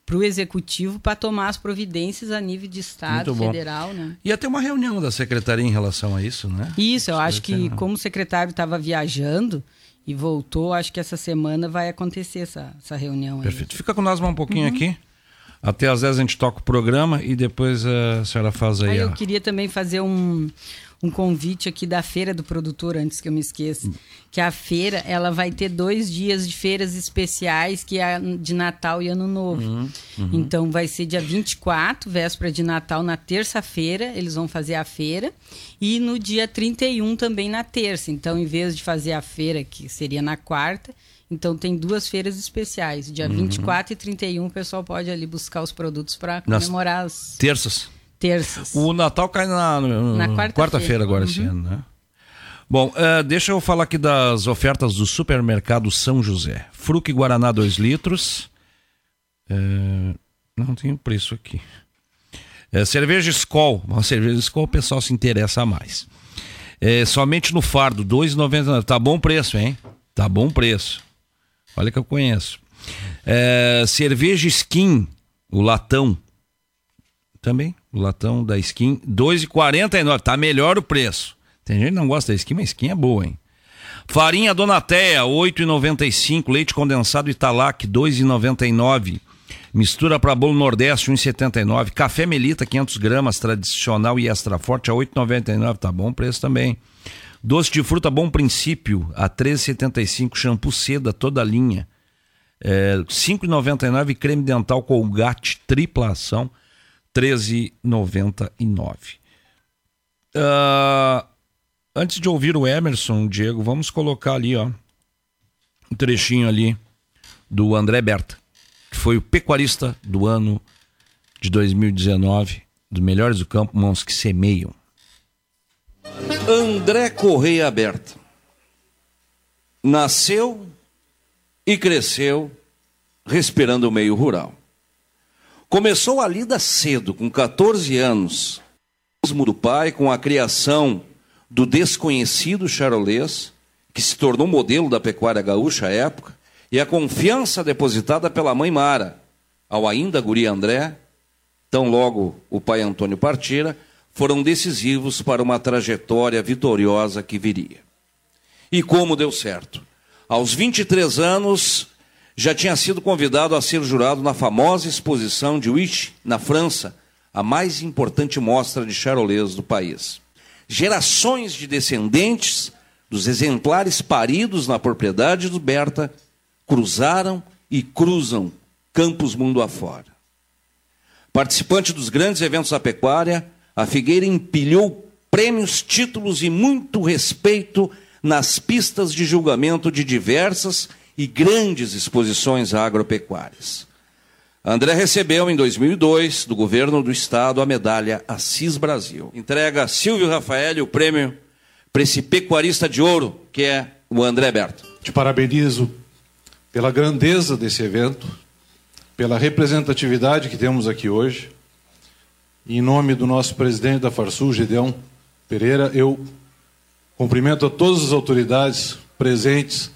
para o executivo para tomar as providências a nível de estado, federal, né? Ia ter uma reunião da secretaria em relação a isso, né? Isso, eu acho que ter, como o secretário estava viajando e voltou, acho que essa semana vai acontecer essa, essa reunião aí. Perfeito. Fica com nós mais um pouquinho Uhum. aqui. Até às 10 a gente toca o programa e depois eh, a senhora faz aí. Aí eu a- queria também fazer um, um convite aqui da Feira do Produtor, antes que eu me esqueça. Que a feira, ela vai ter dois dias de feiras especiais, que é de Natal e Ano Novo. Uhum, uhum. Então vai ser dia 24, véspera de Natal, na terça-feira, eles vão fazer a feira. E no dia 31 também na terça. Então, em vez de fazer a feira, que seria na quarta, então tem duas feiras especiais. Dia Uhum. 24 e 31 o pessoal pode ali buscar os produtos para Nas comemorar as Terças. Terças. O Natal cai na, Na quarta-feira. agora Uhum. esse ano, né? Bom, eh, deixa eu falar aqui das ofertas do supermercado São José. Fruque Guaraná 2 litros. Eh, não tem preço aqui. Eh, cerveja Skol. Uma cerveja Skol o pessoal se interessa mais. Somente no fardo, R$ 2,99. Tá bom preço, hein? Tá bom preço. Olha que eu conheço. Cerveja Skin, o latão. Também, o latão da Skin, 2,49. Tá melhor o preço. Tem gente que não gosta da Skin, mas Skin é boa, hein? Farinha Donatea, 8,95. Leite condensado Italac, 2,99. Mistura para bolo Nordeste, 1,79. Café Melita, 500 gramas, tradicional e extra forte, a 8,99. Tá bom o preço também. Doce de fruta Bom Princípio, a 13,75. Shampoo Seda, toda linha, é, 5,99. Creme dental Colgate, tripla ação, 13,99. Uh, antes de ouvir o Emerson, Diego, vamos colocar ali, ó, um trechinho ali do André Berta, que foi o pecuarista do ano de 2019, dos melhores do campo, mãos que semeiam. André Correia Aberta. Nasceu e cresceu respirando o meio rural. Começou a lida cedo, com 14 anos, do pai, com a criação do desconhecido charolês, que se tornou modelo da pecuária gaúcha à época, e a confiança depositada pela mãe Mara ao ainda guri André, tão logo o pai Antônio partira, foram decisivos para uma trajetória vitoriosa que viria. E como deu certo? Aos 23 anos, já tinha sido convidado a ser jurado na famosa exposição de Wish, na França, a mais importante mostra de charolês do país. Gerações de descendentes dos exemplares paridos na propriedade do Berta cruzaram e cruzam campos mundo afora. Participante dos grandes eventos da pecuária, a Figueira empilhou prêmios, títulos e muito respeito nas pistas de julgamento de diversas e grandes exposições agropecuárias. André recebeu em 2002 do governo do estado a medalha Assis Brasil. Entrega a Silvio Rafael o prêmio para esse pecuarista de ouro, que é o André Berto. Te parabenizo pela grandeza desse evento, pela representatividade que temos aqui hoje. Em nome do nosso presidente da Farsul, Gedeão Pereira, eu cumprimento a todas as autoridades presentes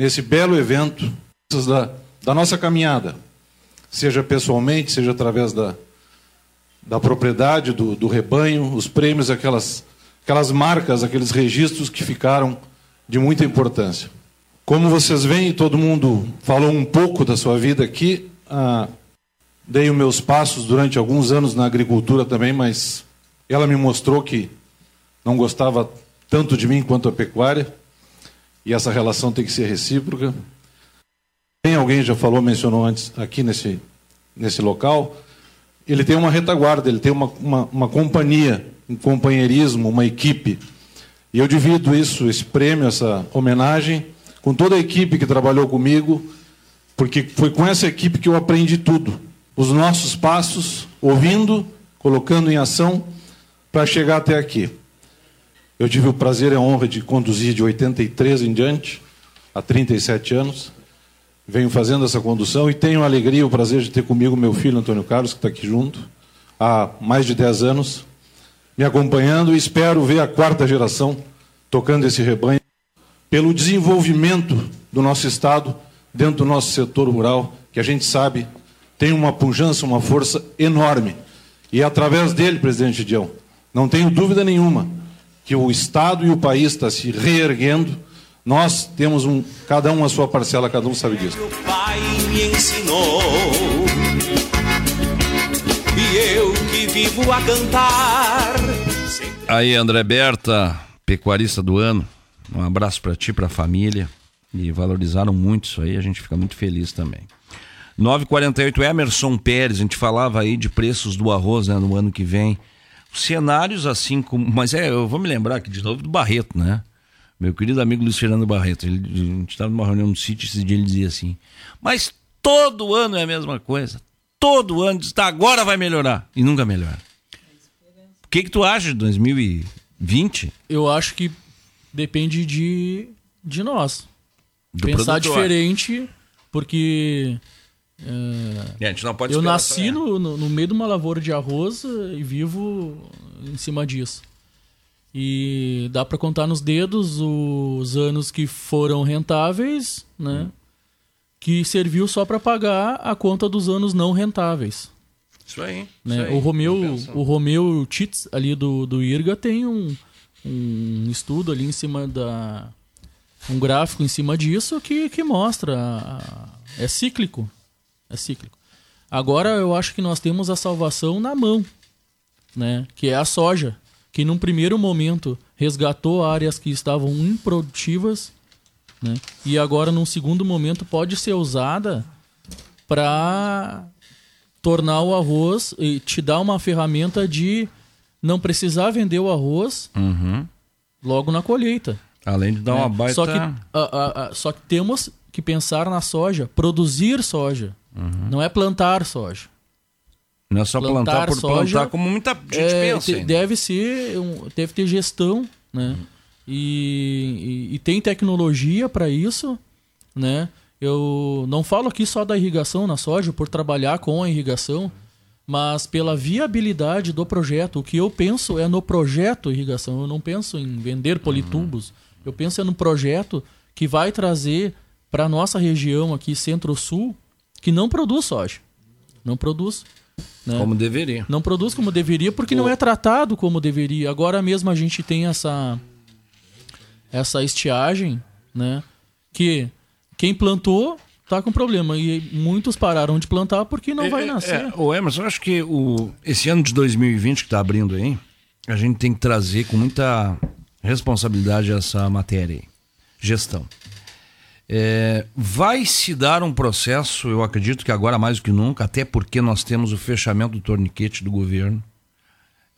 nesse belo evento da, da nossa caminhada, seja pessoalmente, seja através da, da propriedade, do, do rebanho, os prêmios, aquelas, aquelas marcas, aqueles registros que ficaram de muita importância. Como vocês veem, todo mundo falou um pouco da sua vida aqui. Ah, Dei os meus passos durante alguns anos na agricultura também, mas ela me mostrou que não gostava tanto de mim quanto a pecuária, e essa relação tem que ser recíproca. Tem alguém já falou, mencionou antes aqui nesse, nesse local, ele tem uma retaguarda, ele tem uma, uma, uma companhia, um companheirismo, uma equipe. E eu divido isso, esse prêmio, essa homenagem, com toda a equipe que trabalhou comigo, porque foi com essa equipe que eu aprendi tudo os nossos passos, ouvindo, colocando em ação para chegar até aqui. Eu tive o prazer e a honra de conduzir de 83 em diante, há 37 anos. Venho fazendo essa condução e tenho a alegria e o prazer de ter comigo meu filho Antônio Carlos, que está aqui junto, há mais de 10 anos, me acompanhando e espero ver a quarta geração tocando esse rebanho pelo desenvolvimento do nosso Estado dentro do nosso setor rural, que a gente sabe tem uma pujança, uma força enorme. E é através dele, presidente Dião, não tenho dúvida nenhuma que o Estado e o país estão se reerguendo. Nós temos um, cada um a sua parcela, cada um sabe disso. Meu pai me ensinou e eu que vivo a cantar. Aí, André Berta, pecuarista do ano. Um abraço para ti, para a família. E valorizaram muito isso aí, a gente fica muito feliz também. 948 Emerson Pérez, a gente falava aí de preços do arroz né, no ano que vem. Cenários assim como. Mas é, eu vou me lembrar aqui de novo do Barreto, né? Meu querido amigo Luiz Fernando Barreto. Ele, a gente estava numa reunião no sítio esse dia ele dizia assim: Mas todo ano é a mesma coisa. Todo ano diz, tá, agora vai melhorar. E nunca melhora. O que, que tu acha de 2020? Eu acho que depende de, de nós. Do Pensar produtor. diferente, porque. É, É, a gente não pode eu nasci no, no, meio de uma lavoura de arroz eh, e vivo em cima disso. E dá para contar nos dedos os anos que foram rentáveis, né? Que serviu só para pagar a conta dos anos não rentáveis. Isso aí. Né? isso aí. O Romeu, o Romeu Tits ali do, do IRGA tem um, um estudo ali em cima da um gráfico em cima disso que, que mostra é cíclico, é cíclico. Agora eu acho que nós temos a salvação na mão, né? Que é a soja, que num primeiro momento resgatou áreas que estavam improdutivas, né? E agora num segundo momento pode ser usada para tornar o arroz e te dar uma ferramenta de não precisar vender o arroz Uhum. logo na colheita. Além de dar uma né? baita- Só que, a- a- a- só que temos que pensar na soja, produzir soja. Não é plantar soja. Não é só plantar, por plantar, como muita gente é, pensa. te- deve ser, um- deve ter gestão, né? E, e- e tem tecnologia para isso, né? Eu não falo aqui só da irrigação na soja, por trabalhar com a irrigação, mas pela viabilidade do projeto. O que eu penso é no projeto irrigação. Eu não penso em vender politubos. Eu penso é no projeto que vai trazer para nossa região aqui, centro-sul, que não produz soja. Não produz. né? Como deveria. Não produz como deveria porque não é tratado como deveria. Agora mesmo a gente tem essa essa estiagem, né? Que quem plantou tá com problema e muitos pararam de plantar porque não vai nascer. É, o Emerson, eu acho que o, esse ano de 2020 que está abrindo aí, a gente tem que trazer com muita responsabilidade essa matéria aí. Gestão. É, vai se dar um processo, eu acredito que agora mais do que nunca, até porque nós temos o fechamento do torniquete do governo.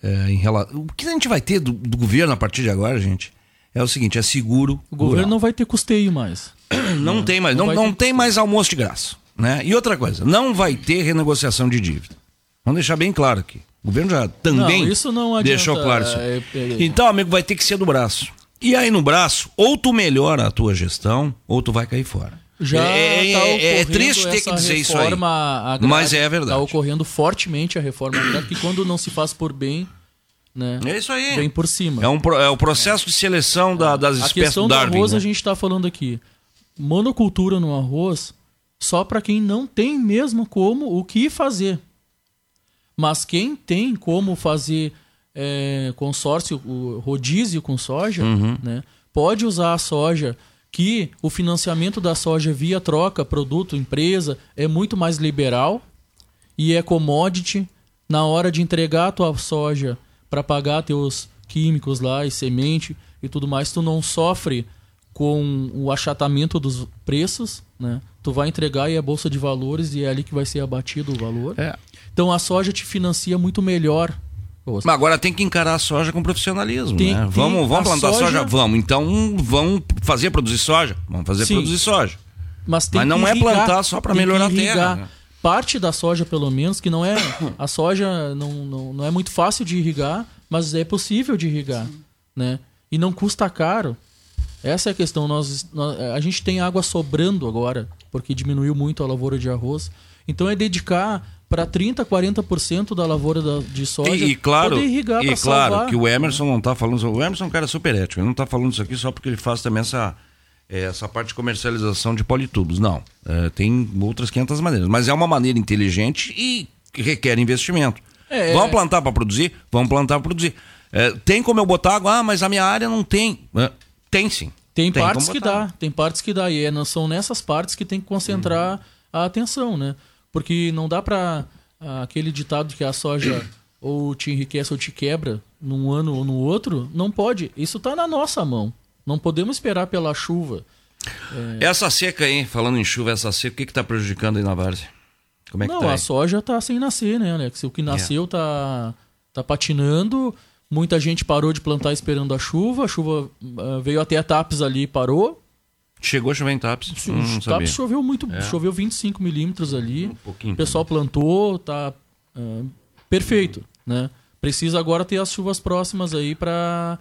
É, em rela... O que a gente vai ter do, do governo a partir de agora, gente, é o seguinte: é seguro. O governo não vai ter custeio mais. Não tem mais, Não não, não tem mais almoço de graça. Né? E outra coisa, não vai ter renegociação de dívida. Vamos deixar bem claro aqui. O governo já também Não, isso não adianta, deixou claro isso. é, é- Então, amigo, vai ter que ser do braço. E aí no braço, ou tu melhora a tua gestão, ou tu vai cair fora. Já é, tá é- é triste ter que dizer isso aí. agrária, Mas é verdade. Está ocorrendo fortemente a reforma agrária, que quando não se faz por bem, né? É isso aí. Vem por cima. É, um, é o processo de seleção da- das a espécies questão do do Darwin. arroz né? a gente está falando aqui. Monocultura no arroz só para quem não tem mesmo como o que fazer. Mas quem tem como fazer é, consórcio, o rodízio com soja, Uhum. né, pode usar a soja que o financiamento da soja via troca, produto, empresa, é muito mais liberal e é commodity. Na hora de entregar a tua soja para pagar teus químicos lá e semente e tudo mais, tu não sofre com o achatamento dos preços, né? Tu vai entregar e é bolsa de valores e é ali que vai ser abatido o valor. É. Então a soja te financia muito melhor. Mas agora tem que encarar a soja com profissionalismo, Tem- né? tem Vamos, vamos plantar soja? soja- Vamos. Então vamos fazer produzir soja? Vamos fazer Sim. produzir soja. Mas, Mas não é plantar só para melhorar a terra. né? Parte da soja, pelo menos, que não é. A soja não, não, não é muito fácil de irrigar, mas é possível de irrigar. Né? E não custa caro. Essa é a questão. Nós, nós- a gente tem água sobrando agora, porque diminuiu muito a lavoura de arroz. Então é dedicar para 30%, 40% da lavoura da- de soja E, e claro, poder irrigar e claro salvar. que o Emerson não está falando. O Emerson é um cara super ético. Ele não está falando isso aqui só porque ele faz também essa, eh, essa parte de comercialização de politubos. Não. Eh, tem outras 500 maneiras. Mas é uma maneira inteligente e que requer investimento. É. Vamos plantar para produzir? Vamos plantar para produzir. Eh, tem como eu botar água? Ah, mas a minha área não tem. Eh, tem sim. Tem, partes como que dá, tem partes que dá. E é, são nessas partes que tem que concentrar a atenção, né? Porque não dá pra. ah, aquele ditado que a soja ou te enriquece ou te quebra num ano ou no outro, não pode. Isso tá na nossa mão. Não podemos esperar pela chuva. Essa seca aí, falando em chuva, essa seca, o que está prejudicando aí na várzea? Como é que não, tá a soja tá sem nascer, né, Alex? O que nasceu tá, tá patinando. Muita gente parou de plantar esperando a chuva. A chuva ah, veio até a TAPS ali e parou. Chegou a chover em Taps? Sim, Hum, choveu muito, É. choveu 25 milímetros ali. pouquinho o pessoal plantou, tá ah, perfeito, né? Precisa agora ter as chuvas próximas aí para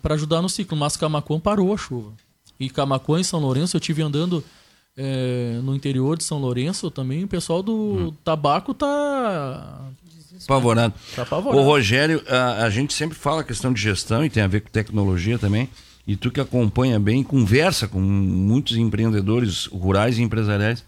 para ajudar no ciclo. Mas Camacuã parou a chuva. E Camacuã e São Lourenço, eu tive andando eh, no interior de São Lourenço também. O pessoal do Hum. tabaco tá Apavorado. Tá apavorado. Ô, Rogério, a, a gente sempre fala a questão de gestão e tem a ver com tecnologia também. E tu que acompanha bem, conversa com muitos empreendedores rurais e empresariais.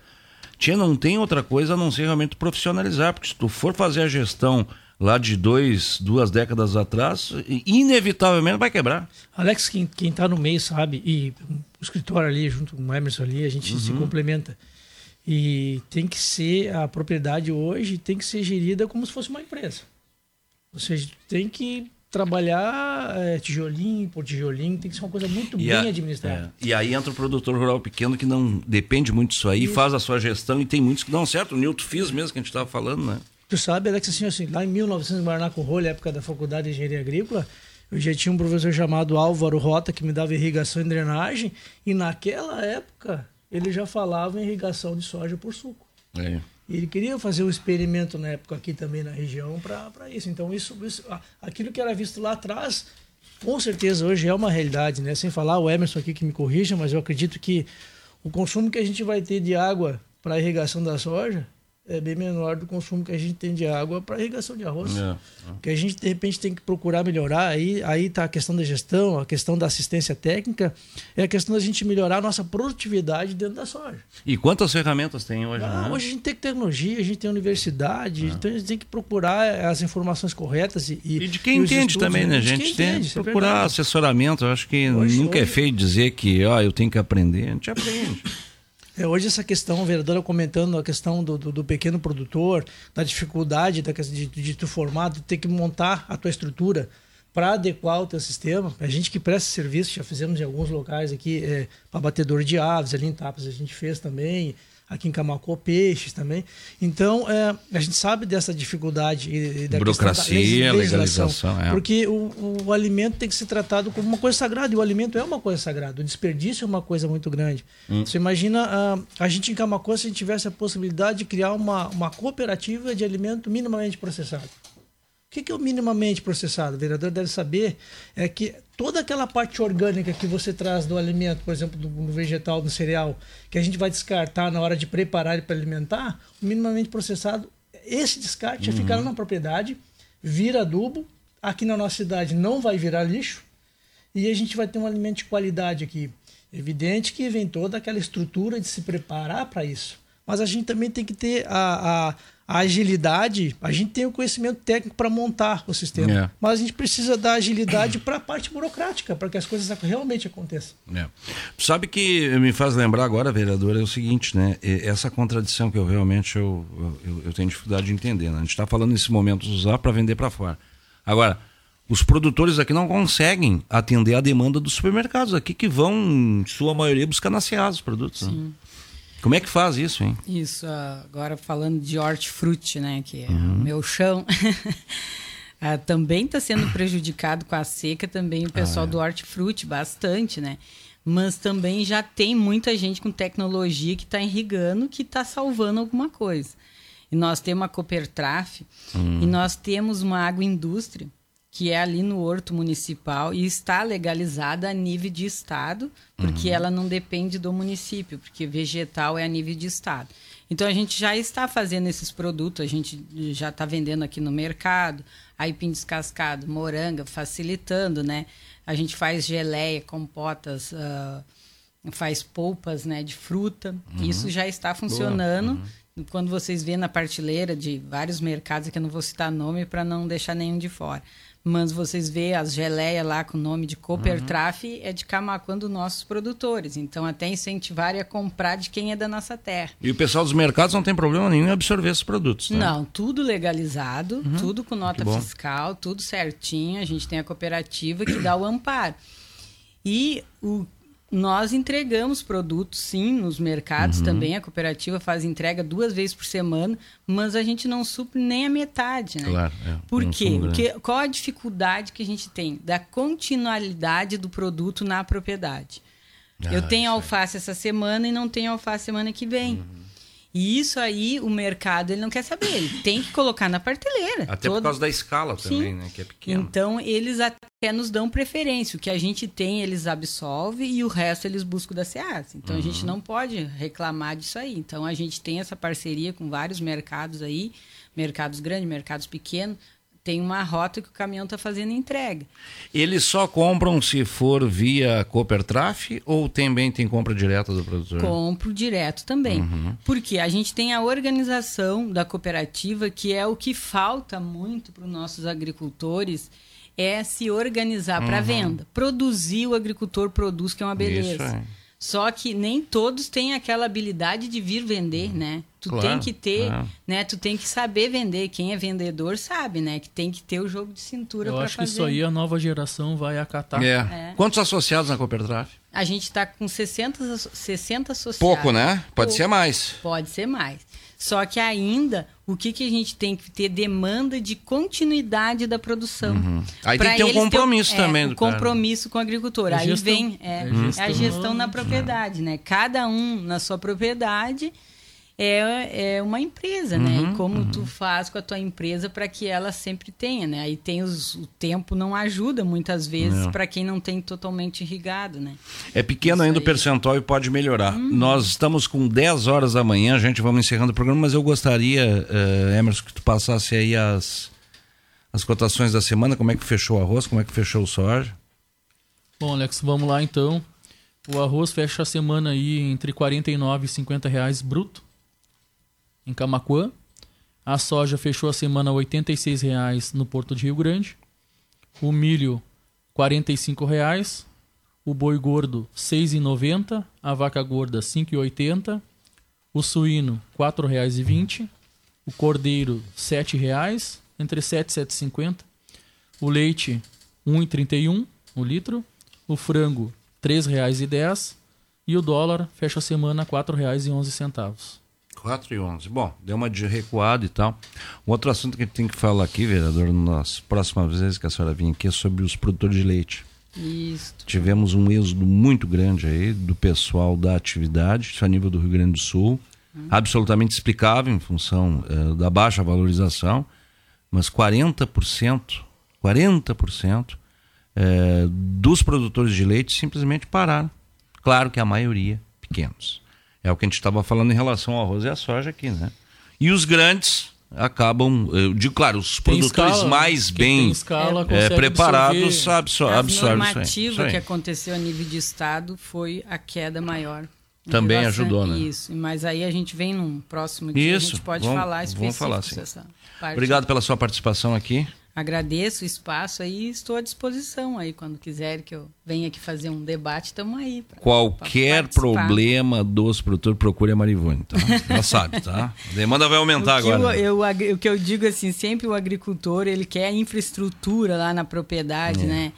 Tia, não tem outra coisa a não ser realmente profissionalizar, porque se tu for fazer a gestão lá de dois, duas décadas atrás, inevitavelmente vai quebrar. Alex, quem, quem tá no meio sabe, e o escritório ali, junto com o Emerson ali, a gente se Uhum. complementa. E tem que ser, a propriedade hoje tem que ser gerida como se fosse uma empresa. Ou seja, tem que trabalhar é, tijolinho por tijolinho, tem que ser uma coisa muito E, bem a- administrada. é. E aí entra o produtor rural pequeno que não depende muito disso aí, faz a sua gestão e tem muitos que dão certo. O Nilton Fiz mesmo que a gente estava falando, né? Tu sabe, Alex, assim, assim, lá em 1900, em Guaraná com Rolho, época da Faculdade de Engenharia Agrícola, eu já tinha um professor chamado Álvaro Rota que me dava irrigação e drenagem, e naquela época ele já falava em irrigação de soja por suco. É. Ele queria fazer um experimento na época aqui também na região para isso. Então, isso, isso, aquilo que era visto lá atrás, com certeza hoje é uma realidade, né? Sem falar o Emerson aqui que me corrija, mas eu acredito que o consumo que a gente vai ter de água para irrigação da soja é bem menor do consumo que a gente tem de água para irrigação de arroz. É. Que a gente de repente tem que procurar melhorar. Aí aí tá a questão da gestão, a questão da assistência técnica, é a questão da gente melhorar a nossa produtividade dentro da soja. E quantas ferramentas tem hoje? Ah, né? hoje a gente tem tecnologia, a gente tem universidade, Ah. então a gente tem que procurar as informações corretas e, e, E de quem os entende estudos, também, né, De quem gente? Tem entende, que é procurar assessoramento. Eu acho que Hoje- nunca é hoje- feio dizer que ó, eu tenho que aprender. A gente aprende. É, hoje essa questão, vereadora comentando a questão do, do, do pequeno produtor, da dificuldade da, de, de tu formar, de ter que montar a tua estrutura para adequar o teu sistema. A gente que presta serviço, já fizemos em alguns locais aqui, é, para batedor de aves, ali em Tapas a gente fez também, aqui em Camacô, peixes também. Então, é, a gente sabe dessa dificuldade e, e da Burocracia, da legalização, é. Porque o, o alimento tem que ser tratado como uma coisa sagrada, e o alimento é uma coisa sagrada, o desperdício é uma coisa muito grande. Hum. Você imagina ah, a gente em Camacô se a gente tivesse a possibilidade de criar uma, uma cooperativa de alimento minimamente processado. O que, que é o minimamente processado? O vereador deve saber é que toda aquela parte orgânica que você traz do alimento, por exemplo, do, do vegetal, do cereal, que a gente vai descartar na hora de preparar ele para alimentar, minimamente processado, esse descarte Uhum. já fica lá na propriedade, vira adubo, aqui na nossa cidade não vai virar lixo, e a gente vai ter um alimento de qualidade aqui. Evidente que vem toda aquela estrutura de se preparar para isso. Mas a gente também tem que ter a, a, a agilidade, a gente tem o conhecimento técnico para montar o sistema. É. Mas a gente precisa da agilidade para a parte burocrática, para que as coisas realmente aconteçam. É. Sabe que me faz lembrar agora, vereador, é o seguinte, né? Essa contradição que eu realmente eu, eu, eu tenho dificuldade de entender. Né? A gente está falando nesse momento usar para vender para fora. Agora, os produtores aqui não conseguem atender a demanda dos supermercados aqui que vão, em sua maioria, buscar na Seasa os produtos. né? Como é que faz isso, hein? Isso, agora falando de hortifruti, né, que é Uhum. o meu chão, ah, também está sendo prejudicado com a seca também o pessoal Ah, é. do hortifruti, bastante, né? Mas também já tem muita gente com tecnologia que está irrigando, que está salvando alguma coisa. E nós temos a Coopertraf Hum. e nós temos uma agroindústria que é ali no Horto Municipal e está legalizada a nível de estado, porque Uhum. ela não depende do município, porque vegetal é a nível de estado. Então a gente já está fazendo esses produtos, a gente já está vendendo aqui no mercado, aipim descascado, moranga, facilitando, né? A gente faz geleia, compotas, ah, faz polpas, né, de fruta. Uhum. Isso já está funcionando. Quando vocês vêem na partilheira de vários mercados, que eu não vou citar nome para não deixar nenhum de fora. Mas vocês vê as geleias lá com o nome de Coopertraf, é de Camaquã dos nossos produtores. Então, até incentivar a comprar de quem é da nossa terra. E o pessoal dos mercados não tem problema nenhum em absorver esses produtos. Né? Não, tudo legalizado, tudo com nota fiscal, tudo certinho. A gente tem a cooperativa que dá o amparo. E o, nós entregamos produtos, sim, nos mercados Uhum. também. A cooperativa faz entrega duas vezes por semana, mas a gente não supre nem a metade, né? Claro, é, Por quê? grande. Porque qual a dificuldade que a gente tem? Da continuidade do produto na propriedade. Ah, Eu tenho alface essa semana e não tenho alface semana que vem. E isso aí o mercado ele não quer saber, ele tem que colocar na prateleira. Até por causa da escala também, né? Que é pequena. Então eles até nos dão preferência. O que a gente tem eles absolvem e o resto eles buscam da SEAS. Então a gente Uhum. não pode reclamar disso aí. Então a gente tem essa parceria com vários mercados aí, mercados grandes, mercados pequenos. Tem uma rota que o caminhão está fazendo entrega. Eles só compram se for via Coopertraf ou também tem compra direta do produtor? Compro direto também. Uhum. Porque a gente tem a organização da cooperativa, que é o que falta muito para os nossos agricultores, é se organizar para Uhum. venda. Produzir, o agricultor produz, que é uma beleza. Isso. Só que nem todos têm aquela habilidade de vir vender, né? Tu Claro, tem que ter, é. né? Tu tem que saber vender. Quem é vendedor sabe, né? Que tem que ter o jogo de cintura Eu para acho fazer. que isso aí a nova geração vai acatar. É. É. Quantos associados na Coopertraf? A gente está com 60, asso- 60 associados. Pouco, né? Pode Pouco. ser mais. Pode ser mais. Só que ainda, o que, que a gente tem que ter demanda de continuidade da produção. Uhum. Aí tem Pra que ter um compromisso é, também um do cara. compromisso com o agricultor. É Aí gestão. vem é, É é a gestão. gestão na propriedade, né? Cada um na sua propriedade é, é uma empresa, né? Uhum, E como tu faz com a tua empresa para que ela sempre tenha, né? Aí tem os, o tempo não ajuda muitas vezes Não. para quem não tem totalmente irrigado, né? É pequeno ainda o percentual e pode melhorar. Uhum. Nós estamos com 10 horas da manhã, gente, vamos encerrando o programa, mas eu gostaria, eh, Emerson, que tu passasse aí as, as cotações da semana, como é que fechou o arroz, como é que fechou o soja. Bom, Alex, vamos lá então. O arroz fecha a semana aí entre R$ 49 e 50 reais bruto em Camacuã. A soja fechou a semana 86 reais no Porto de Rio Grande. O milho 45 reais. O boi gordo R$ 6,90. A vaca gorda R$ 5,80. O suíno R$ 4,20. O cordeiro 7 reais, entre 7 e 7,50. O leite R$ 1,31 o litro. O frango R$ 3,10. E o dólar fecha a semana R$ 4,11. 4 e 11. Bom, deu uma de recuada e tal. Um outro assunto que a gente tem que falar aqui, vereador, nas próximas vezes que a senhora vir aqui, é sobre os produtores de leite. Isso. Tivemos um êxodo muito grande aí do pessoal da atividade, isso a nível do Rio Grande do Sul, absolutamente explicável em função eh, da baixa valorização, mas 40%, 40% eh, dos produtores de leite simplesmente pararam. Claro que a maioria pequenos. É o que a gente estava falando em relação ao arroz e à soja aqui, né? E os grandes acabam, eu digo, claro, os Tem produtores escala, mais quem bem escala eh, consegue preparados absorver. absor A absorvem normativa Isso que aconteceu a nível de estado foi a queda maior. Também relação- ajudou, né? Isso, mas aí a gente vem num próximo dia, a Isso, gente pode vamos- falar vamos específico falar, sim. Obrigado pela sua participação aqui. Agradeço o espaço aí e estou à disposição aí, quando quiser que eu venha aqui fazer um debate, estamos aí. pra- Qualquer participar. problema dos produtores, procure a Marivone, tá? Já sabe, tá? A demanda vai aumentar o agora. Eu, eu o que eu digo assim, sempre o agricultor, ele quer infraestrutura lá na propriedade, É. né?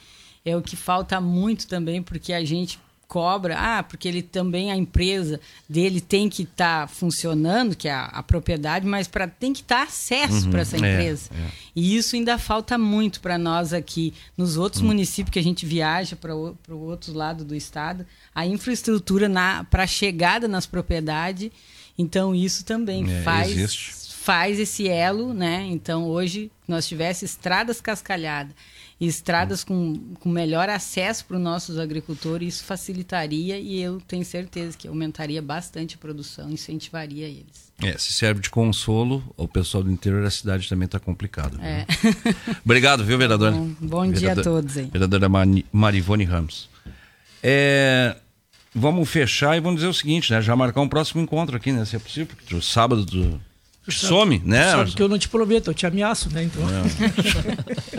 É o que falta muito também, porque a gente cobra, ah, porque ele também, a empresa dele tem que estar funcionando, que é a, a propriedade, mas pra, tem que estar acesso Uhum, para essa é, empresa. é. E isso ainda falta muito para nós aqui. Nos outros Hum. municípios que a gente viaja para o outro lado do estado, a infraestrutura para a chegada nas propriedades, então isso também É, faz existe. faz esse elo, né? Então hoje nós tivesse estradas cascalhadas e estradas com, com melhor acesso para os nossos agricultores, isso facilitaria e eu tenho certeza que aumentaria bastante a produção, incentivaria eles. É, se serve de consolo, o pessoal do interior da cidade também está complicado. É. Obrigado, viu, vereador? Bom- bom dia a todos aí. Vereadora Marivone Ramos. É, vamos fechar e vamos dizer o seguinte, né? Já marcar um próximo encontro aqui, né? Se é possível, porque tu- sábado tu some, né? Sabe que eu não te prometo, eu te ameaço, né? Então.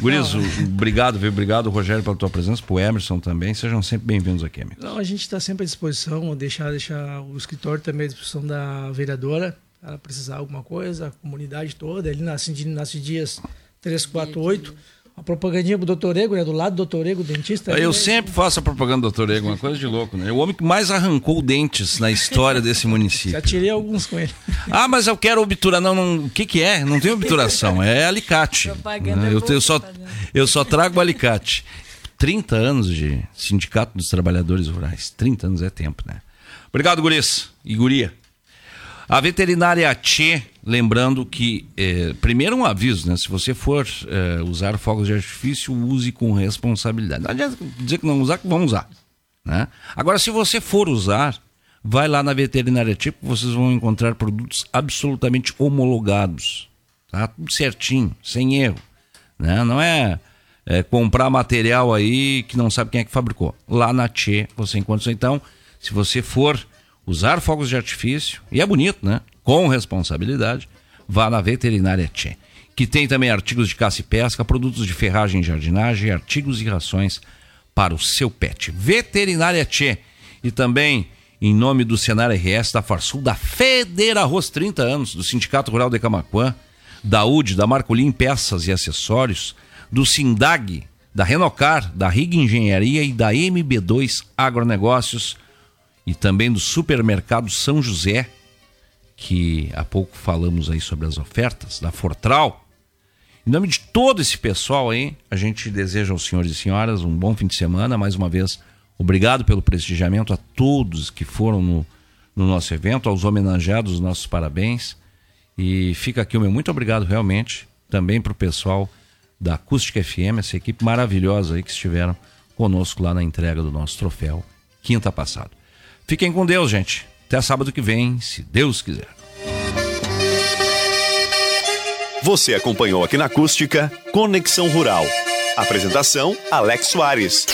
Gurizo, obrigado, viu? Obrigado, Rogério, pela tua presença, pro Emerson também. Sejam sempre bem-vindos aqui, amigo. Não, a gente está sempre à disposição, deixar, deixar o escritório também à disposição da vereadora, se ela precisar de alguma coisa, a comunidade toda, ali na Cindi- na Dias 348. A propagandinha pro Doutor Ego, né? Do lado do Doutor Ego, dentista. ali, Eu né? sempre faço a propaganda do Doutor Ego, uma coisa de louco, né? O homem que mais arrancou dentes na história desse município. Já tirei alguns com ele. Ah, mas eu quero obturar. Não, não. O que, que é? Não tem obturação, é alicate. Propaganda né? eu, eu, só, eu só trago alicate. 30 anos de Sindicato dos Trabalhadores Rurais. 30 anos é tempo, né? Obrigado, Guris e Guria. A veterinária Tchê, lembrando que, eh, primeiro um aviso, né? Se você for eh, usar fogos de artifício, use com responsabilidade. Não adianta dizer que não usar, que vão usar. Né? Agora, se você for usar, vai lá na veterinária Tchê, que vocês vão encontrar produtos absolutamente homologados. Tá? Tudo certinho, sem erro. Né? Não é, é comprar material aí que não sabe quem é que fabricou. Lá na Tchê você encontra. Então, se você for usar fogos de artifício, e é bonito, né? Com responsabilidade, vá na veterinária Tchê. Que tem também artigos de caça e pesca, produtos de ferragem e jardinagem, artigos e rações para o seu pet. Veterinária Tchê. E também, em nome do Senar RS, da Farsul, da Federa Arroz 30 anos, do Sindicato Rural de Camaquã, da UD, da Marcolim Peças e Acessórios, do Sindag, da Renocar, da Rig Engenharia e da MB2 Agronegócios e também do Supermercado São José, que há pouco falamos aí sobre as ofertas, da Fortral. Em nome de todo esse pessoal aí, a gente deseja aos senhores e senhoras um bom fim de semana. Mais uma vez, obrigado pelo prestigiamento a todos que foram no, no nosso evento, aos homenageados, nossos parabéns. E fica aqui o meu muito obrigado realmente também para o pessoal da Acústica FM, essa equipe maravilhosa aí que estiveram conosco lá na entrega do nosso troféu quinta passada. Fiquem com Deus, gente. Até sábado que vem, se Deus quiser. Você acompanhou aqui na Acústica Conexão Rural. Apresentação Alex Soares.